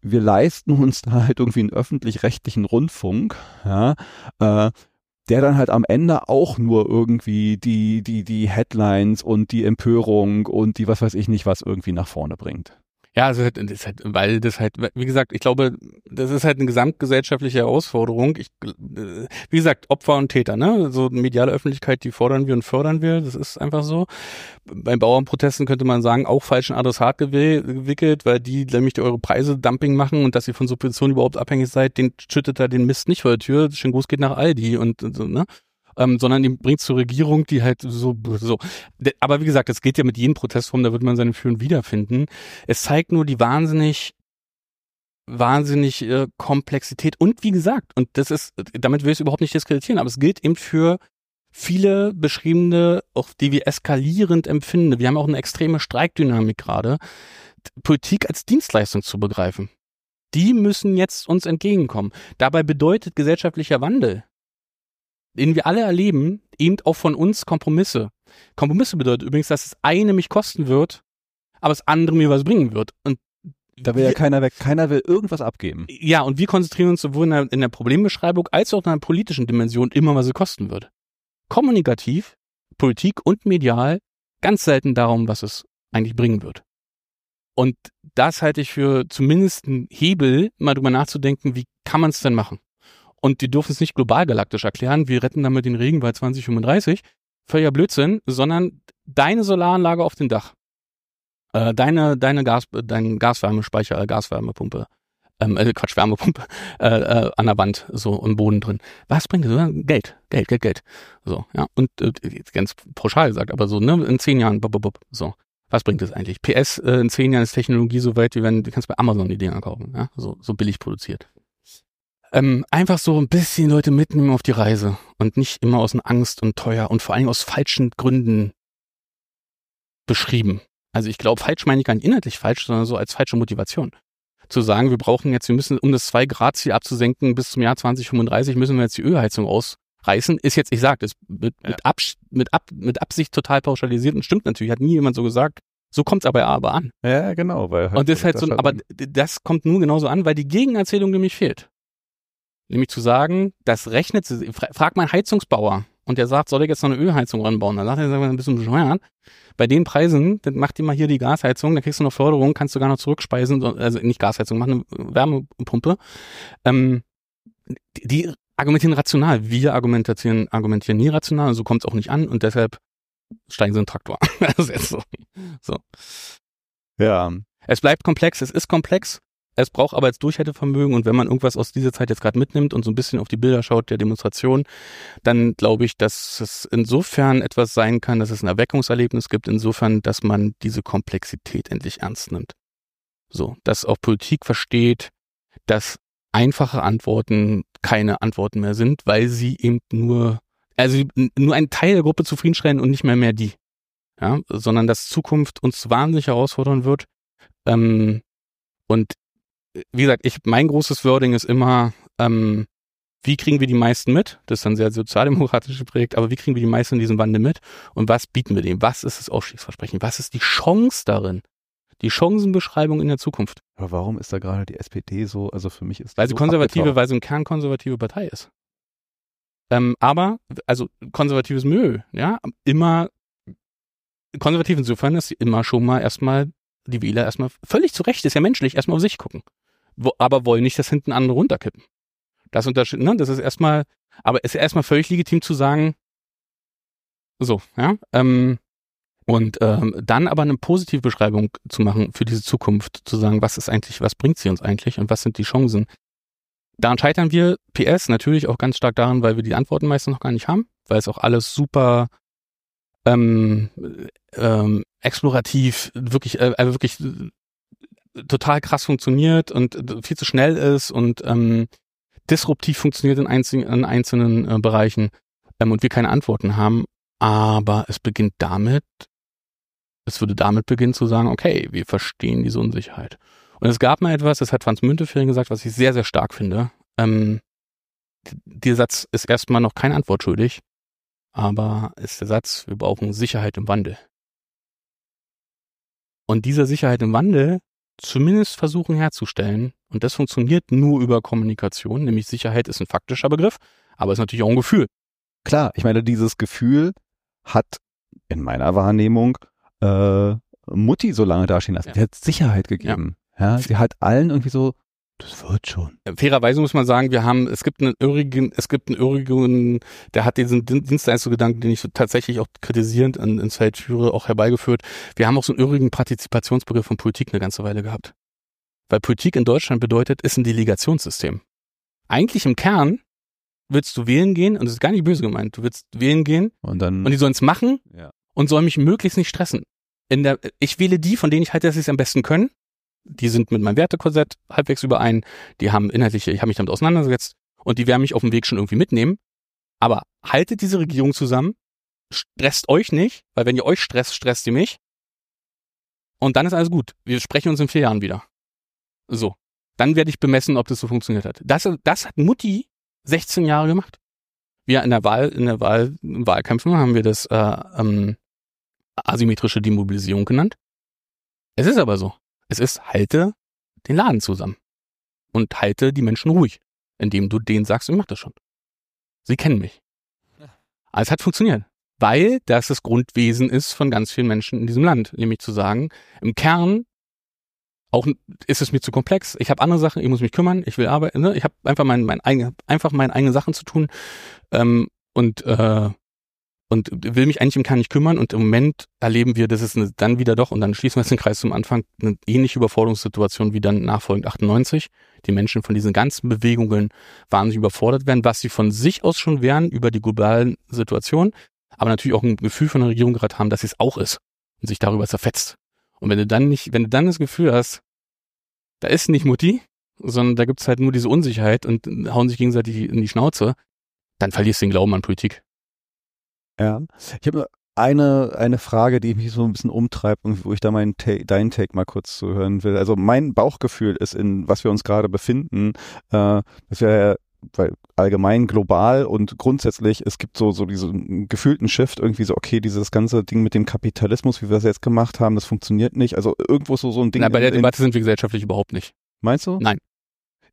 wir leisten uns da halt irgendwie einen öffentlich-rechtlichen Rundfunk, ja, äh, der dann halt am Ende auch nur irgendwie die, die, die Headlines und die Empörung und die was weiß ich nicht was irgendwie nach vorne bringt. Ja, also das ist halt, weil das halt, wie gesagt, ich glaube, das ist halt eine gesamtgesellschaftliche Herausforderung. Ich, äh, wie gesagt, Opfer und Täter, ne? So mediale Öffentlichkeit, die fordern wir und fördern wir. Das ist einfach so. Bei Bauernprotesten könnte man sagen, auch falschen Adressat gewi- gewickelt, weil die nämlich die eure Preise Dumping machen und dass ihr von Subventionen überhaupt abhängig seid, den schüttet er den Mist nicht vor der Tür. Schön Gruß geht nach Aldi und so, ne? Ähm, sondern ihm bringt zur Regierung, die halt so, so. Aber wie gesagt, es geht ja mit jedem Protestform, da wird man seine Führung wiederfinden. Es zeigt nur die wahnsinnig, wahnsinnig äh, Komplexität und wie gesagt, und das ist, damit will ich es überhaupt nicht diskreditieren, aber es gilt eben für viele beschriebene, auch die wir eskalierend empfinden. Wir haben auch eine extreme Streikdynamik gerade. Politik als Dienstleistung zu begreifen. Die müssen jetzt uns entgegenkommen. Dabei bedeutet gesellschaftlicher Wandel, den wir alle erleben, eben auch von uns Kompromisse. Kompromisse bedeutet übrigens, dass das eine mich kosten wird, aber das andere mir was bringen wird. Und Da will ja Wir- keiner weg, keiner will irgendwas abgeben. ja, und wir konzentrieren uns sowohl in der, in der Problembeschreibung als auch in der politischen Dimension immer, was es kosten wird. Kommunikativ, Politik und medial ganz selten darum, was es eigentlich bringen wird. Und das halte ich für zumindest einen Hebel, mal drüber nachzudenken, wie kann man es denn machen? Und die dürfen es nicht global galaktisch erklären, wir retten damit den Regenwald 2035, völliger Blödsinn, sondern deine Solaranlage auf dem Dach, äh, deine, deine Gas, dein Gaswärmespeicher, äh, Gaswärmepumpe, ähm, äh, Quatsch, Wärmepumpe, [laughs] äh, äh, an der Wand, so im Boden drin. Was bringt das? Geld, Geld, Geld, Geld. So, ja. Und äh, ganz pauschal gesagt, aber so, ne, in zehn Jahren, bub, bub, bub, so. Was bringt das eigentlich? PS, äh, in zehn Jahren ist Technologie so weit, wie wenn, du kannst bei Amazon die Dinger kaufen, ja, so, so billig produziert. Ähm, einfach so ein bisschen Leute mitnehmen auf die Reise und nicht immer aus Angst und teuer und vor allem aus falschen Gründen beschrieben. Also ich glaube, falsch meine ich gar nicht inhaltlich falsch, sondern so als falsche Motivation. zu sagen, wir brauchen jetzt, wir müssen, um das 2 Grad Ziel abzusenken bis zum Jahr 2035, müssen wir jetzt die Ölheizung ausreißen, ist jetzt, ich sage das mit, ja. mit, Abs mit, Ab mit Absicht total pauschalisiert und stimmt natürlich, hat nie jemand so gesagt. So kommt's aber aber an. Ja, genau. Weil halt und das ist halt so, aber das kommt nur genauso an, weil die Gegenerzählung nämlich fehlt. Nämlich zu sagen, das rechnet, frag mal einen Heizungsbauer und der sagt, soll ich jetzt noch eine Ölheizung ranbauen? Dann sagt er, ein bisschen bescheuert. Bei den Preisen, dann mach dir mal hier die Gasheizung, dann kriegst du noch Förderung, kannst du gar noch zurückspeisen, also nicht Gasheizung, mach eine Wärmepumpe. Ähm, die argumentieren rational. Wir argumentieren, argumentieren nie rational so kommt es auch nicht an und deshalb steigen sie in den Traktor. [laughs] das ist so. so. Ja. Es bleibt komplex, es ist komplex. Es braucht aber jetzt Durchhaltevermögen und wenn man irgendwas aus dieser Zeit jetzt gerade mitnimmt und so ein bisschen auf die Bilder schaut der Demonstration, dann glaube ich, dass es insofern etwas sein kann, dass es ein Erweckungserlebnis gibt, insofern, dass man diese Komplexität endlich ernst nimmt. So, dass auch Politik versteht, dass einfache Antworten keine Antworten mehr sind, weil sie eben nur, also nur einen Teil der Gruppe zufriedenstellen und nicht mehr mehr die. Ja, sondern dass Zukunft uns wahnsinnig herausfordern wird. Ähm, und wie gesagt, ich, mein großes Wording ist immer, ähm, wie kriegen wir die meisten mit? Das ist ein sehr sozialdemokratisches Projekt, aber wie kriegen wir die meisten in diesem Wandel mit? Und was bieten wir dem? Was ist das Ausstiegsversprechen? Was ist die Chance darin? Die Chancenbeschreibung in der Zukunft. Aber warum ist da gerade die SPD so, also für mich ist Weil sie so konservative, abgetaucht. weil sie eine kernkonservative Partei ist. Ähm, aber, also konservatives Müll, ja, immer konservativ insofern, dass sie immer schon mal erstmal die Wähler erstmal völlig zu Recht, ist ja menschlich, erstmal auf sich gucken. Wo, aber wollen nicht, dass hinten andere runterkippen. Das Unterschied, ne, das ist erstmal, aber ist erstmal völlig legitim zu sagen, so, ja, ähm, und ähm, dann aber eine positive Beschreibung zu machen für diese Zukunft, zu sagen, was ist eigentlich, was bringt sie uns eigentlich und was sind die Chancen. Daran scheitern wir, PS, natürlich auch ganz stark daran, weil wir die Antworten meistens noch gar nicht haben, weil es auch alles super ähm, ähm, explorativ, wirklich, äh, also wirklich total krass funktioniert und viel zu schnell ist und ähm, disruptiv funktioniert in, einzelnen, in einzelnen äh, Bereichen ähm, und wir keine Antworten haben. Aber es beginnt damit, es würde damit beginnen zu sagen, okay, wir verstehen diese Unsicherheit. Und es gab mal etwas, das hat Franz Müntefering gesagt, was ich sehr, sehr stark finde. Ähm, dieser Satz ist erstmal noch keine Antwort schuldig, aber ist der Satz, wir brauchen Sicherheit im Wandel. Und dieser Sicherheit im Wandel zumindest versuchen herzustellen, und das funktioniert nur über Kommunikation, nämlich Sicherheit ist ein faktischer Begriff, aber ist natürlich auch ein Gefühl. Klar, ich meine, dieses Gefühl hat in meiner Wahrnehmung äh, Mutti so lange dastehen lassen. Ja. Sie hat Sicherheit gegeben. Ja. ja. sie hat allen irgendwie so, das wird schon. Fairerweise muss man sagen, wir haben, es gibt einen Irrigen, es gibt einen Irrigen, der hat diesen Dienstleistungsgedanken, den ich tatsächlich auch kritisierend in, ins Feld führe, auch herbeigeführt. Wir haben auch so einen irrigen Partizipationsbegriff von Politik eine ganze Weile gehabt. Weil Politik in Deutschland bedeutet, ist ein Delegationssystem. Eigentlich im Kern willst du wählen gehen, und das ist gar nicht böse gemeint, du willst wählen gehen und dann und die sollen es machen ja. und sollen mich möglichst nicht stressen. In der, ich wähle die, von denen ich halte, dass sie es am besten können die sind mit meinem Wertekorsett halbwegs überein, die haben inhaltliche, ich habe mich damit auseinandergesetzt und die werden mich auf dem Weg schon irgendwie mitnehmen. Aber haltet diese Regierung zusammen, stresst euch nicht, weil wenn ihr euch stresst, stresst ihr mich. Und dann ist alles gut. Wir sprechen uns in vier Jahren wieder. So. Dann werde ich bemessen, ob das so funktioniert hat. Das, das hat Mutti 16 Jahre gemacht. Wir in der Wahl, in der Wahl, in Wahlkämpfen haben wir das äh, ähm, asymmetrische Demobilisierung genannt. Es ist aber so. Es ist, halte den Laden zusammen. Und halte die Menschen ruhig, indem du denen sagst, ich mach das schon. Sie kennen mich. Aber es hat funktioniert. Weil das das Grundwesen ist von ganz vielen Menschen in diesem Land. Nämlich zu sagen, im Kern auch ist es mir zu komplex. Ich habe andere Sachen, ich muss mich kümmern, ich will arbeiten. Ne? Ich habe einfach mein, mein eigene, einfach meine eigenen Sachen zu tun. Ähm, und äh, und will mich eigentlich im Kern nicht kümmern. Und im Moment erleben wir, dass es eine, dann wieder doch, und dann schließen wir jetzt den Kreis zum Anfang, eine ähnliche Überforderungssituation wie dann nachfolgend 98. Die Menschen von diesen ganzen Bewegungen wahnsinnig überfordert werden, was sie von sich aus schon wären über die globalen Situationen, aber natürlich auch ein Gefühl von der Regierung gerade haben, dass sie es auch ist und sich darüber zerfetzt. Und wenn du dann nicht, wenn du dann das Gefühl hast, da ist nicht Mutti, sondern da gibt's halt nur diese Unsicherheit und hauen sich gegenseitig in die Schnauze, dann verlierst du den Glauben an Politik. Ja, ich habe eine, eine Frage, die mich so ein bisschen umtreibt und wo ich da meinen Ta deinen Take mal kurz zu hören will. Also mein Bauchgefühl ist, in was wir uns gerade befinden, äh, dass wir weil allgemein global und grundsätzlich, es gibt so, so diesen gefühlten Shift, irgendwie so, okay, dieses ganze Ding mit dem Kapitalismus, wie wir es jetzt gemacht haben, das funktioniert nicht. Also irgendwo so, so ein Ding. Na, bei der Debatte sind wir gesellschaftlich überhaupt nicht. Meinst du? Nein.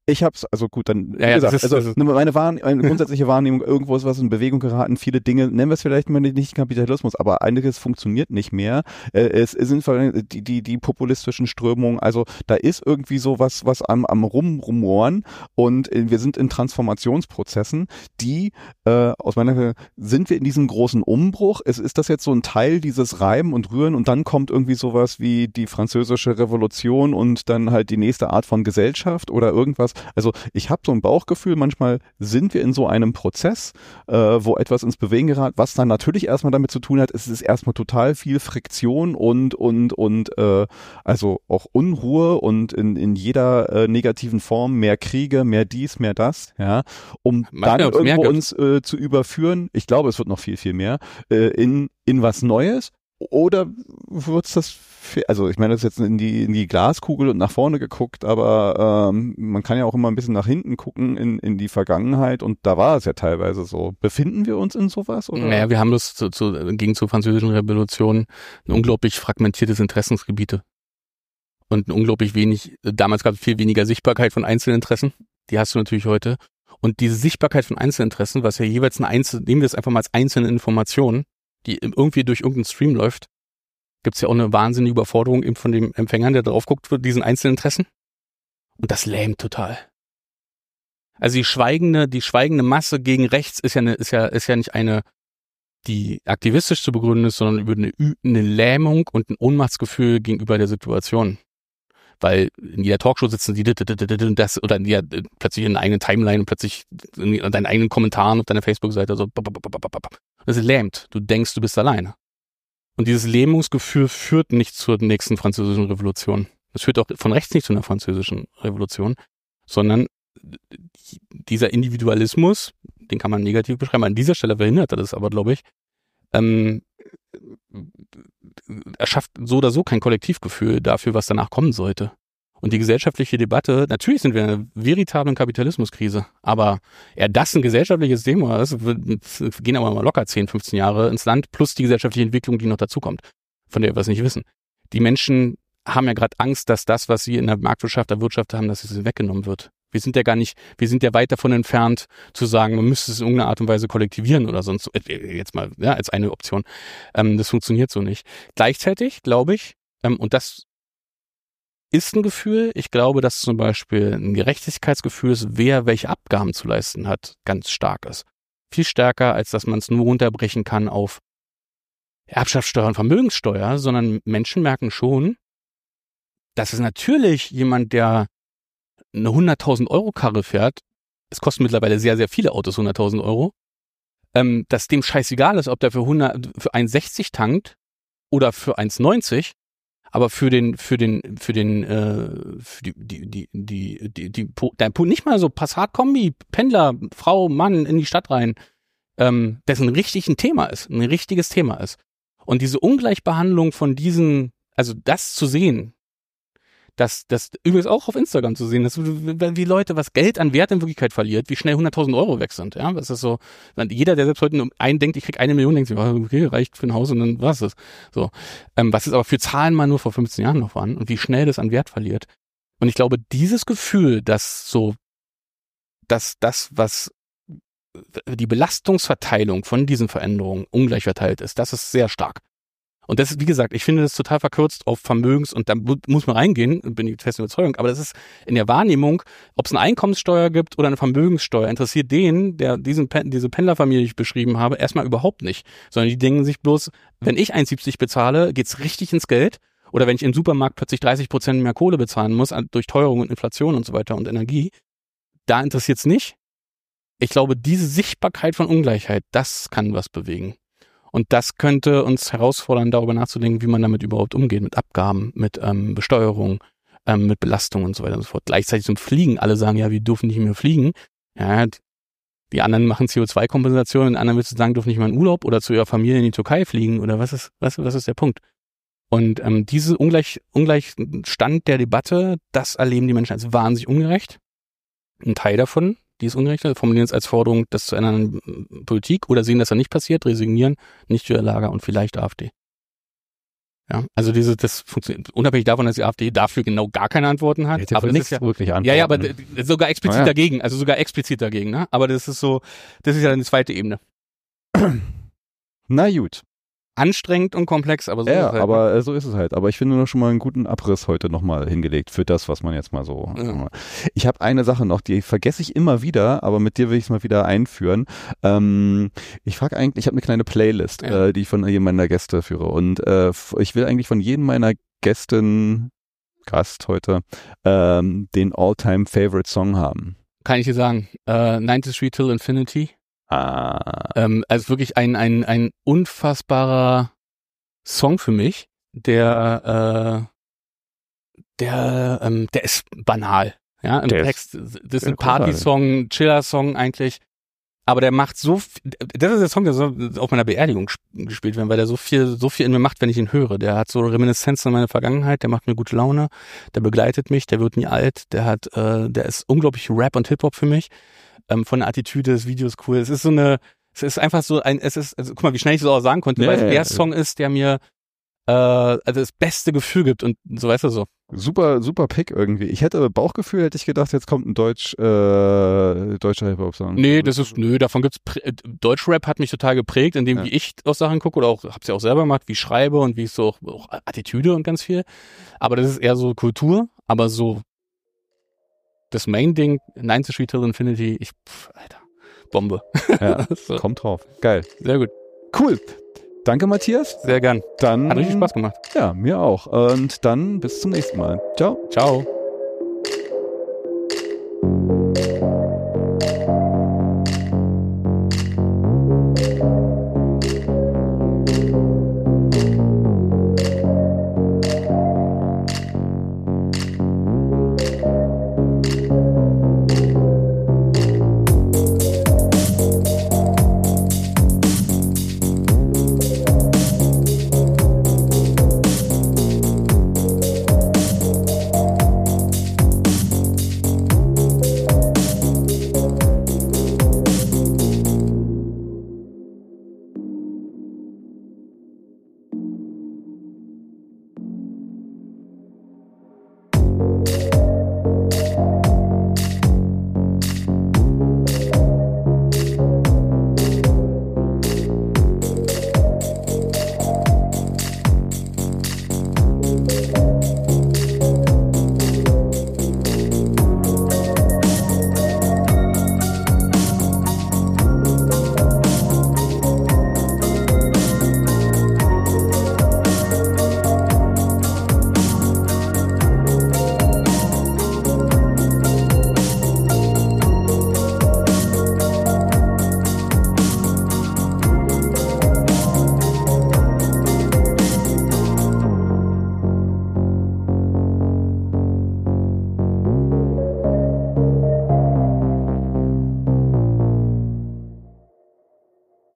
Ich hab's, also gut, dann, Ja, ja, gesagt, ist- also ist- meine, Wahrn meine grundsätzliche Wahrnehmung, irgendwo ist was in Bewegung geraten, viele Dinge, nennen wir es vielleicht mal nicht Kapitalismus, aber einiges funktioniert nicht mehr. Äh, es sind die, die, die populistischen Strömungen, also da ist irgendwie so was, was am, am Rumrumoren und wir sind in Transformationsprozessen, die, äh, aus meiner Sicht, sind wir in diesem großen Umbruch, ist, ist das jetzt so ein Teil dieses Reiben und Rühren und dann kommt irgendwie sowas wie die französische Revolution und dann halt die nächste Art von Gesellschaft oder irgendwas. Also ich habe so ein Bauchgefühl, manchmal sind wir in so einem Prozess, äh, wo etwas ins Bewegen gerät, was dann natürlich erstmal damit zu tun hat, es ist erstmal total viel Friktion und und und äh, also auch Unruhe und in, in jeder äh, negativen Form mehr Kriege, mehr dies, mehr das, ja, um Manchmal dann irgendwo uns äh, zu überführen. Ich glaube, es wird noch viel viel mehr äh, in in was Neues. Oder wird's das, fe- also ich meine, das ist jetzt in die, in die Glaskugel und nach vorne geguckt, aber ähm, man kann ja auch immer ein bisschen nach hinten gucken in, in die Vergangenheit und da war es ja teilweise so. Befinden wir uns in sowas? Oder? Naja, wir haben das zu, zu, gegen zur französischen Revolution ein unglaublich fragmentiertes Interessensgebiete. Und ein unglaublich wenig, damals gab es viel weniger Sichtbarkeit von Einzelinteressen. Die hast du natürlich heute. Und diese Sichtbarkeit von Einzelinteressen, was ja jeweils eine Einzel, nehmen wir es einfach mal als einzelne Information, die irgendwie durch irgendeinen Stream läuft, gibt's ja auch eine wahnsinnige Überforderung eben von dem Empfängern, der drauf guckt, für diesen Einzelinteressen. Und das lähmt total. Also die schweigende, die schweigende Masse gegen rechts ist ja eine, ist ja, ist ja nicht eine, die aktivistisch zu begründen ist, sondern über eine, eine Lähmung und ein Ohnmachtsgefühl gegenüber der Situation. Weil in jeder Talkshow sitzen die das oder in jeder, plötzlich in einer eigenen Timeline und plötzlich in deinen eigenen Kommentaren auf deiner Facebook-Seite so. Das lähmt. Du denkst, du bist alleine. Und dieses Lähmungsgefühl führt nicht zur nächsten französischen Revolution. Es führt auch von rechts nicht zu einer französischen Revolution, sondern dieser Individualismus, den kann man negativ beschreiben. An dieser Stelle verhindert er das aber, glaube ich, ähm, er schafft so oder so kein Kollektivgefühl dafür, was danach kommen sollte. Und die gesellschaftliche Debatte, natürlich sind wir in einer veritablen Kapitalismuskrise, aber eher das ein gesellschaftliches Thema ist, gehen aber mal locker 10, 15 Jahre ins Land, plus die gesellschaftliche Entwicklung, die noch dazukommt, von der wir es nicht wissen. Die Menschen haben ja gerade Angst, dass das, was sie in der Marktwirtschaft, der Wirtschaft haben, dass es weggenommen wird. Wir sind ja gar nicht, wir sind ja weit davon entfernt zu sagen, man müsste es in irgendeiner Art und Weise kollektivieren oder sonst, äh, jetzt mal, ja, als eine Option. Ähm, das funktioniert so nicht. Gleichzeitig glaube ich, ähm, und das ist ein Gefühl, ich glaube, dass zum Beispiel ein Gerechtigkeitsgefühl ist, wer welche Abgaben zu leisten hat, ganz stark ist. Viel stärker, als dass man es nur runterbrechen kann auf Erbschaftssteuer und Vermögenssteuer, sondern Menschen merken schon, dass es natürlich jemand, der eine 100.000 Euro Karre fährt, es kosten mittlerweile sehr, sehr viele Autos 100.000 Euro, ähm, dass dem scheißegal ist, ob der für 100, für 1,60 tankt oder für 1,90, aber für den, für den, für den, äh, für die, die, die, die, die, die, Po- nicht mal so Passat-Kombi, Pendler, Frau, Mann in die Stadt rein, ähm, das ein richtig ein Thema ist, ein richtiges Thema ist. Und diese Ungleichbehandlung von diesen, also das zu sehen, das, das übrigens auch auf Instagram zu sehen, dass wie Leute was Geld an Wert in Wirklichkeit verliert, wie schnell 100.000 Euro weg sind. Ja, das ist so. Jeder, der selbst heute nur einen denkt, ich krieg eine Million, denkt sich, oh, okay, reicht für ein Haus und dann was ist. So, ähm, was ist aber für Zahlen mal nur vor 15 Jahren noch waren und wie schnell das an Wert verliert. Und ich glaube, dieses Gefühl, dass so, dass das, was die Belastungsverteilung von diesen Veränderungen ungleich verteilt ist, das ist sehr stark. Und das ist, wie gesagt, ich finde das total verkürzt auf Vermögens- und da mu- muss man reingehen, bin ich fest Überzeugung, aber das ist in der Wahrnehmung, ob es eine Einkommenssteuer gibt oder eine Vermögenssteuer, interessiert den, der diesen, diese Pendlerfamilie, die ich beschrieben habe, erstmal überhaupt nicht. Sondern die denken sich bloß, wenn ich 1,70 bezahle, geht's richtig ins Geld. Oder wenn ich im Supermarkt plötzlich 30 Prozent mehr Kohle bezahlen muss, durch Teuerung und Inflation und so weiter und Energie, da interessiert's nicht. Ich glaube, diese Sichtbarkeit von Ungleichheit, das kann was bewegen. Und das könnte uns herausfordern, darüber nachzudenken, wie man damit überhaupt umgeht, mit Abgaben, mit ähm, Besteuerung, ähm, mit Belastung und so weiter und so fort. Gleichzeitig zum Fliegen. Alle sagen, ja, wir dürfen nicht mehr fliegen. Ja, Die anderen machen CO2-Kompensation und anderen willst du sagen, dürfen nicht mal in Urlaub oder zu ihrer Familie in die Türkei fliegen oder was ist, was, was ist der Punkt? Und ähm, diese Ungleich, Ungleichstand der Debatte, das erleben die Menschen als wahnsinnig ungerecht. Ein Teil davon, die ist ungerecht, formulieren es als Forderung, das zu ändern Politik oder sehen, dass er nicht passiert, resignieren, nicht für Lager und vielleicht AfD. Ja, also diese, das funktioniert, unabhängig davon, dass die AfD dafür genau gar keine Antworten hat. aber das ist ja, wirklich Antworten. Ja, ja, aber sogar explizit ja. dagegen, also sogar explizit dagegen, ne? Aber das ist so, das ist ja eine zweite Ebene. Na gut anstrengend und komplex, aber so ja, ist es halt. aber ne? so ist es halt. Aber ich finde noch schon mal einen guten Abriss heute nochmal hingelegt für das, was man jetzt mal so. Ja. Ich habe eine Sache noch, die vergesse ich immer wieder, aber mit dir will ich es mal wieder einführen. Ähm, ich frage eigentlich, ich habe eine kleine Playlist, ja. äh, die ich von jedem meiner Gäste führe und äh, ich will eigentlich von jedem meiner Gästen Gast heute ähm, den All-Time Favorite Song haben. Kann ich dir sagen, äh, 93 Till Infinity. Ah. Ähm, also wirklich ein, ein, ein unfassbarer Song für mich, der, äh, der, ähm, der ist banal. Ja, im der Text. Ist, das ist ein Party-Song, Chiller-Song eigentlich. Aber der macht so, das ist der Song, der soll auf meiner Beerdigung gespielt werden, weil der so viel, so viel in mir macht, wenn ich ihn höre. Der hat so Reminiszenzen an meine Vergangenheit, der macht mir gute Laune, der begleitet mich, der wird nie alt, der hat, äh, der ist unglaublich Rap und Hip-Hop für mich ähm, von der Attitüde des Videos cool. Es ist so eine, es ist einfach so ein, es ist, also guck mal, wie schnell ich das auch sagen konnte, ja, weil ja, der ja. Song ist, der mir äh, also das beste Gefühl gibt und so weißt du so. Super, super Pick irgendwie. Ich hätte Bauchgefühl, hätte ich gedacht, jetzt kommt ein Deutsch, äh, deutscher Hip-Hop-Song. Nee, das ist, nö, davon gibt's, äh, Deutschrap hat mich total geprägt, indem ja. wie ich auf Sachen gucke oder auch, hab's ja auch selber gemacht, wie ich schreibe und wie ich so auch, auch Attitüde und ganz viel. Aber das ist eher so Kultur, aber so das Main-Ding, 90 Street Till Infinity, ich, pff, Alter, Bombe. Ja, [laughs] so. kommt drauf. Geil. Sehr gut. Cool. Danke, Matthias. Sehr gern. Dann. Hat richtig Spaß gemacht. Ja, mir auch. Und dann bis zum nächsten Mal. Ciao. Ciao.